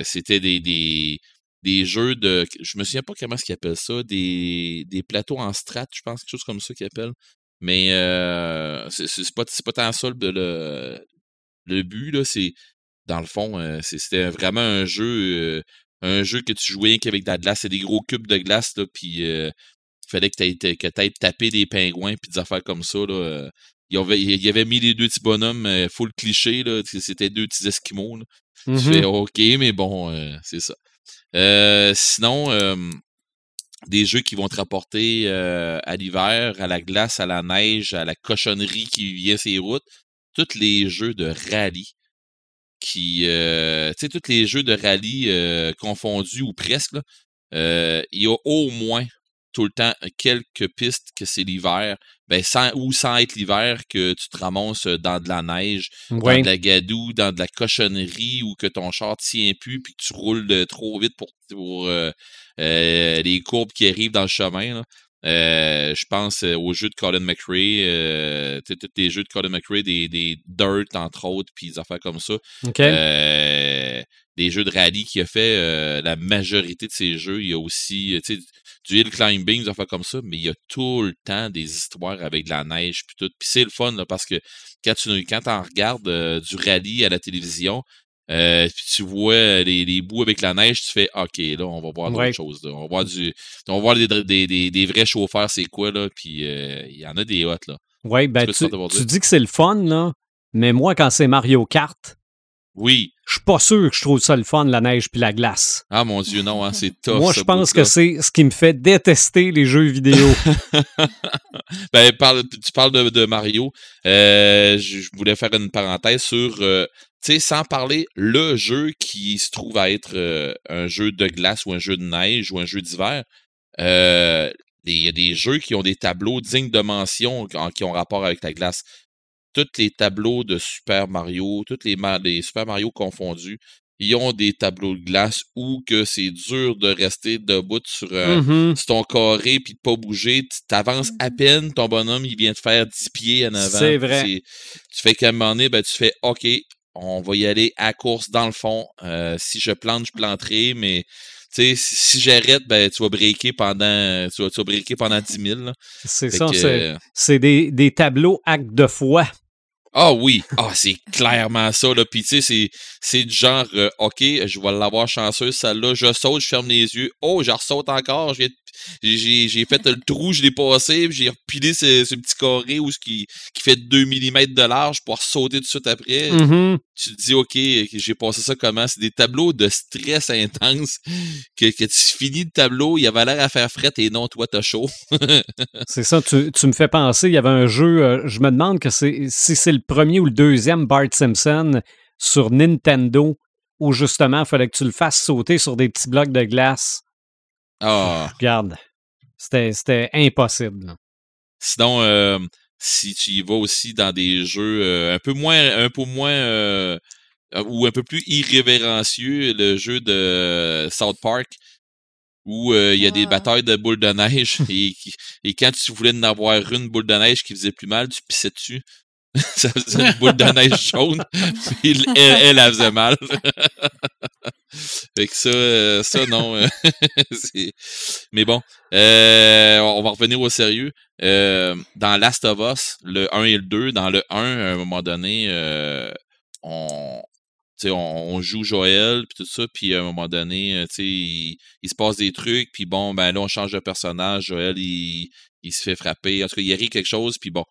C'était des, des, des, jeux de. Je me souviens pas comment ce qu'ils appellent ça. Des, des plateaux en strat, je pense, quelque chose comme ça qu'ils appellent. Mais euh, c'est pas, pas tant ça le, le but, là. C'est. Dans le fond, c'était vraiment un jeu un jeu que tu jouais qu'avec de la glace. C'est des gros cubes de glace, là, puis il fallait que tu aies tapé des pingouins, puis des affaires comme ça, là. Il, avait, il avait mis les deux petits bonhommes full cliché, là. C'était deux petits esquimaux, là. Tu fais OK, mais bon, c'est ça. sinon, des jeux qui vont te rapporter à l'hiver, à la glace, à la neige, à la cochonnerie qui vient ces routes. Tous les jeux de rallye qui, euh, tu sais, tous les jeux de rallye euh, confondus ou presque, euh, il y a au moins tout le temps quelques pistes que c'est l'hiver, ben sans, ou sans être l'hiver, que tu te ramasses dans de la neige, dans de la gadoue, dans de la cochonnerie, ou que ton char tient plus, puis que tu roules trop vite pour, pour les courbes qui arrivent dans le chemin. Là. Euh, je pense euh, aux jeux de Colin McRae, euh, tous les jeux de Colin McRae, des, des Dirt, entre autres, puis des affaires comme ça. Euh, des jeux de rallye qui a fait la majorité de ces jeux. Il y a aussi du hill climbing, des affaires comme ça, mais il y a tout le temps des histoires avec de la neige, puis tout. Puis c'est le fun, là, parce que quand tu quand en regardes du rallye à la télévision, euh, puis tu vois les, les, bouts avec la neige, tu fais OK, là, on va voir d'autres choses. On va voir du. On va voir des, des, des, vrais chauffeurs, c'est quoi, là. Puis euh, il y en a des hot, là. Oui, ben tu, tu dis que c'est le fun, là. Mais moi, quand c'est Mario Kart, oui. Je suis pas sûr que je trouve ça le fun, la neige puis la glace. Ah mon Dieu, non, hein, c'est tough. Moi, je pense que c'est ce qui me fait détester les jeux vidéo. ben, tu parles de, Mario. Euh, je voulais faire une parenthèse sur sais, sans parler le jeu qui se trouve à être euh, un jeu de glace ou un jeu de neige ou un jeu d'hiver, euh, il y a des jeux qui ont des tableaux dignes de mention qui ont rapport avec la glace. Tous les tableaux de Super Mario, tous les, les Super Mario confondus, ils ont des tableaux de glace où que c'est dur de rester debout sur, euh, mm-hmm. ton carré puis de pas bouger. Tu t'avances à peine, ton bonhomme, il vient de faire 10 pieds en avant. C'est vrai. Tu fais qu'à un moment donné, ben, tu fais OK, on va y aller à course dans le fond. Euh, si je plante, je planterai, mais si, si j'arrête, ben, tu vas breaker pendant, tu vas, tu vas pendant 10 000. C'est ça, c'est des, des, tableaux actes de foi. Ah oui, ah, c'est clairement ça. Là. Puis tu sais, c'est du genre, euh, OK, je vais l'avoir chanceuse, celle-là. Je saute, je ferme les yeux. Oh, je ressaute encore. J'ai j'ai fait le trou, je l'ai passé, j'ai repilé ce, ce, petit carré où, qui, qui fait 2 mm de large pour sauter tout de suite après. Mm-hmm. Tu te dis, OK, j'ai passé ça comment? C'est des tableaux de stress intense que, que tu finis le tableau, il avait l'air à faire fret et non, toi, t'as chaud. c'est ça, tu, tu, me fais penser, il y avait un jeu, euh, je me demande que si c'est le premier ou le deuxième Bart Simpson sur Nintendo où justement, il fallait que tu le fasses sauter sur des petits blocs de glace. Ah. Regarde, c'était impossible. Sinon, euh, si tu y vas aussi dans des jeux euh, un peu moins, un peu moins euh, ou un peu plus irrévérencieux, le jeu de South Park, où il y a des ah. batailles de boules de neige et, et quand tu voulais en avoir une boule de neige qui faisait plus mal, tu pissais dessus. ça faisait une boule de neige jaune, puis elle, elle, faisait mal. fait que ça, euh, ça non. Euh, mais bon, euh, on va revenir au sérieux. dans Last of Us, le 1 et le 2, dans le 1, à un moment donné, on, on, on, joue Joël, puis tout ça, puis à un moment donné, il, il, se passe des trucs, puis bon, ben là, on change de personnage. Joël, il, il se fait frapper. En tout cas, il arrive quelque chose, puis bon,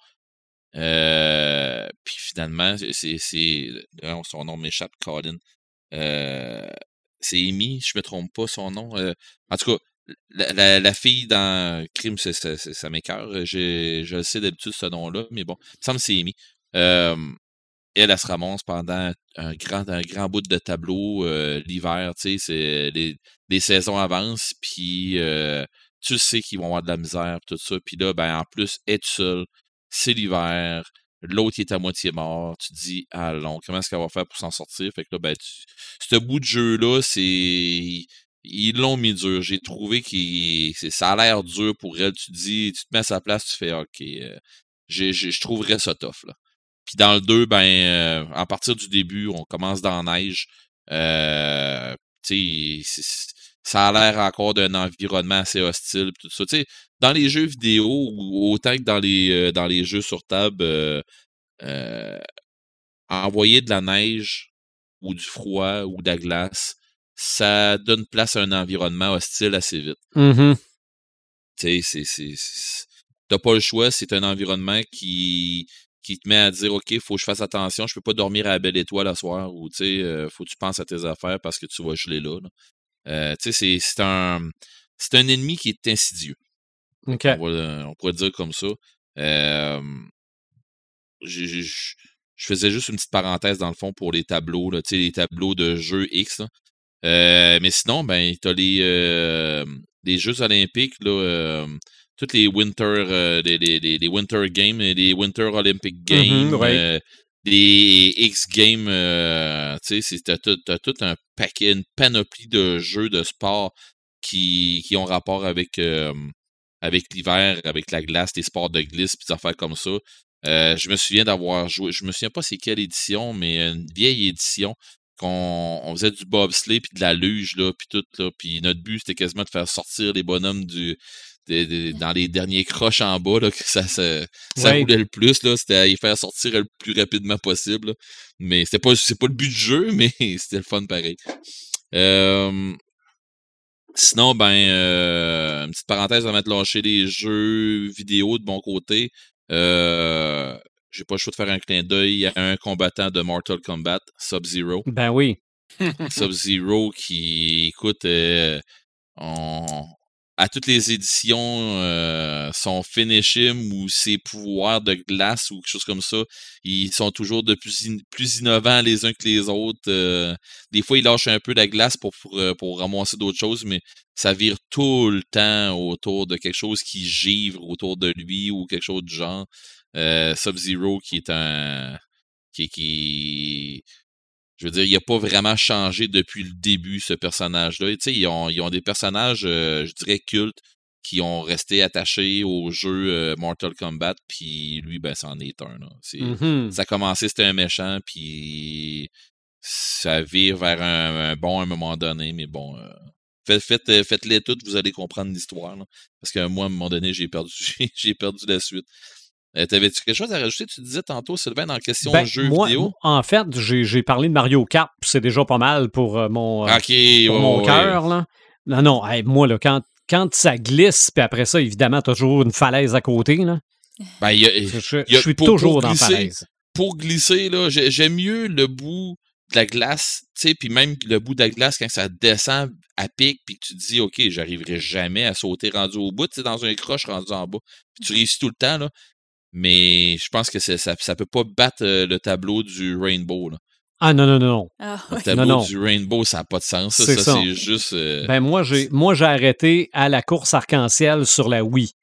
euh, puis finalement, c'est. Son nom m'échappe, Colin. Euh, c'est Amy, je me trompe pas son nom. Euh, en tout cas, la, la, fille dans Crime, ça, ça, ça m'écœure. Je le sais d'habitude ce nom-là, mais bon, il me semble c'est Amy. Euh, elle, elle se ramasse pendant un grand, un grand bout de tableau l'hiver, tu sais, les, les saisons avancent, puis tu sais qu'ils vont avoir de la misère, tout ça. Puis là, ben, en plus, être seule, c'est l'hiver, l'autre est à moitié mort, tu te dis, allons, comment est-ce qu'elle va faire pour s'en sortir? Fait que là, ben, ce bout de jeu-là, c'est. ils l'ont mis dur. J'ai trouvé que ça a l'air dur pour elle. Tu dis, tu te mets à sa place, tu fais OK. Euh, je trouverais ça tough. Là. Puis dans le 2, ben, euh, à partir du début, on commence dans la neige. Euh, ça a l'air encore d'un environnement assez hostile. Tout ça. sais dans les jeux vidéo, autant que dans les, euh, dans les jeux sur table, envoyer de la neige ou du froid ou de la glace, ça donne place à un environnement hostile assez vite. Tu sais, T'as pas le choix, c'est un environnement qui, qui te met à dire OK, faut que je fasse attention, je peux pas dormir à la belle étoile le soir ou tu sais, euh, faut que tu penses à tes affaires parce que tu vas geler là. Euh, c'est un c'est un ennemi qui est insidieux. On, pourrait dire comme ça. Euh, je faisais juste une petite parenthèse dans le fond pour les tableaux, là, les tableaux de jeux X. Euh, mais sinon, ben, tu as les, euh, les Jeux olympiques, là, toutes les Winter, les, les, les, Winter Games, les Winter Olympic mm-hmm, Games, les X Games, tu sais, t'as tout, tout un paquet, une panoplie de jeux de sport qui, qui ont rapport avec, avec l'hiver, avec la glace, les sports de glisse, puis des affaires comme ça. je me souviens d'avoir joué, je me souviens pas c'est quelle édition, mais une vieille édition qu'on on faisait du bobsleigh puis de la luge là puis tout là puis notre but c'était quasiment de faire sortir les bonhommes du dans les derniers croches en bas là que ça ça, ça roulait le plus là c'était à les faire sortir le plus rapidement possible mais c'était pas c'est pas le but du jeu mais c'était le fun pareil sinon ben euh, une petite parenthèse avant de lâcher les jeux vidéo de mon côté euh, j'ai pas le choix de faire un clin d'œil à un combattant de Mortal Kombat, Sub-Zero. Ben oui. Sub-Zero qui, écoute, euh, à toutes les éditions, euh, son finish ou ses pouvoirs de glace ou quelque chose comme ça, ils sont toujours de plus, plus innovants les uns que les autres. Euh, des fois, ils lâchent un peu la glace pour, pour, pour ramasser d'autres choses, mais ça vire tout le temps autour de quelque chose qui givre autour de lui ou quelque chose du genre. Euh, Sub-Zero qui est un. Qui, qui. Je veux dire, il n'a pas vraiment changé depuis le début, ce personnage-là. Tu sais, ils ont, ils ont des personnages, euh, je dirais, cultes qui ont resté attachés au jeu euh, Mortal Kombat, puis lui, ben, c'en est un. Mmh ça a commencé, c'était un méchant, puis ça vire vers un, bon à un moment donné, mais bon. faites, faites, faites-les toutes, vous allez comprendre l'histoire. Parce que moi, à un moment donné, j'ai perdu, j'ai perdu la suite. Euh, t'avais-tu quelque chose à rajouter? Tu disais tantôt, Sylvain, dans la question ben, jeu vidéo. En fait, j'ai parlé de Mario Kart, c'est déjà pas mal pour euh, mon, euh, mon cœur. Non, non, moi, là, quand, quand ça glisse, puis après ça, évidemment, t'as toujours une falaise à côté. Là. Ben, je, suis toujours dans la falaise. Pour glisser, là, j'aime mieux le bout de la glace, tu sais, puis même le bout de la glace, quand ça descend à pic, puis tu te dis, OK, j'arriverai jamais à sauter rendu au bout, tu sais, dans un croche rendu en bas. Puis tu réussis tout le temps, là mais je pense que ça ne peut pas battre euh, le tableau du Rainbow. Là. Ah non, non, non. Ah, le tableau du Rainbow, ça n'a pas de sens. Ça, c'est juste. Euh, ben moi, j'ai moi j'ai arrêté à la course arc-en-ciel sur la Wii.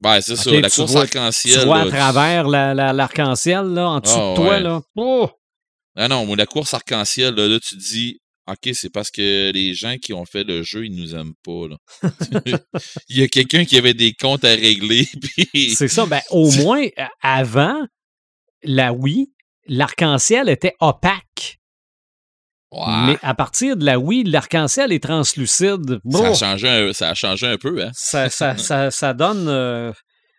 Ben, c'est ça, la course arc-en-ciel. Tu vois à travers l'arc-en-ciel, là, en dessous de ah, toi, là. Oh! Ah non, la course arc-en-ciel, là, là, tu dis, OK, c'est parce que les gens qui ont fait le jeu, ils nous aiment pas. Là. Il y a quelqu'un qui avait des comptes à régler. C'est ça. Ben, au moins, avant la Wii, l'arc-en-ciel était opaque. Mais à partir de la Wii, l'arc-en-ciel est translucide. Ça, a changé un, ça a changé un peu. Hein? Ça, ça, ça, ça donne. Euh,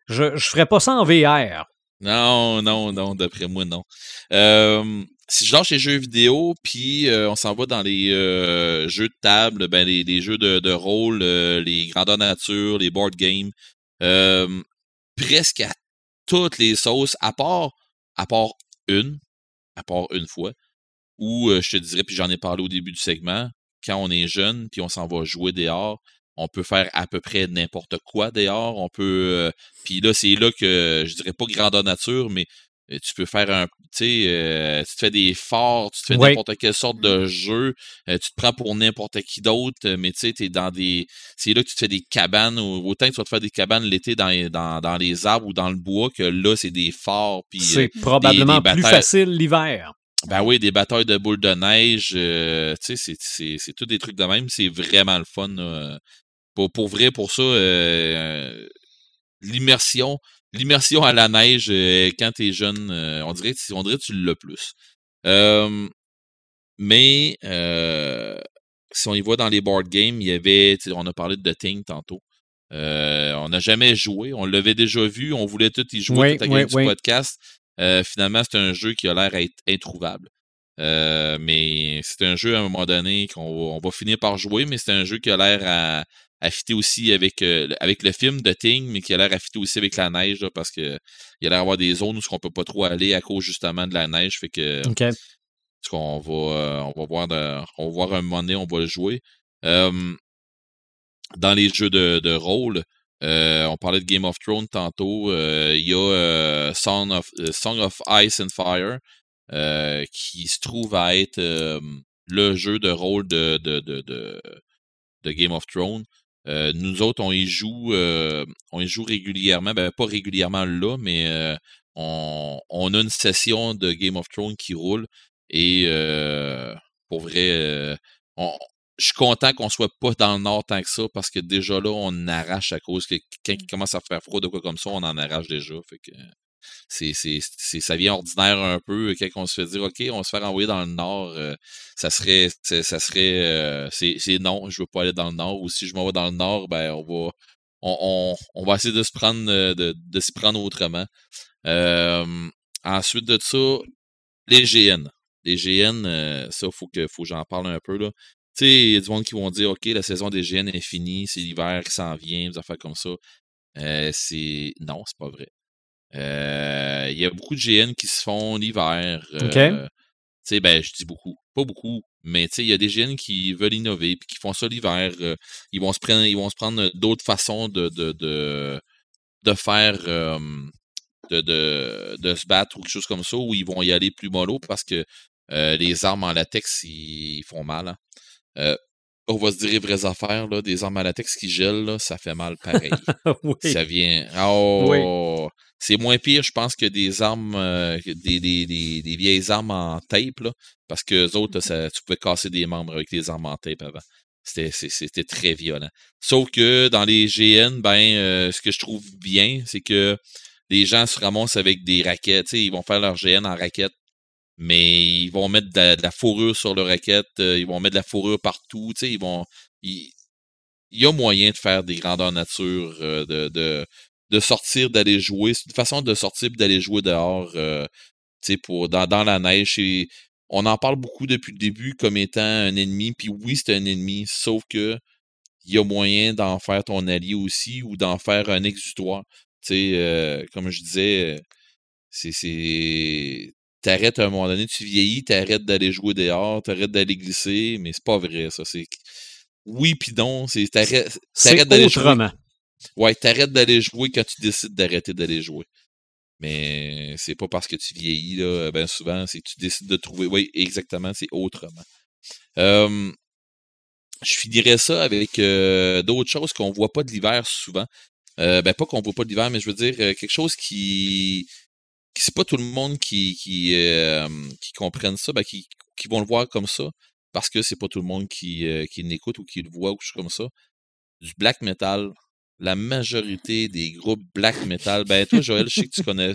je ne ferais pas ça en VR. Non, non, non, d'après moi, non. Euh, si je lâche les jeux vidéo, puis euh, on s'en va dans les euh, jeux de table, ben les, jeux de, rôle, euh, les grandeurs nature, les board games, presque à toutes les sauces, à part, à part une, à part une fois, où je te dirais, puis j'en ai parlé au début du segment, quand on est jeune, puis on s'en va jouer dehors, on peut faire à peu près n'importe quoi dehors. On peut. puis là, c'est là que je dirais pas grandeur nature, mais tu peux faire un, tu sais, euh, tu te fais des forts, tu te fais n'importe quelle sorte de jeu, euh, tu te prends pour n'importe qui d'autre, mais tu sais, t'es dans des, c'est là que tu te fais des cabanes, ou autant que tu vas te faire des cabanes l'été dans, dans, dans, les arbres ou dans le bois, que là, c'est des forts. C'est euh, probablement plus facile l'hiver. Ben oui, des batailles de boules de neige, euh, tu sais, c'est tous des trucs de même. C'est vraiment le fun. Pour, pour, vrai, pour ça, euh, l'immersion, l'immersion à la neige quand t'es jeune, on dirait, on dirait que tu l'as plus. mais si on y voit dans les board games, il y avait, on a parlé de The Thing tantôt. on n'a jamais joué, on l'avait déjà vu, on voulait tout y jouer, tout à du podcast. Euh, finalement, c'est un jeu qui a l'air être introuvable. Euh, mais c'est un jeu à un moment donné qu'on va finir par jouer, mais c'est un jeu qui a l'air à, fitter aussi avec, euh, avec le film de Ting, mais qui a l'air fitter aussi avec la neige, parce que il a l'air d'avoir des zones où on peut pas trop aller à cause justement de la neige. Fait que ce qu'on va, on va voir on va voir un moment donné, on va le jouer. dans les jeux de, de rôle, euh, on parlait de Game of Thrones tantôt. Euh, il y a euh, Song, of, Song of Ice and Fire qui se trouve à être le jeu de rôle de, de, de, de, Game of Thrones. Nous autres, on y joue, on y joue régulièrement. Ben, pas régulièrement là, mais on, on, a une session de Game of Thrones qui roule. Et pour vrai, on, je suis content qu'on soit pas dans le nord tant que ça parce que déjà là, on arrache à cause que quand il mmh. commence à faire froid de quoi comme ça, on en arrache déjà. Fait que c'est, ça vient ordinaire un peu quand on se fait dire OK, on se faire envoyer dans le nord, euh, ça serait ça serait euh, c'est, non, je veux pas aller dans le nord. Ou si je m'en vais dans le nord, ben on va on, va essayer de se prendre euh, de, de s'y prendre autrement. ensuite de ça, les GN. Les GN, ça, faut que faut que j'en parle un peu. Là. Tu sais, il y a du monde qui vont dire, OK, la saison des GN est finie, c'est l'hiver qui s'en vient, des affaires comme ça. C'est. Non, c'est pas vrai. Euh, il y a beaucoup de GN qui se font l'hiver. OK. Euh, tu sais, ben, je dis beaucoup. Pas beaucoup, mais tu sais, il y a des GN qui veulent innover puis qui font ça l'hiver. ils vont se prendre, ils vont se prendre d'autres façons de, de, de, de faire. de, de, de, se battre ou quelque chose comme ça, où ils vont y aller plus mollo parce que les armes en latex, ils, font mal. Hein. Euh, on va se dire les vraies affaires, là, des armes à latex qui gèlent, là, ça fait mal pareil. Ça vient. Oh, C'est moins pire, je pense, que des armes, euh, des, des, des, des, vieilles armes en tape, là, parce que les autres, ça, tu pouvais casser des membres avec des armes en tape avant. C'était très violent. Sauf que dans les GN, ben, euh, ce que je trouve bien, c'est que les gens se ramassent avec des raquettes. Ils vont faire leur GN en raquette mais ils vont mettre de la, fourrure sur le raquette, euh, ils vont mettre de la fourrure partout, tu sais, ils vont. Il, y a moyen de faire des grandeurs nature, euh, de, de, de, sortir, d'aller jouer. C'est une façon de sortir d'aller jouer dehors, euh, tu sais, pour, dans, dans la neige. Et on en parle beaucoup depuis le début comme étant un ennemi, puis oui, c'est un ennemi, sauf que il y a moyen d'en faire ton allié aussi ou d'en faire un exutoire. Tu sais, comme je disais, c'est t'arrêtes à un moment donné, tu vieillis, t'arrêtes d'aller jouer dehors, t'arrêtes d'aller glisser, mais c'est pas vrai, ça. C'est oui puis non, c'est t'arrêtes, d'aller jouer. Ouais, t'arrêtes d'aller jouer quand tu décides d'arrêter d'aller jouer. Mais c'est pas parce que tu vieillis, là, ben souvent, c'est que tu décides de trouver. Oui, exactement, c'est autrement. je finirais ça avec euh, d'autres choses qu'on voit pas de l'hiver souvent. Euh, ben pas qu'on voit pas de l'hiver, mais je veux dire euh, quelque chose qui c'est pas tout le monde qui, qui, euh, qui comprennent ça, ben, qui, qui vont le voir comme ça, parce que c'est pas tout le monde qui, euh, qui l'écoute ou qui le voit ou quelque chose comme ça. Du black metal, la majorité des groupes black metal, ben toi, Joël, je sais que tu connais,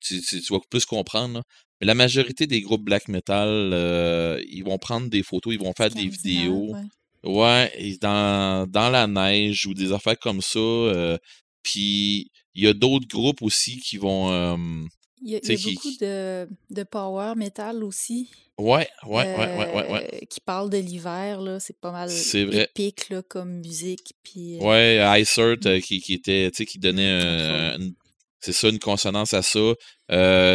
tu, tu, vas plus comprendre, mais la majorité des groupes black metal, euh, ils vont prendre des photos, ils vont faire des vidéos. Ouais, dans, dans la neige ou des affaires comme ça. Puis il y a d'autres groupes aussi qui vont il y a, beaucoup de, de power metal aussi. Ouais, ouais, ouais, ouais, ouais, euh, Qui parle de l'hiver, là. C'est pas mal épique, là, comme musique. Puis, euh, Ouais, Ice Earth, euh, qui, qui était, tu sais, qui donnait une, c'est ça, une consonance à ça.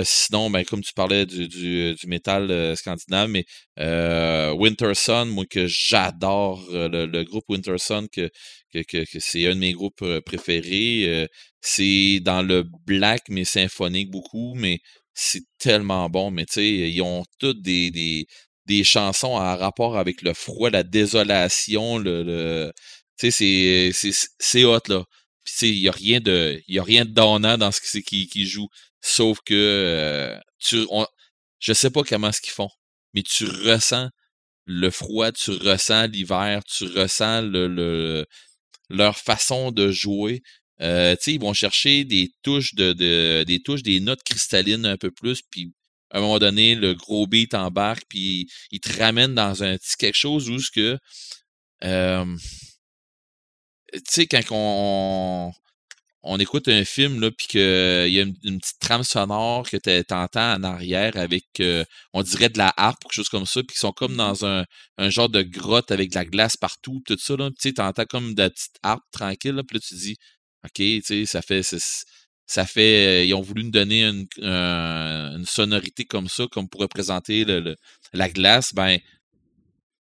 sinon, ben, comme tu parlais du, du, métal scandinave, mais Winter Sun, moi que j'adore le, le, groupe Winter Sun, que, que, que, que c'est un de mes groupes préférés. c'est dans le black, mais symphonique beaucoup, mais c'est tellement bon. Mais tu sais, ils ont toutes des, des, des chansons en rapport avec le froid, la désolation, le, tu sais, c'est hot, là. Puis il n'y a rien de. Il a rien de donnant dans ce qui, qui, joue. Sauf que tu, je sais pas comment ce qu'ils font, mais tu ressens le froid, tu ressens l'hiver, tu ressens le, leur façon de jouer. Euh, ils vont chercher des touches de, des touches, des notes cristallines un peu plus, puis à un moment donné, le gros beat embarque, puis il te ramène dans un petit quelque chose où ce que euh, tu sais, quand on, on écoute un film, là, puis qu'il y a une, petite trame sonore que tu entends en arrière avec, euh, on dirait de la harpe, quelque chose comme ça, puis qui sont comme mmh dans un, un, genre de grotte avec de la glace partout, tout ça, là. Tu sais, entends comme de la petite harpe tranquille, là, puis là, tu dis, OK, tu sais, ça fait... Ça fait, ils ont voulu nous donner une, une sonorité comme ça, comme pour représenter le, la glace. Ben,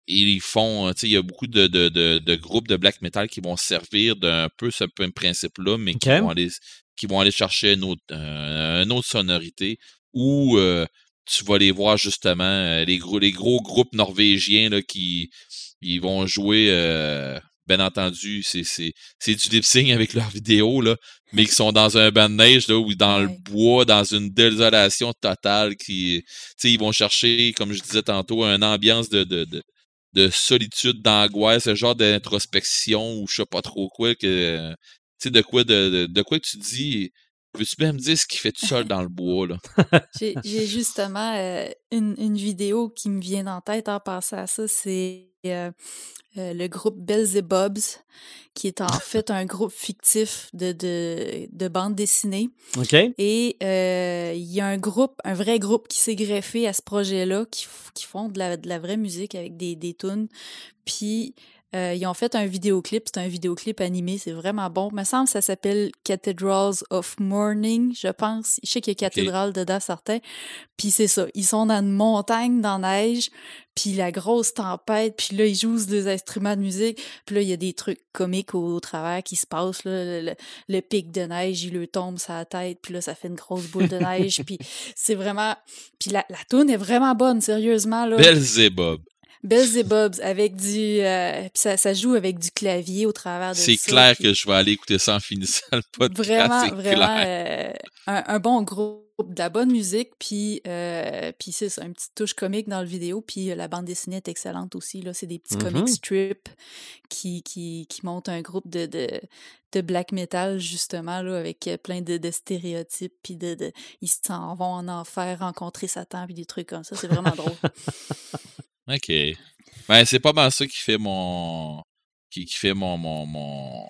ils font, tu sais, il y a beaucoup de, de, de, groupes de black metal qui vont servir d'un peu ce même principe-là, mais qui, vont aller, qui vont aller chercher une autre, euh, une autre sonorité où euh, tu vas les voir justement, euh, les, gros, les gros groupes norvégiens là, qui ils vont jouer, bien entendu, c'est, c'est, c'est du lip sync avec leurs vidéos, là, mais qui sont dans un banc de neige là, ou dans le bois, dans une désolation totale. Qui, ils vont chercher, comme je disais tantôt, une ambiance de, de de solitude, d'angoisse, ce genre d'introspection ou je sais pas trop quoi que tu sais de quoi de, de, quoi tu dis Veux-tu bien me dire ce qu'il fait tout seul dans le bois, là? J'ai justement euh, une, une, vidéo qui me vient en tête en passant à ça. C'est euh, euh, le groupe Belzebubs, qui est en fait un groupe fictif de, de, de bande dessinée. OK. Et il y a un groupe, un vrai groupe qui s'est greffé à ce projet-là, qui, qui font de la, de la vraie musique avec des, des tunes. Puis euh, ils ont fait un vidéoclip, c'est un vidéoclip animé, c'est vraiment bon. Il me semble que ça s'appelle Cathedrals of Morning, je pense. Je sais qu'il y a cathédrale dedans, certains. Puis c'est ça, ils sont dans une montagne, dans la neige, puis la grosse tempête, puis là, ils jouent des instruments de musique, puis là, il y a des trucs comiques au, travers qui se passent, là, le, pic de neige, il lui tombe sur la tête, puis là, ça fait une grosse boule de neige, puis c'est vraiment... Puis la, la toune est vraiment bonne, sérieusement, là. Belzebub. Belzebubs avec du. Euh, puis ça, ça, joue avec du clavier au travers de C'est clair que je vais aller écouter ça en finissant le podcast. Vraiment, vraiment. Euh, un, bon groupe, de la bonne musique, puis, euh, puis c'est ça, une petite touche comique dans le vidéo, puis la bande dessinée est excellente aussi. là C'est des petits comic mm-hmm. strips qui, qui, qui montent un groupe de, de, de black metal, justement, là, avec plein de, de stéréotypes, puis de, de, ils s'en vont en enfer rencontrer Satan, puis des trucs comme ça. C'est vraiment drôle. OK. Ben, c'est pas mal ça qui fait mon. qui, qui fait mon, mon, mon.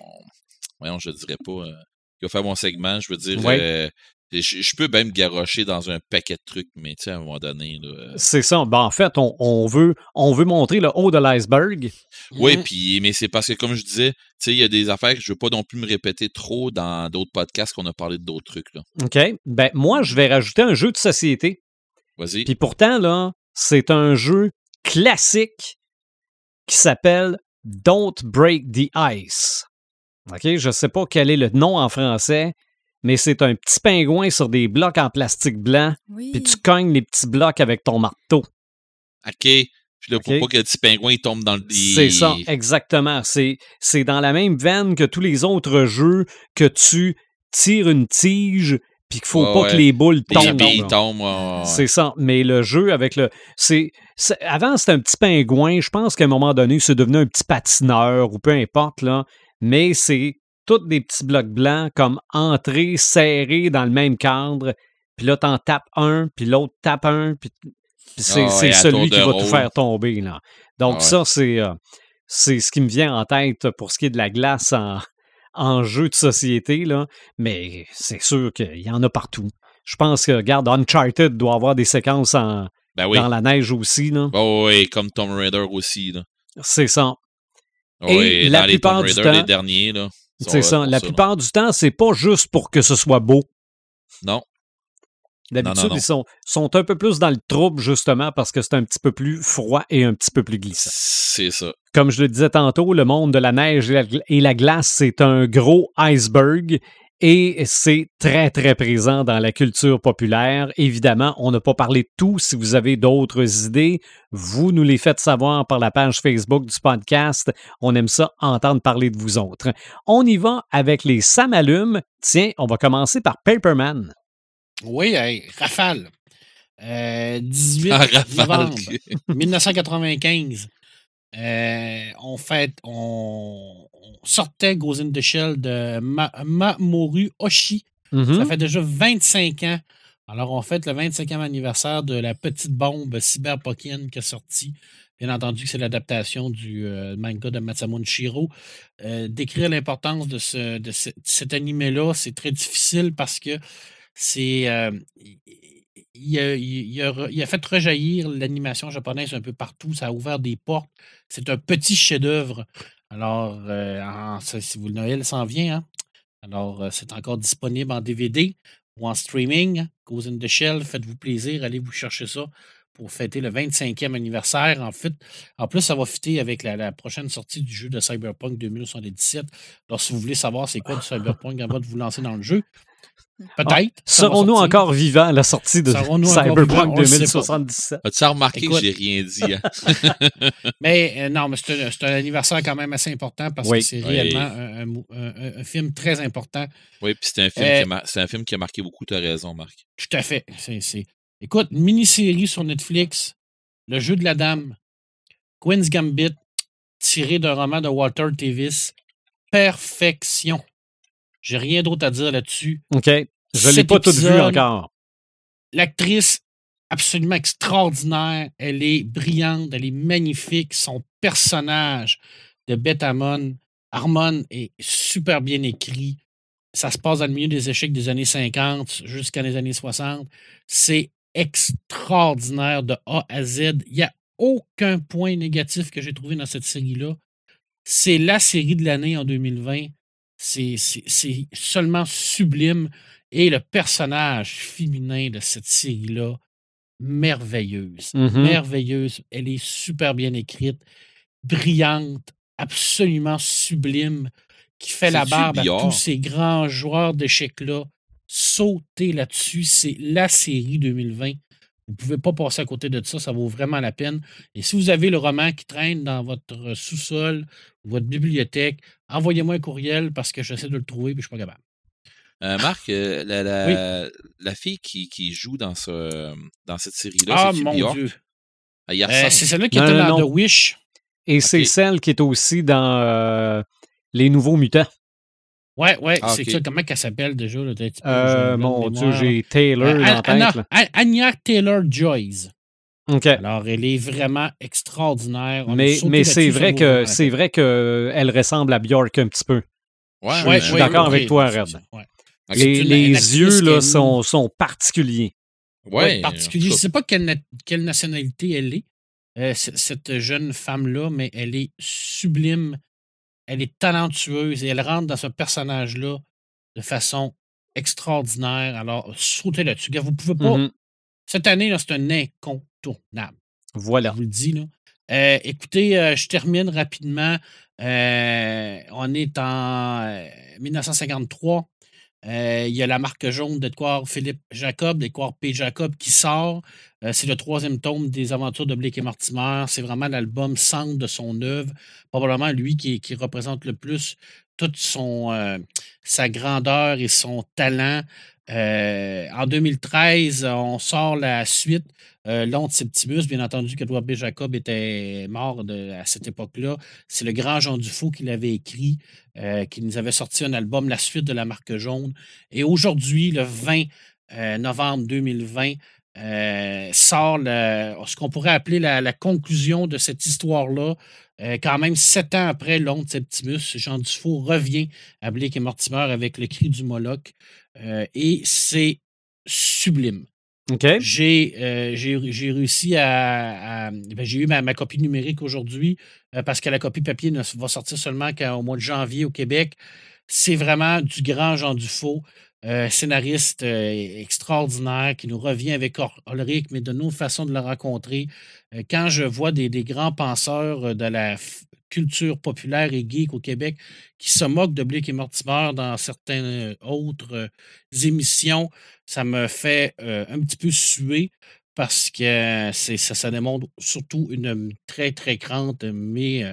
Voyons, je dirais pas. Euh, qui va faire mon segment. Je veux dire. Euh, je, peux même garrocher dans un paquet de trucs, mais tu sais, à un moment donné. Euh c'est ça. Ben, en fait, on, on, veut, on veut montrer le haut de l'iceberg. Oui, hein? puis, mais c'est parce que, comme je disais, tu sais, il y a des affaires que je veux pas non plus me répéter trop dans d'autres podcasts qu'on a parlé de d'autres trucs. Là. OK. Ben, moi, je vais rajouter un jeu de société. Vas-y. Puis pourtant, là, c'est un jeu classique qui s'appelle Don't Break the Ice. OK, je ne sais pas quel est le nom en français, mais c'est un petit pingouin sur des blocs en plastique blanc, puis tu cognes les petits blocs avec ton marteau. OK. Puis là, pour pas que le petit pingouin tombe dans le... C'est ça, exactement. C'est, c'est dans la même veine que tous les autres jeux que tu tires une tige puis qu'il faut pas que les boules tombent. c'est ça. Mais le jeu avec le. c'est Avant, c'était un petit pingouin. Je pense qu'à un moment donné, c'est devenu un petit patineur ou peu importe. là. Mais c'est tous des petits blocs blancs comme entrés, serrés dans le même cadre. Puis là, t'en tapes un, puis l'autre tape un, puis c'est ah celui qui va tout faire tomber. Là. Donc ah ça, c'est euh, c'est ce qui me vient en tête pour ce qui est de la glace en, en jeu de société, là, mais c'est sûr qu'il y en a partout. Je pense que, regarde, Uncharted doit avoir des séquences en, ben dans la neige aussi. Là. Oh, oui, comme Tomb Raider aussi. C'est ça. Et la plupart du temps, les derniers, c'est ça. La plupart du temps, c'est pas juste pour que ce soit beau. Non. D'habitude, ils sont, sont, un peu plus dans le trouble, justement, parce que c'est un petit peu plus froid et un petit peu plus glissant. C'est ça. Comme je le disais tantôt, le monde de la neige et la glace, c'est un gros iceberg et c'est très, très présent dans la culture populaire. Évidemment, on n'a pas parlé de tout. Si vous avez d'autres idées, vous nous les faites savoir par la page Facebook du podcast. On aime ça entendre parler de vous autres. On y va avec les Samalumes. Tiens, on va commencer par Paperman. Oui, rafale. 18 novembre 1995. on, fait, on, sortait Ghost in the Shell de Mamoru Oshi. Ça Mhm. fait déjà 25 ans. Alors, on fête le 25e anniversaire de la petite bombe Cyber Pokken qui est sortie. Bien entendu, c'est l'adaptation du euh, manga de Masamune Shiro. Euh, décrire l'importance de, ce, de, ce- de cet animé-là, c'est très difficile parce que c'est. il, a, fait rejaillir l'animation japonaise un peu partout. Ça a ouvert des portes. C'est un petit chef-d'œuvre. Alors, euh, si vous le Noël s'en vient, hein? Alors, euh, c'est encore disponible en DVD ou en streaming. Goes in the Shell, faites-vous plaisir, allez vous chercher ça pour fêter le 25e anniversaire. En fait, en plus, ça va fitter avec la, la prochaine sortie du jeu de Cyberpunk 2077. Alors, si vous voulez savoir c'est quoi du Cyberpunk avant de vous lancer dans le jeu, peut-être. ça va Serons-nous encore vivants à la sortie de? Cyberpunk On le sait pas. 2077? As-tu remarqué Écoute. que j'ai rien dit? hein? Mais euh, non, mais c'est un, anniversaire quand même assez important parce Oui. que c'est Oui. réellement un, un mou- un- un- un film très important. Oui, puis c'est un, film Euh, qui a un film qui a marqué beaucoup, tu as raison, Marc. Tout à fait. C'est- Écoute, une mini-série sur Netflix, Le jeu de la dame, Queen's Gambit, tiré d'un roman de Walter Davis. Perfection. J'ai rien d'autre à dire là-dessus. OK. Je l'ai Cet pas tout vu épisode, encore. L'actrice, absolument extraordinaire. Elle est brillante, elle est magnifique. Son personnage de Beth Harmon, Harmon est super bien écrit. Ça se passe dans le milieu des échecs des années 50 jusqu'à les années 60. C'est extraordinaire de A à Z. Il n'y a aucun point négatif que j'ai trouvé dans cette série-là. C'est la série de l'année en 2020. C'est seulement sublime. Et le personnage féminin de cette série-là, merveilleuse. Mhm. Merveilleuse. Elle est super bien écrite, brillante, absolument sublime, qui fait la barbe à tous ces grands joueurs d'échecs-là. Sautez là-dessus. C'est la série 2020. Vous ne pouvez pas passer à côté de ça. Ça vaut vraiment la peine. Et si vous avez le roman qui traîne dans votre sous-sol ou votre bibliothèque, envoyez-moi un courriel parce que j'essaie de le trouver et je ne suis pas capable. Euh, Marc, euh, la, la, la fille qui, qui joue dans, ce, dans cette série-là, Ah, c'est mon? Dieu. Ah, Euh, c'est celle-là qui Non, était non, dans non. The Wish. Et c'est celle qui est aussi dans euh, Les Nouveaux Mutants. Ouais, ouais, Ah, c'est ça. Comment qu'elle s'appelle déjà? Là, Euh, mon Dieu, j'ai Taylor Euh, dans Anna- tête. Anna- Anya Taylor-Joyce. OK. Alors, elle est vraiment extraordinaire. On Mais, mais c'est vrai que c'est vrai qu'elle ressemble à Bjork un petit peu. Ouais, Ouais, je suis ouais, d'accord ouais, avec toi, Red. Les, les yeux là, est- sont, sont particuliers. Ouais, Ouais, particulier. Je ne sais pas quelle, na- quelle nationalité elle est, euh, cette jeune femme-là, mais elle est sublime. Elle est talentueuse et elle rentre dans ce personnage-là de façon extraordinaire. Alors, sautez là-dessus. Vous pouvez pas. Mhm. Cette année, c'est un incontournable. Voilà. Je vous le dis. Là. Euh, écoutez, euh, je termine rapidement. Euh, on est en euh, 1953. Euh, il y a la marque jaune d'Edouard Philippe Jacob, d'Edouard P. Jacob, qui sort. Euh, c'est le troisième tome des aventures de Blake et Mortimer. C'est vraiment l'album centre de son œuvre. Probablement lui qui, représente le plus toute euh, sa grandeur et son talent. Euh, en 2013, on sort la suite, euh, L'Onde Septimus. Bien entendu qu'Edouard B. Jacob était mort à cette époque-là. C'est le grand Jean Dufault qui l'avait écrit, euh, qui nous avait sorti un album, La suite de la marque jaune. Et aujourd'hui, le 20 euh, novembre 2020, euh, sort ce qu'on pourrait appeler la, la conclusion de cette histoire-là. Quand même, sept ans après l'onde Septimus, Jean Dufault revient à Blake et Mortimer avec le cri du Moloch. Euh, et c'est sublime. J'ai euh, j'ai- réussi à. à- ben, j'ai eu ma, ma copie numérique aujourd'hui euh, parce que la copie papier ne va sortir seulement qu'au mois de janvier au Québec. C'est vraiment du grand Jean Dufault, euh, scénariste extraordinaire qui nous revient avec Ulrich, mais de nos façons de le rencontrer. Quand je vois des, des grands penseurs de la culture populaire et geek au Québec qui se moquent de Blake et Mortimer dans certaines euh, autres euh, émissions, ça me fait euh, un petit peu suer parce que ça, démontre surtout une très, très grande, mais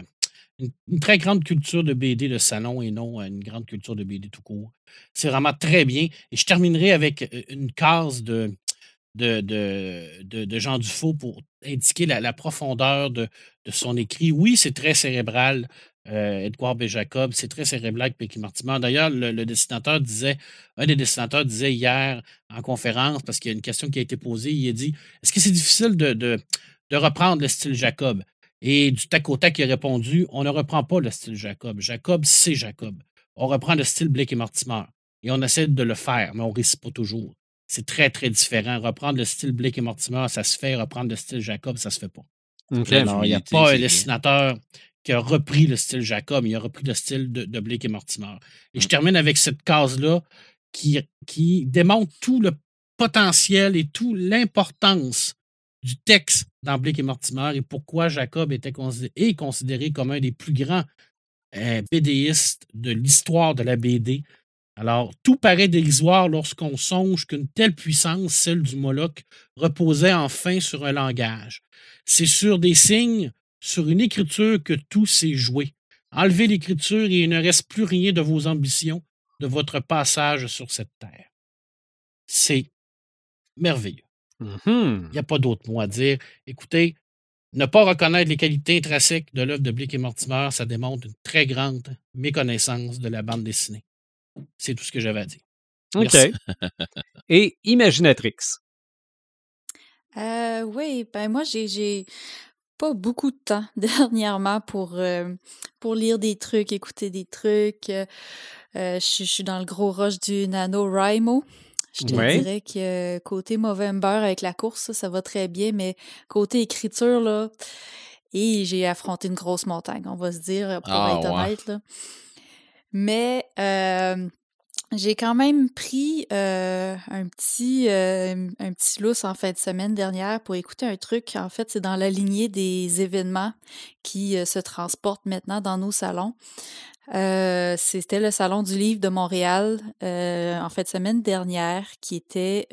une, très grande culture de BD de salon et non une grande culture de BD tout court. C'est vraiment très bien. Et je terminerai avec une case de, de, Jean Dufaux pour indiquer la, profondeur de, son écrit. Oui, c'est très cérébral. Euh, Edouard B. Jacob, c'est très cérébral avec Pecky. D'ailleurs, le, dessinateur disait, un des dessinateurs disait hier en conférence, parce qu'il y a une question qui a été posée, il a dit Est-ce que c'est difficile de, de, reprendre le style Jacob Et du tac au tac, il a répondu On ne reprend pas le style Jacob. Jacob, c'est Jacob. On reprend le style Blake et Mortimer. Et on essaie de le faire, mais on ne réussit pas toujours. C'est très, très différent. Reprendre le style Blake et Mortimer, ça se fait. Reprendre le style Jacob, ça ne se fait pas. Alors, il n'y a pas un dessinateur qui a repris le style Jacob, il a repris le style de, Blake et Mortimer. Et je termine avec cette case-là qui, qui démontre tout le potentiel et toute l'importance du texte dans Blake et Mortimer et pourquoi Jacob était considéré, est considéré comme un des plus grands euh, BDistes de l'histoire de la BD. Alors, tout paraît dérisoire lorsqu'on songe qu'une telle puissance, celle du Moloch, reposait enfin sur un langage. C'est sur des signes, sur une écriture que tout s'est joué. Enlevez l'écriture et il ne reste plus rien de vos ambitions, de votre passage sur cette terre. C'est merveilleux. Mm-hmm. Il n'y a pas d'autre mot à dire. Écoutez, ne pas reconnaître les qualités intrinsèques de l'œuvre de Blake et Mortimer, ça démontre une très grande méconnaissance de la bande dessinée. C'est tout ce que j'avais à dire. OK. Et Imaginatrix? Euh, oui, ben moi, j'ai pas beaucoup de temps dernièrement pour, euh, pour lire des trucs, écouter des trucs. Euh, je, suis dans le gros rush du NaNoWriMo. Je te dirais que côté Movember avec la course, ça, va très bien, mais côté écriture, là, et j'ai affronté une grosse montagne, on va se dire, pour ah, être honnête. Là. Mais j'ai quand même pris un petit un petit en fin de semaine dernière pour écouter un truc. En fait, c'est dans la lignée des événements qui se transportent maintenant dans nos salons. c'était le salon du livre de Montréal en fin de semaine dernière qui était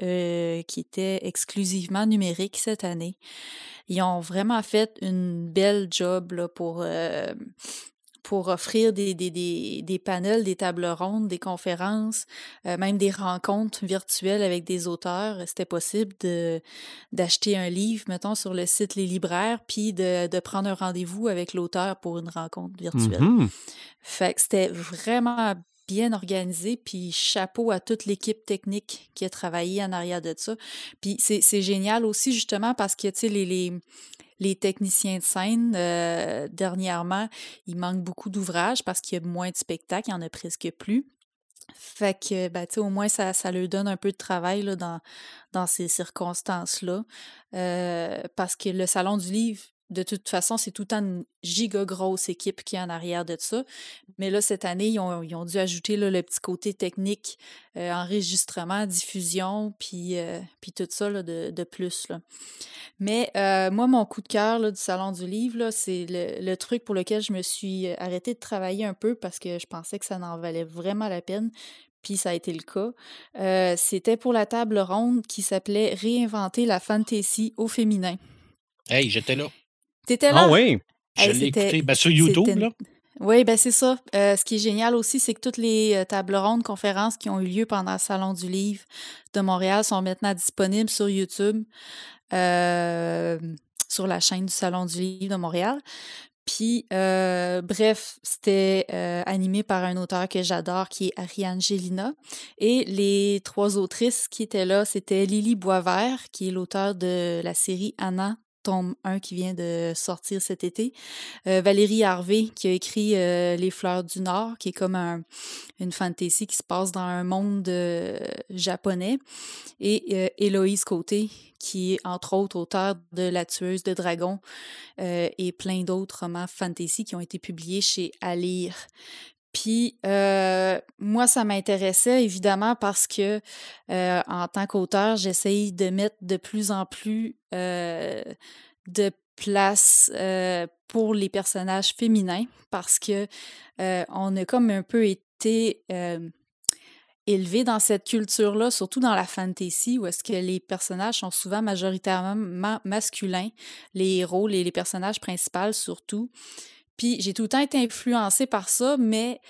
qui était exclusivement numérique cette année. Ils ont vraiment fait une belle job là, pour pour offrir des, des, des, des, panels, des tables rondes, des conférences, euh, même des rencontres virtuelles avec des auteurs. C'était possible de, d'acheter un livre, mettons, sur le site Les Libraires, puis de, de prendre un rendez-vous avec l'auteur pour une rencontre virtuelle. Mmh fait que c'était vraiment bien organisé, puis chapeau à toute l'équipe technique qui a travaillé en arrière de ça. Puis c'est, c'est génial aussi, justement, parce que, tu sais, les, les les techniciens de scène, euh, dernièrement, il manque beaucoup d'ouvrages parce qu'il y a moins de spectacles, il n'y en a presque plus. Fait que, ben, au moins, ça, ça leur donne un peu de travail dans ces circonstances-là. Euh, parce que le Salon du Livre, de toute façon, c'est tout le temps une giga grosse équipe qui est en arrière de ça. Mais là, cette année, ils ont, dû ajouter le petit côté technique, euh, enregistrement, diffusion, puis, euh, tout ça de, plus. Mais euh, moi, mon coup de cœur du Salon du Livre, c'est le, truc pour lequel je me suis arrêtée de travailler un peu parce que je pensais que ça n'en valait vraiment la peine. Puis ça a été le cas. C'était pour la table ronde qui s'appelait Réinventer la fantasy au féminin. Hey, j'étais là. T'étais là? Ah oui. Je l'ai écouté ben, sur YouTube, là. Oui, ben c'est ça. Euh, ce qui est génial aussi, c'est que toutes les euh, tables rondes, conférences qui ont eu lieu pendant le Salon du Livre de Montréal sont maintenant disponibles sur YouTube, euh, sur la chaîne du Salon du Livre de Montréal. Puis, bref, c'était animé par un auteur que j'adore, qui est Ariane Gélina. Et les trois autrices qui étaient là, c'était Lily Boisvert, qui est l'auteur de la série Anna tome 1 qui vient de sortir cet été. Euh, Valérie Harvey qui a écrit euh, Les Fleurs du Nord, qui est comme un, une fantasy qui se passe dans un monde euh, japonais. Et Héloïse Côté, qui est entre autres auteur de La tueuse de dragons et plein d'autres romans fantasy qui ont été publiés chez Alire. Puis moi, ça m'intéressait évidemment parce que en tant qu'auteur, j'essaye de mettre de plus en plus de place pour les personnages féminins parce que on a comme un peu été élevé dans cette culture-là, surtout dans la fantasy, où est-ce que les personnages sont souvent majoritairement masculins, les héros, les, les personnages principaux surtout. J'ai tout le temps été influencée par ça, mais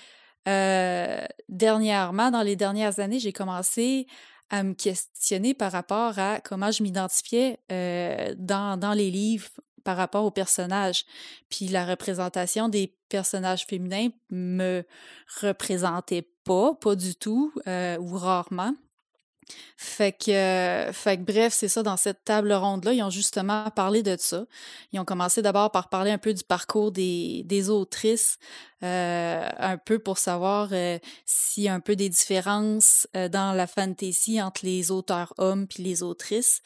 euh, dernièrement, dans les dernières années, j'ai commencé à me questionner par rapport à comment je m'identifiais euh, dans, dans les livres par rapport aux personnages. Puis la représentation des personnages féminins me représentait pas, pas du tout, euh, ou rarement. Fait que, fait que bref, c'est ça, dans cette table ronde-là, ils ont justement parlé de ça. Ils ont commencé d'abord par parler un peu du parcours des, des autrices, euh, un peu pour savoir euh, s'il y a un peu des différences euh, dans la fantasy entre les auteurs hommes puis les autrices.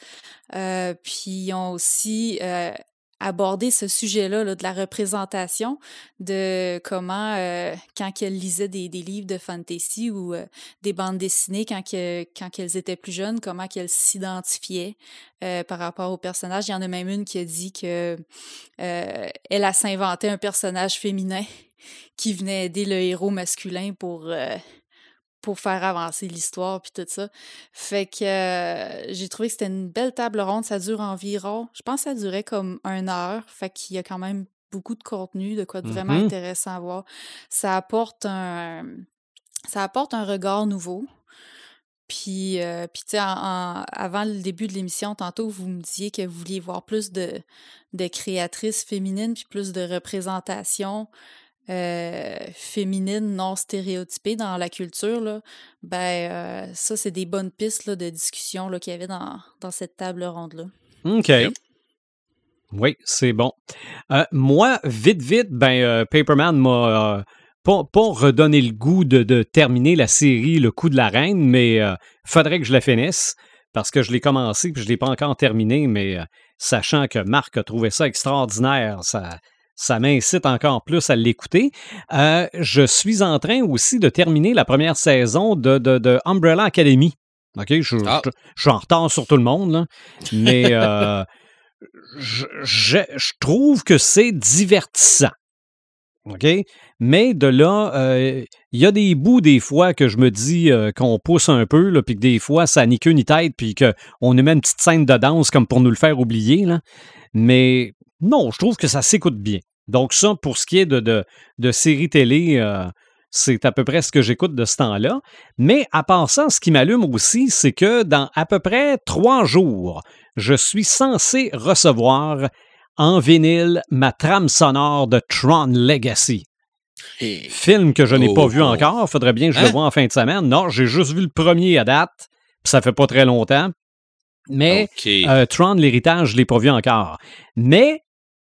Euh, puis ils ont aussi aborder ce sujet-là là, de la représentation, de comment, euh, quand elles lisaient des, livres de fantasy ou euh, des bandes dessinées quand, que, étaient plus jeunes, comment qu'elles s'identifiaient euh, par rapport aux personnages. Il y en a même une qui a dit que elle a s'inventé un personnage féminin qui venait aider le héros masculin pour pour faire avancer l'histoire puis tout ça. Fait que euh, j'ai trouvé que c'était une belle table ronde. Ça dure environ, je pense que ça durait comme une heure. Fait qu'il y a quand même beaucoup de contenu, de quoi de vraiment Mhm. intéressant à voir. Ça apporte un, ça apporte un regard nouveau. Puis, euh, puis tu sais, avant le début de l'émission, tantôt, vous me disiez que vous vouliez voir plus de, de créatrices féminines, puis plus de représentation euh, féminine non stéréotypée dans la culture, là, ben euh, ça, c'est des bonnes pistes là, de discussion là, qu'il y avait dans, dans cette table ronde-là. OK. Yep. Oui, c'est bon. Euh, moi, vite, vite, ben, euh, Paperman m'a euh, pas, pas redonné le goût de, de terminer la série Le coup de la reine, mais il faudrait que je la finisse parce que je l'ai commencé puis je ne l'ai pas encore terminé, mais euh, sachant que Marc a trouvé ça extraordinaire, ça, ça m'incite encore plus à l'écouter. Euh, je suis en train aussi de terminer la première saison de, de, de Umbrella Academy. OK, je, Ah. je- je suis en retard sur tout le monde, là. mais euh, je, trouve que c'est divertissant. OK? Mais de là, euh, il y a des bouts des fois que je me dis qu'on pousse un peu, puis que des fois, ça n'y queue ni tête, puis qu'on met une petite scène de danse comme pour nous le faire oublier. Là. Mais non, je trouve que ça s'écoute bien. Donc ça, pour ce qui est de, de, de séries télé, euh, c'est à peu près ce que j'écoute de ce temps-là. Mais à part ça, ce qui m'allume aussi, c'est que dans à peu près trois jours, je suis censé recevoir en vinyle ma trame sonore de Tron Legacy. Et- Film que je n'ai pas Oh. vu encore. Faudrait bien que je le Hein? vois en fin de semaine. Non, j'ai juste vu le premier à date. Puis ça fait pas très longtemps. Mais euh, Tron, l'héritage, je l'ai pas vu encore. Mais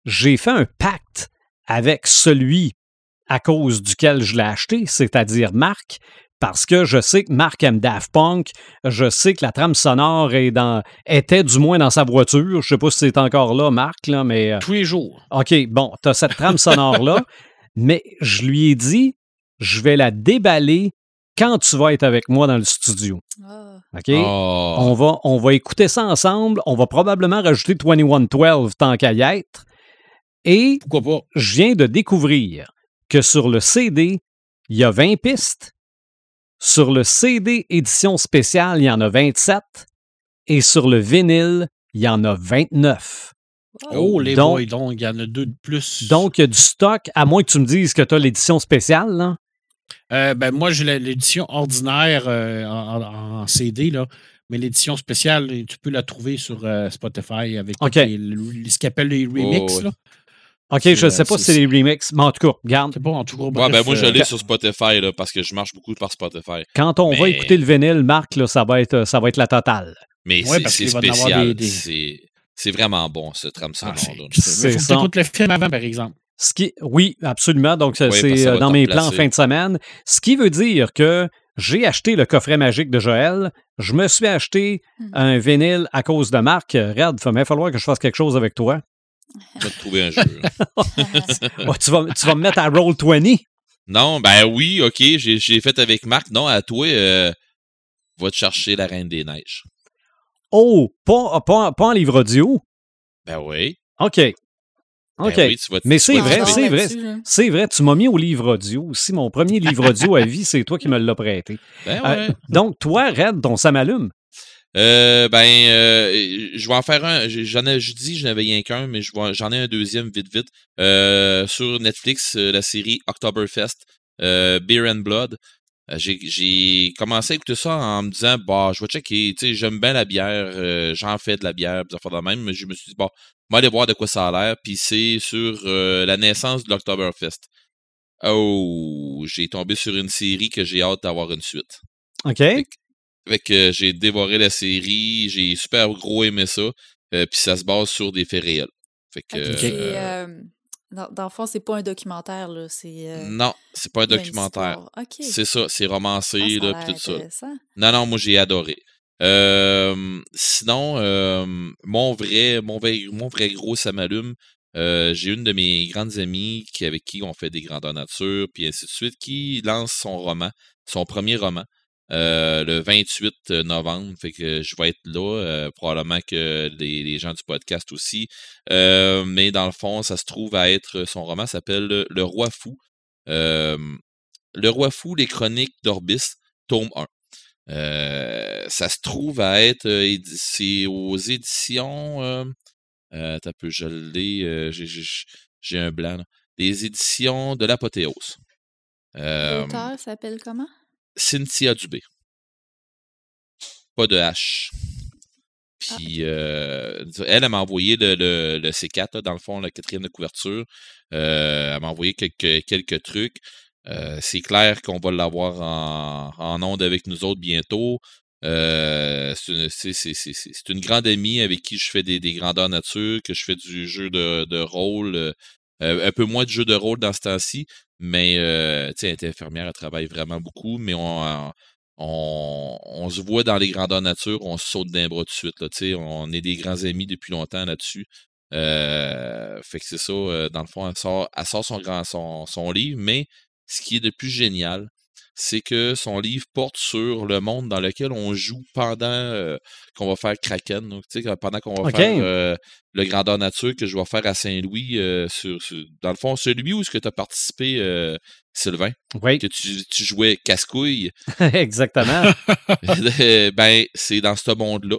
j'ai fait un pacte avec celui à cause duquel je l'ai acheté, c'est-à-dire Marc, parce que je sais que Marc aime Daft Punk, je sais que la trame sonore est dans, était du moins dans sa voiture. Je sais pas si c'est encore là, Marc, là, mais euh, Tous les jours. OK, bon, tu as cette trame sonore-là, mais je lui ai dit, je vais la déballer quand tu vas être avec moi dans le studio. Ah. OK? Oh. On, va, on va écouter ça ensemble. On va probablement rajouter 2112 tant qu'à y être. Et Pourquoi pas? je viens de découvrir que sur le CD, il y a 20 pistes. Sur le CD édition spéciale, il y en a 27. Et sur le vinyle, il y en a 29. Oh, les Donc- boys, donc il y en a deux de plus. Donc, il y a du stock, à moins que tu me dises que tu as l'édition spéciale. Là. Euh, ben, moi, j'ai l'édition ordinaire euh, en, CD, là. Mais l'édition spéciale, tu peux la trouver sur euh, Spotify avec OK. les- les- ce qu'ils appellent les remix. ouais. là. OK, je ne sais euh, pas si c'est- les remixes, mais en tout cas, regarde, C'est pas en tout cas. Ouais, ben moi, je euh, l'ai sur Spotify, là, parce que je marche beaucoup par Spotify. quand on va écouter le vinyle, Marc, là, ça, va être, ça va être la totale. Mais Ouais, c'est spécial. des- C'est c'est vraiment bon, ce trame ah, c'est- ça. tu écoutes le film avant, par exemple. Ce qui, oui, absolument. Donc, Oui, c'est euh, dans mes plans en fin de semaine. Ce qui veut dire que j'ai acheté le coffret magique de Joël. Je me suis acheté Hmm. un vinyle à cause de Marc. Euh, Red, il va falloir que je fasse quelque chose avec toi. Je vais te trouver un jeu. Oh, tu, vas, tu vas me mettre à Roll 20. non, ben oui, OK, j'ai fait avec Marc. Non, à toi, euh, va te chercher la Reine des Neiges. Oh, pas, pas, pas en livre audio? Ben oui. OK. Ben OK. oui, te- Mais c'est vrai, c'est vrai. C'est vrai, tu m'as mis au livre audio aussi. Mon premier livre audio à vie, c'est toi qui me l'as prêté. Ben Euh, ouais. donc, toi, Red, ton ça m'allume. Euh, ben, euh, je vais en faire un. J'en ai, je dis, je n'avais rien qu'un, mais j'en ai un deuxième vite, vite. Euh, sur Netflix, euh, la série Oktoberfest, Beer and Blood. J'ai commencé à écouter ça en me disant, bah, je vais checker, tu sais, j'aime bien la bière, j'en fais de la bière, pis ça de même, mais je me suis dit, bon, on va aller voir de quoi ça a l'air, puis c'est sur la naissance de l'Octoberfest. Oh, j'ai tombé sur une série que j'ai hâte d'avoir une suite. OK. Fait que, j'ai dévoré la série, j'ai super gros aimé ça, puis ça se base sur des faits réels. Fait que, dans, dans, le fond, c'est pas un documentaire, là. C'est, euh, non, c'est pas un documentaire. C'est ça, c'est romancé, ah, là, pis tout ça. Non, non, moi, j'ai adoré. Euh, sinon, euh, mon vrai, mon vrai, mon vrai gros, ça m'allume. Euh, j'ai une de mes grandes amies qui, avec qui on fait des grandeurs nature, puis ainsi de suite, qui lance son roman, son premier roman. Euh, le 28 novembre. Fait que je vais être là, euh, probablement que les, gens du podcast aussi. Euh, mais dans le fond, ça se trouve à être son roman s'appelle Le Roi Fou. le Roi Fou, les chroniques d'Orbis, tome 1. ça se trouve à être c'est aux éditions euh, t'as peu je l'ai j'ai un blanc les éditions de l'apothéose l'auteur s'appelle comment? Cynthia Dubé. Pas de H. Ah, Puis euh, elle, elle m'a envoyé le, le, C4, dans le fond, la quatrième de couverture. Euh, elle m'a envoyé quelques, quelques trucs. Euh, c'est clair qu'on va l'avoir en, en onde avec nous autres bientôt. c'est une grande amie avec qui je fais des, des grandeurs nature, que je fais du jeu de, de rôle. Un peu moins de jeu de rôle dans ce temps-ci, mais, euh, tu sais, elle était infirmière, elle travaille vraiment beaucoup, mais on, on, on, se voit dans les grandeurs nature, on saute d'un bras de suite. Là, tu sais, on est des grands amis depuis longtemps là-dessus. Euh, fait que c'est ça, euh, dans le fond, elle sort, sort son, grand, son, son livre, mais ce qui est de plus génial, c'est que son livre porte sur le monde dans lequel on joue pendant euh, qu'on va faire Kraken. Donc, pendant qu'on va faire euh, le Grandeur Nature que je vais faire à Saint-Louis, euh, sur, dans le fond, celui où est-ce que tu as participé, Sylvain? Oui. Que tu, tu jouais casse-couille. Exactement. ben, c'est dans ce monde-là.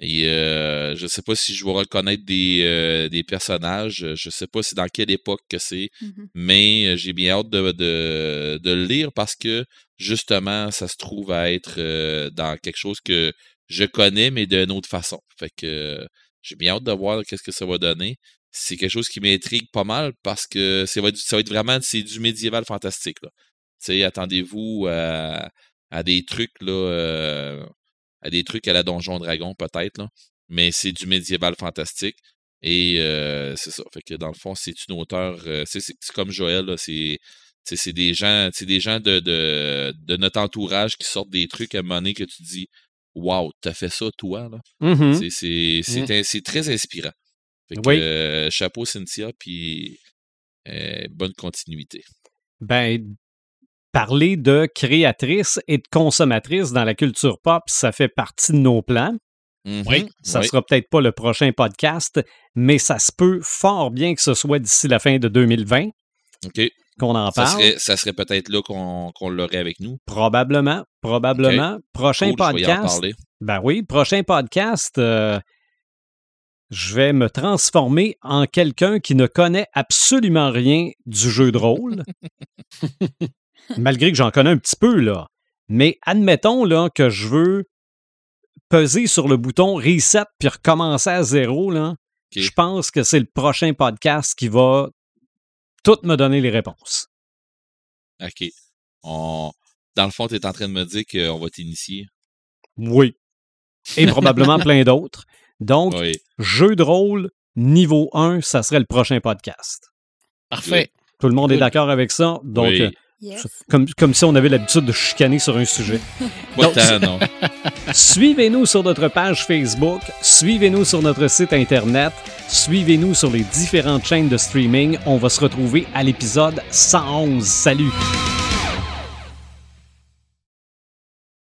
Et euh, je ne sais pas si je vais reconnaître des, euh, des personnages. Je ne sais pas si dans quelle époque que c'est. Mmh mais euh, j'ai bien hâte de, de, de, le lire parce que justement, ça se trouve à être dans quelque chose que je connais, mais d'une autre façon. Fait que j'ai bien hâte de voir qu'est-ce que ça va donner. C'est quelque chose qui m'intrigue pas mal parce que ça va être, ça va être vraiment c'est du médiéval fantastique. Attendez-vous à, à, des trucs là à des trucs à la Donjon Dragon, peut-être, là. Mais c'est du médiéval fantastique. Et euh, c'est ça. Fait que dans le fond, c'est une auteur. Euh, c'est comme Joël, c'est. C'est des gens, c'est des gens de, de, de, notre entourage qui sortent des trucs à un moment donné que tu dis Waouh, t'as fait ça toi là? Mm-hmm. C'est mmh. très inspirant. Fait que, euh, chapeau Cynthia, puis bonne continuité. Ben, parler de créatrice et de consommatrice dans la culture pop, ça fait partie de nos plans. Mm-hmm. Oui. Ça ne sera peut-être pas le prochain podcast, mais ça se peut fort bien que ce soit d'ici la fin de 2020. OK. Qu'on en parle. Ça serait, peut-être là qu'on l'aurait avec nous. Probablement. Probablement. Prochain podcast. Ben oui, prochain podcast. Euh, je vais me transformer en quelqu'un qui ne connaît absolument rien du jeu de rôle. malgré que j'en connais un petit peu, là. Mais admettons là, que je veux peser sur le bouton reset puis recommencer à zéro, là. Je pense que c'est le prochain podcast qui va tout me donner les réponses. OK. Dans le fond, tu es en train de me dire qu'on va t'initier. Oui. Et probablement plein d'autres. Donc, jeu de rôle niveau 1, ça serait le prochain podcast. Parfait. Tout le monde est d'accord avec ça? Donc, comme, comme si on avait l'habitude de chicaner sur un sujet. Suivez-nous sur notre page Facebook, suivez-nous sur notre site Internet, suivez-nous sur les différentes chaînes de streaming. On va se retrouver à l'épisode 111. Salut!